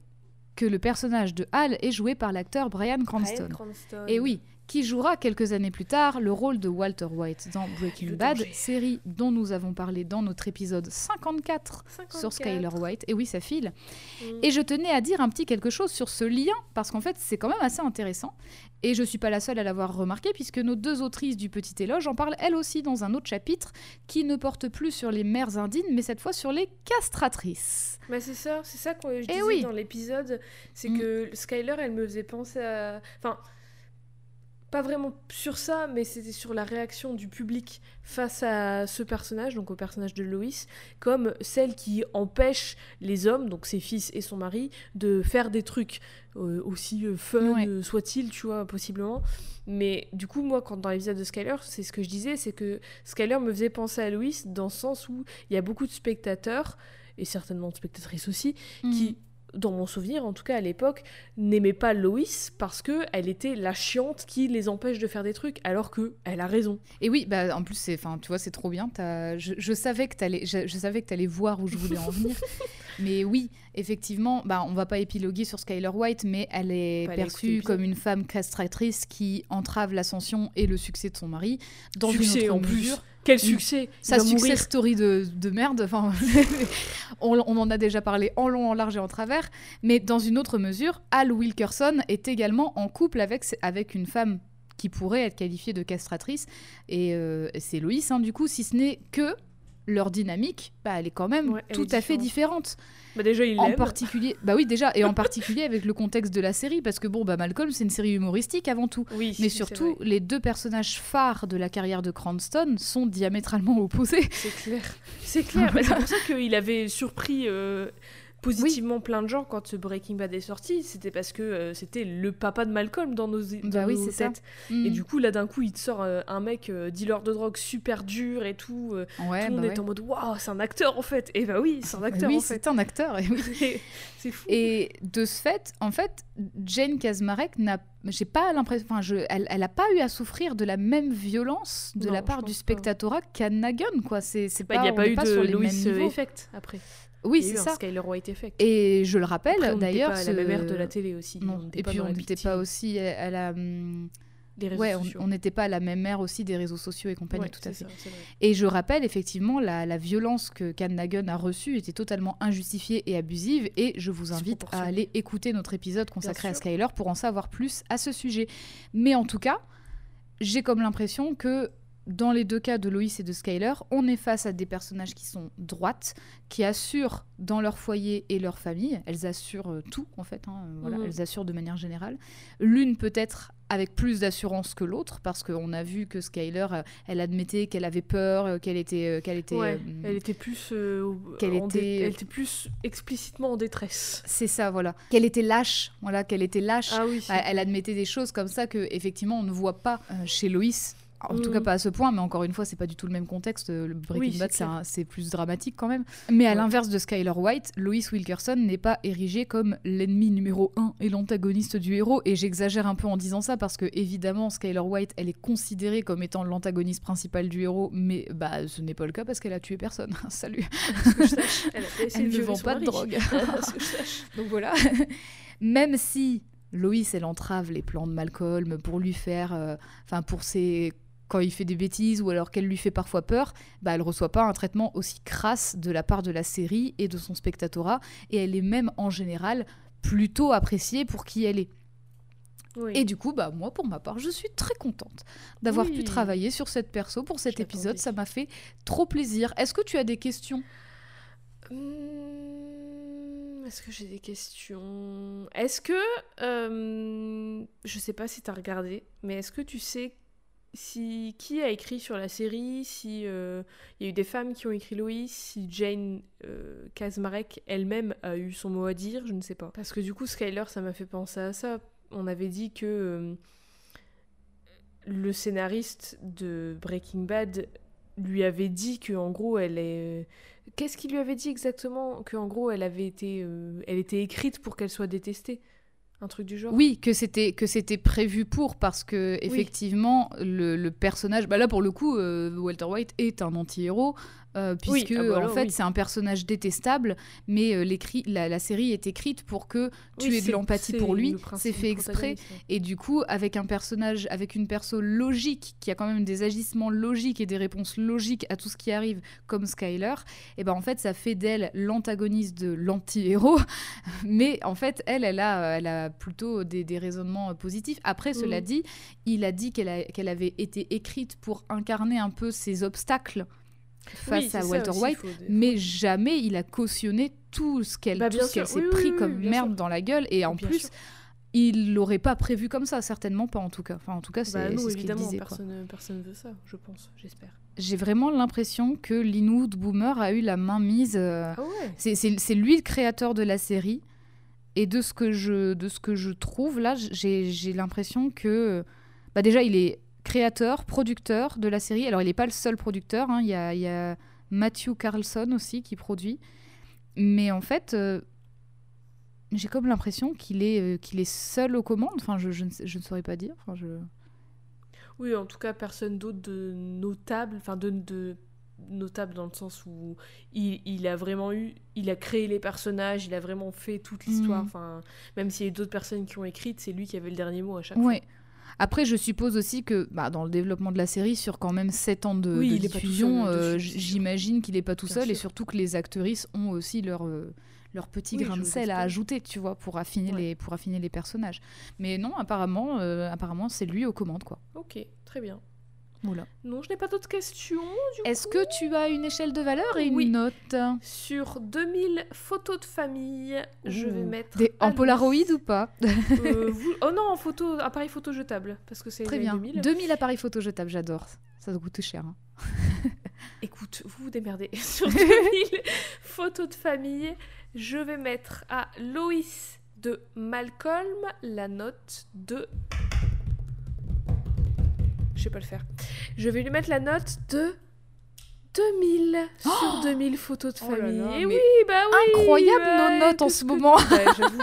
que le personnage de Hal est joué par l'acteur Brian Cranston. Et oui, qui jouera quelques années plus tard le rôle de Walter White dans Breaking le Bad, série dont nous avons parlé dans notre épisode 54 sur Skyler White. Et oui, ça file. Mm. Et je tenais à dire un petit quelque chose sur ce lien, parce qu'en fait, c'est quand même assez intéressant. Et je suis pas la seule à l'avoir remarqué, puisque nos deux autrices du Petit Éloge en parlent elles aussi dans un autre chapitre, qui ne porte plus sur les mères indignes, mais cette fois sur les castratrices. Bah c'est ça, c'est ça que je Eh disais oui. dans l'épisode, c'est Mm. que Skyler, elle me faisait penser à... Enfin, pas vraiment sur ça, mais c'était sur la réaction du public face à ce personnage, donc au personnage de Loïs, comme celle qui empêche les hommes, donc ses fils et son mari, de faire des trucs euh, aussi euh, fun Ouais. euh, soit-il, tu vois, possiblement. Mais du coup, moi, quand dans l'épisode de Skyler, c'est ce que je disais, c'est que Skyler me faisait penser à Loïs dans le sens où il y a beaucoup de spectateurs, et certainement de spectatrices aussi, qui, dans mon souvenir, en tout cas à l'époque, n'aimaient pas Loïs parce que elle était la chiante qui les empêche de faire des trucs, alors que elle a raison. Et oui, bah, en plus, c'est, enfin, tu vois, c'est trop bien. Je, je savais que t'allais, je, je savais que t'allais voir où je voulais en venir. mais oui, effectivement, bah, on va pas épiloguer sur Skyler White, mais elle est perçue comme une femme castratrice qui entrave l'ascension et le succès de son mari. Dans Succès, une autre en plus. Quel succès. Sa success mourir. story de, de merde, enfin, on, on en a déjà parlé en long, en large et en travers, mais dans une autre mesure, Al Wilkerson est également en couple avec, avec une femme qui pourrait être qualifiée de castratrice, et euh, c'est Loïs, hein, du coup, si ce n'est que leur dynamique, bah, elle est quand même Ouais, tout à fait différente. Bah déjà, il En particulier, bah oui déjà, et en particulier avec le contexte de la série, parce que bon, bah Malcolm, c'est une série humoristique avant tout. Oui, Mais surtout, les deux personnages phares de la carrière de Cranston sont diamétralement opposés. C'est clair. C'est clair. Bah, c'est pour ça qu'il avait surpris euh, positivement plein de gens quand ce Breaking Bad est sorti. C'était parce que euh, c'était le papa de Malcolm dans nos, dans Bah oui, nos têtes. Mm. Et du coup, là, d'un coup, il te sort euh, un mec euh, dealer de drogue super dur et tout. ouais, tout le monde bah est ouais. en mode waouh, c'est un acteur en fait. Et bah oui, c'est un acteur oui, c'est un acteur. Et, oui. C'est- c'est fou. et de ce fait, en fait, Jane Kazmarek n'a, j'ai pas l'impression, enfin, je, elle, elle a pas eu à souffrir de la même violence de Non, la part du spectatorat qu'Anna Gunn, quoi. C'est, c'est Bah, pas, il n'y a pas est eu pas de niveaux. Effect après. Oui, c'est ça. Skyler. Et je le rappelle, Après, on n'était d'ailleurs, pas à la même ère de ce- la télé aussi. Non. on n'était Et puis on n'était pas aussi à la. hum, des réseaux Ouais, sociaux. on n'était pas à la même ère aussi des réseaux sociaux et compagnie, Ouais, tout à fait. ça. Et je rappelle effectivement la, la violence que Can Nagun a reçue était totalement injustifiée et abusive et je vous invite à aller écouter notre épisode consacré à. Skyler pour en savoir plus à ce sujet. Mais en tout cas, j'ai comme l'impression que dans les deux cas de Loïs et de Skyler, on est face à des personnages qui sont droites, qui assurent dans leur foyer et leur famille. Elles assurent euh, tout, en fait. hein, euh, voilà, Mhm. Elles assurent de manière générale. L'une peut-être avec plus d'assurance que l'autre, parce qu'on a vu que Skyler, euh, elle admettait qu'elle avait peur, qu'elle était, qu'elle était, Ouais, euh, elle était plus euh, qu'elle était- elle était plus explicitement en détresse. c'est ça, voilà, qu'elle était lâche, voilà, qu'elle était lâche. Ah oui. Elle, elle admettait des choses comme ça que effectivement on ne voit pas euh, chez Loïs. En tout cas pas à ce point, mais encore une fois c'est pas du tout le même contexte. Le Breaking Oui, Bad c'est plus dramatique quand même. Mais à Ouais. l'inverse de Skyler White, Loïs Wilkerson n'est pas érigé comme l'ennemi numéro un et l'antagoniste du héros. Et j'exagère un peu en disant ça parce que évidemment Skyler White elle est considérée comme étant l'antagoniste principal du héros, mais bah ce n'est pas le cas parce qu'elle a tué personne. Salut. À ce que je sache, elle a ne vend pas de drogue. À ce que je sache. Donc voilà. Même si Loïs, elle entrave les plans de Malcolm pour lui faire. euh, Enfin, pour ses. Quand il fait des bêtises ou alors qu'elle lui fait parfois peur, bah elle reçoit pas un traitement aussi crasse de la part de la série et de son spectatorat. Et elle est même en général plutôt appréciée pour qui elle est. Oui. Et du coup, bah moi, pour ma part, je suis très contente d'avoir pu travailler sur cette perso pour cet Je épisode. Ça m'a fait trop plaisir. Est-ce que tu as des questions? Hum, Est-ce que j'ai des questions? Est-ce que. euh, je sais pas si t'as regardé, mais est-ce que tu sais si qui a écrit sur la série Si euh, il y a eu des femmes qui ont écrit Loïs Si Jane euh, Kazmarek elle-même a eu son mot à dire Je ne sais pas. Parce que du coup, Skyler, ça m'a fait penser à ça. On avait dit que. euh, le scénariste de Breaking Bad lui avait dit que en gros elle est qu'est-ce qu'il lui avait dit exactement? Que en gros elle avait été elle était écrite pour qu'elle soit détestée un truc du genre Oui, que c'était que c'était prévu pour parce que effectivement le, le personnage, bah là pour le coup, euh, Walter White est un anti-héros euh, Oui, puisque ah bah en fait oui. c'est un personnage détestable, mais euh, la, la série est écrite pour que tu Oui, aies de l'empathie pour lui. C'est fait exprès. Et du coup, avec un personnage, avec une perso logique, qui a quand même des agissements logiques et des réponses logiques à tout ce qui arrive, comme Skyler, et ben en fait, ça fait d'elle l'antagoniste de l'anti-héros. Mais en fait, elle, elle a, elle a plutôt des, des raisonnements euh, positifs. Après, cela dit, il a dit qu'elle avait été écrite pour incarner un peu ses obstacles face Oui, à Walter aussi, White. Mais jamais il a cautionné tout ce qu'elle Bah, sûr, s'est oui, pris oui, comme merde sûr. dans la gueule. Et en Bien plus, sûr. il l'aurait pas prévu comme ça, certainement pas en tout cas. Enfin, en tout cas, c'est Bah c'est ce qu'il disait. quoi. personne, personne veut ça, je pense, j'espère. J'ai vraiment l'impression que Linwood Boomer a eu la main mise. euh, Ah ouais c'est- lui le créateur de la série. Et de ce que je, de ce que je trouve là, j'ai j'ai l'impression que. Bah déjà, il est créateur, producteur de la série. Alors, il n'est pas le seul producteur. hein. Il y, a, il y a Matthew Carlson aussi qui produit. Mais en fait, euh, j'ai comme l'impression qu'il est, euh, qu'il est seul aux commandes. Enfin, je, je, ne, je ne saurais pas dire. Enfin, je... Oui, en tout cas, personne d'autre de notable, enfin de, de notable dans le sens où il, il a vraiment eu, il a créé les personnages, il a vraiment fait toute l'histoire. Mhm. Enfin, même s'il y a d'autres personnes qui ont écrit, c'est lui qui avait le dernier mot à chaque fois. Après, je suppose aussi que bah, dans le développement de la série, sur quand même 7 ans de, Oui, diffusion, seul euh, j'imagine qu'il n'est pas tout seul et surtout que les actrices ont aussi leur, euh, leur petit Oui, grain de sel à ajouter, tu vois, pour affiner, Ouais. les, pour affiner les personnages. Mais non, apparemment, euh, apparemment c'est lui aux commandes, quoi. Ok, très bien. Oula. Non, je n'ai pas d'autres questions. Est-ce que tu as une échelle de valeur et une Oui. note Sur 2000 photos de famille, je vais mettre. Des- En. Polaroid ou pas Euh, vous- Oh non, en photo, appareil photo jetable. Parce que c'est Très bien. 2000. 2000 appareils photo jetables, j'adore. Ça doit coûter cher. hein. Écoute, vous vous démerdez. Sur 2000 photos de famille, je vais mettre à Loïs de Malcolm la note de. Sais pas le faire. Je vais lui mettre la note de 2000 sur 2000 photos de Oh là famille. là, Et mais oui, bah oui. Incroyable ouais, nos notes en ce moment. J'avoue.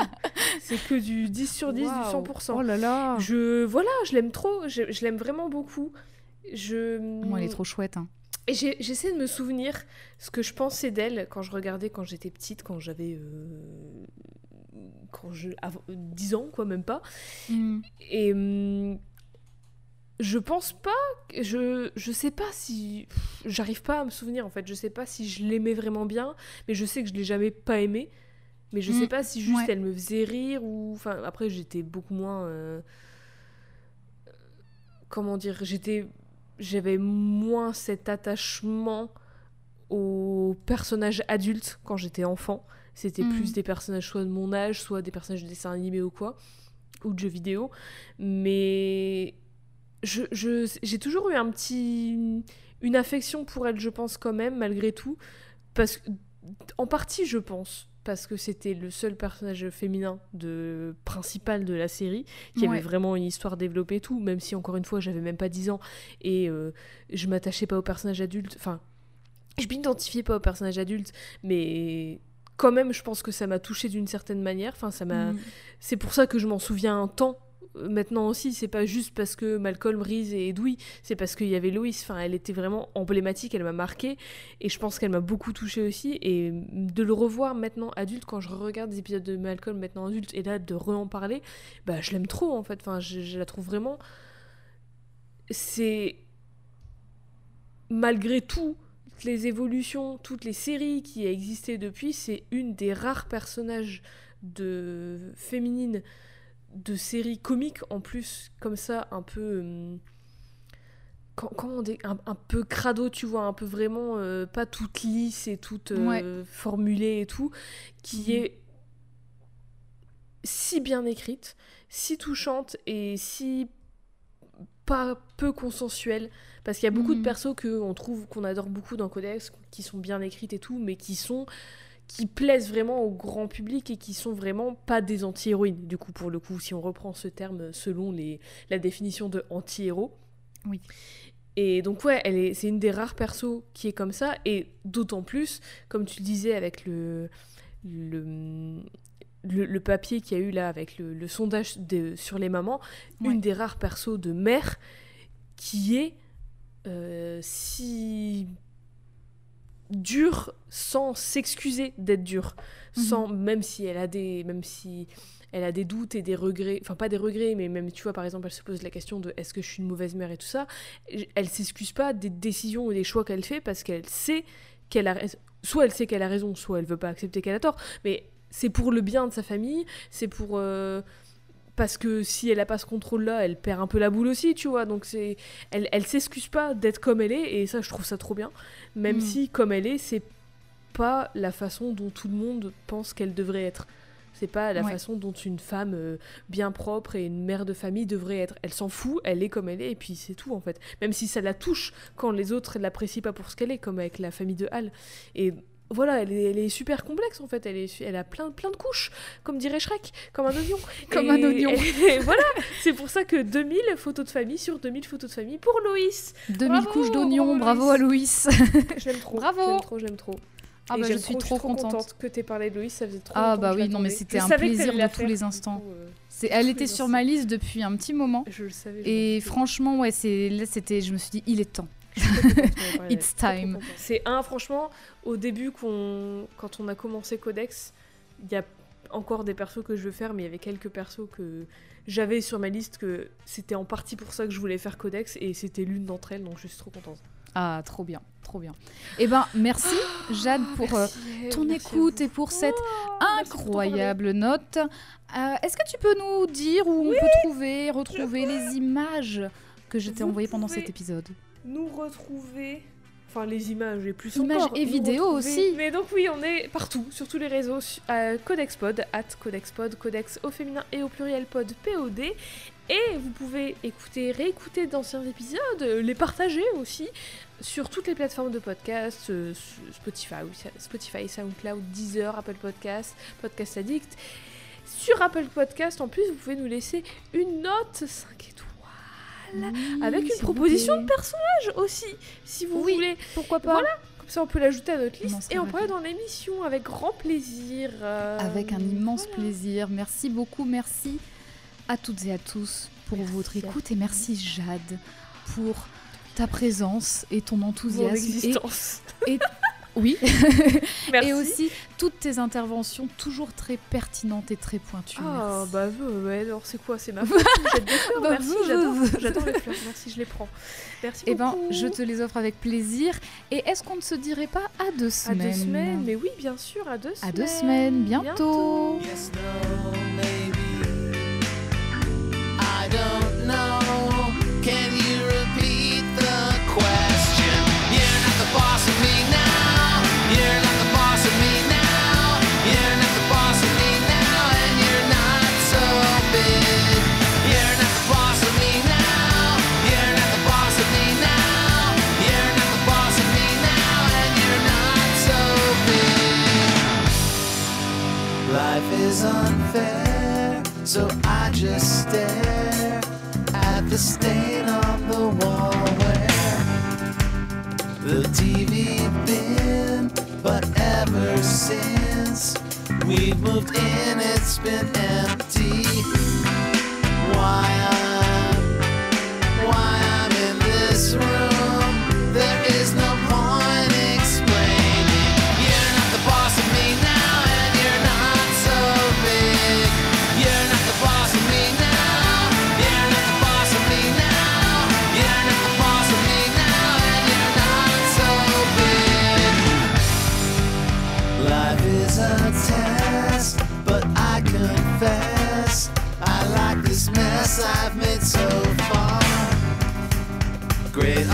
C'est que du 10 sur 10, Waouh. du 100%. Oh là là. Je voilà, je l'aime trop, je, je l'aime vraiment beaucoup. Je Moi, elle est trop chouette. hein. et j'essaie de me souvenir ce que je pensais d'elle quand je regardais quand j'étais petite, quand j'avais euh, quand je avant- 10 ans quoi, même pas. Mm. Et hum, je pense pas, je je sais pas si j'arrive pas à me souvenir en fait, je sais pas si je l'aimais vraiment bien, mais je sais que je l'ai jamais pas aimée. Mais je sais Mm, pas si juste ouais. elle me faisait rire ou enfin après j'étais beaucoup moins euh, comment dire, j'étais j'avais moins cet attachement aux personnages adultes quand j'étais enfant. C'était Mm. plus des personnages soit de mon âge, soit des personnages de dessins animés ou quoi, ou de jeux vidéo. Mais je, je- j'ai toujours eu un petit, une affection pour elle, je pense quand même, malgré tout. Parce en partie, je pense, parce que c'était le seul personnage féminin de, principal de la série, qui Ouais. avait vraiment une histoire développée et tout, même si, encore une fois, j'avais même pas 10 ans et euh, je m'attachais pas au personnage adulte. Enfin, je m'identifiais pas au personnage adulte, mais quand même, je pense que ça m'a touché d'une certaine manière. Enfin, ça m'a. Mm. C'est pour ça que je m'en souviens un temps. Euh, Maintenant aussi, c'est pas juste parce que Malcolm, Reese et Edoui, c'est parce qu'il y avait Loïs. Enfin, elle était vraiment emblématique, elle m'a marqué et je pense qu'elle m'a beaucoup touché aussi. Et de le revoir maintenant adulte, quand je regarde des épisodes de Malcolm maintenant adulte et là de re-en parler, bah je l'aime trop en fait. Je, la trouve vraiment. C'est malgré tout toutes les évolutions, toutes les séries qui ont existé depuis, c'est une des rares personnages de féminines de séries comiques en plus, comme ça, un peu. on dit un, un peu crado, tu vois, un peu vraiment euh, pas toute lisse et toute euh, formulée et tout, qui Mhm. est si bien écrite, si touchante et si pas peu consensuelle parce qu'il y a beaucoup de Mhm. persos que on trouve qu'on adore beaucoup dans Codex qui sont bien écrites et tout mais qui sont qui plaisent vraiment au grand public et qui sont vraiment pas des anti-héroïnes du coup pour le coup si on reprend ce terme selon les, la définition de anti-héros Oui. et donc ouais elle est c'est une des rares persos qui est comme ça et d'autant plus comme tu le disais avec le le le, le papier qu'il y a eu là avec le, le sondage de- sur les mamans, Ouais. une des rares persos de mère qui est euh, si dure sans s'excuser d'être dure, Mhm. sans même si elle a des même si elle a des doutes et des regrets, enfin pas des regrets, mais même tu vois par exemple elle se pose la question de est-ce que je suis une mauvaise mère et tout ça, elle s'excuse pas des décisions ou des choix qu'elle fait parce qu'elle sait qu'elle a raison. Soit elle sait qu'elle a raison, soit elle veut pas accepter qu'elle a tort, mais c'est pour le bien de sa famille, c'est pour euh, parce que si elle a pas ce contrôle là, elle perd un peu la boule aussi, tu vois. Donc c'est elle elle s'excuse pas d'être comme elle est et ça je trouve ça trop bien, même Mm. si comme elle est, c'est pas la façon dont tout le monde pense qu'elle devrait être. C'est pas la Ouais. façon dont une femme euh, bien propre et une mère de famille devrait être. Elle s'en fout, elle est comme elle est, et puis c'est tout en fait. Même si ça la touche quand les autres l'apprécient pas pour ce qu'elle est, comme avec la famille de Hal. Et voilà, elle est, elle est super complexe en fait. Elle, est, elle a plein, plein de couches, comme dirait Shrek, comme un oignon. Comme Et- un oignon. et voilà, c'est pour ça que 2000 photos de famille sur 2000 photos de famille pour Loïs. 2000 Bravo, couches d'oignons, bravo, à Loïs. Je l'aime trop. Bravo. J'aime trop, j'aime trop. Ah bah, je j'aime suis trop, trop contente. que t'aies parlé de Loïs, ça faisait trop Ah bah oui, non, mais c'était un plaisir de tous les instants. coup, euh, C'est, elle était sur ma liste depuis un petit moment. Je le savais. Et franchement, ouais, c'est là, c'était, je me suis dit, il est temps. It's time. C'est un, franchement, au début, quand on a commencé Codex, il y a encore des persos que je veux faire, mais il y avait quelques persos que j'avais sur ma liste que c'était en partie pour ça que je voulais faire Codex, et c'était l'une d'entre elles, donc je suis trop contente. Ah, trop bien, trop bien. Eh ben, merci Jade pour euh, ton écoute et pour cette incroyable note. Euh, Est-ce que tu peux nous dire où on peut trouver, retrouver les images que je t'ai envoyées pendant pouvez- cet épisode? Nous retrouver. Enfin, les images et plus Images encore. et vidéos aussi. Mais donc, oui, on est partout, sur tous les réseaux. euh, CodexPod, at CodexPod, Codex au féminin et au pluriel pod POD. Et vous pouvez écouter, réécouter d'anciens épisodes, euh, les partager aussi sur toutes les plateformes de podcast, euh, Spotify, Spotify, SoundCloud, Deezer, Apple Podcast, Podcast Addict. Sur Apple Podcast, en plus, vous pouvez nous laisser une note 5 étoiles avec une proposition de personnage aussi, si vous Oui. voulez. Pourquoi pas Voilà, comme ça on peut l'ajouter à notre liste et on pourrait dans l'émission avec grand plaisir. euh, Avec un immense voilà. plaisir. Merci beaucoup, merci à toutes et à tous pour Merci votre écoute et merci Jade pour ta présence et ton Mon enthousiasme. Et, existence. oui, Merci. et aussi toutes tes interventions toujours très pertinentes et très pointues. Ah merci. bah ouais, alors c'est quoi? C'est ma faute Je jette des fleurs, Bah, merci, j'adore, les fleurs, merci, je les prends. Merci Eh ben, beaucoup. je te les offre avec plaisir. Et est-ce qu'on ne se dirait pas à deux À semaines deux semaines, mais oui, bien sûr, à deux semaines. À deux semaines, bientôt. Yes, is unfair, so I just stare at the stain on the wall where the TV been. But ever since we've moved in, it's been empty. Why I'm, I've made so far. Great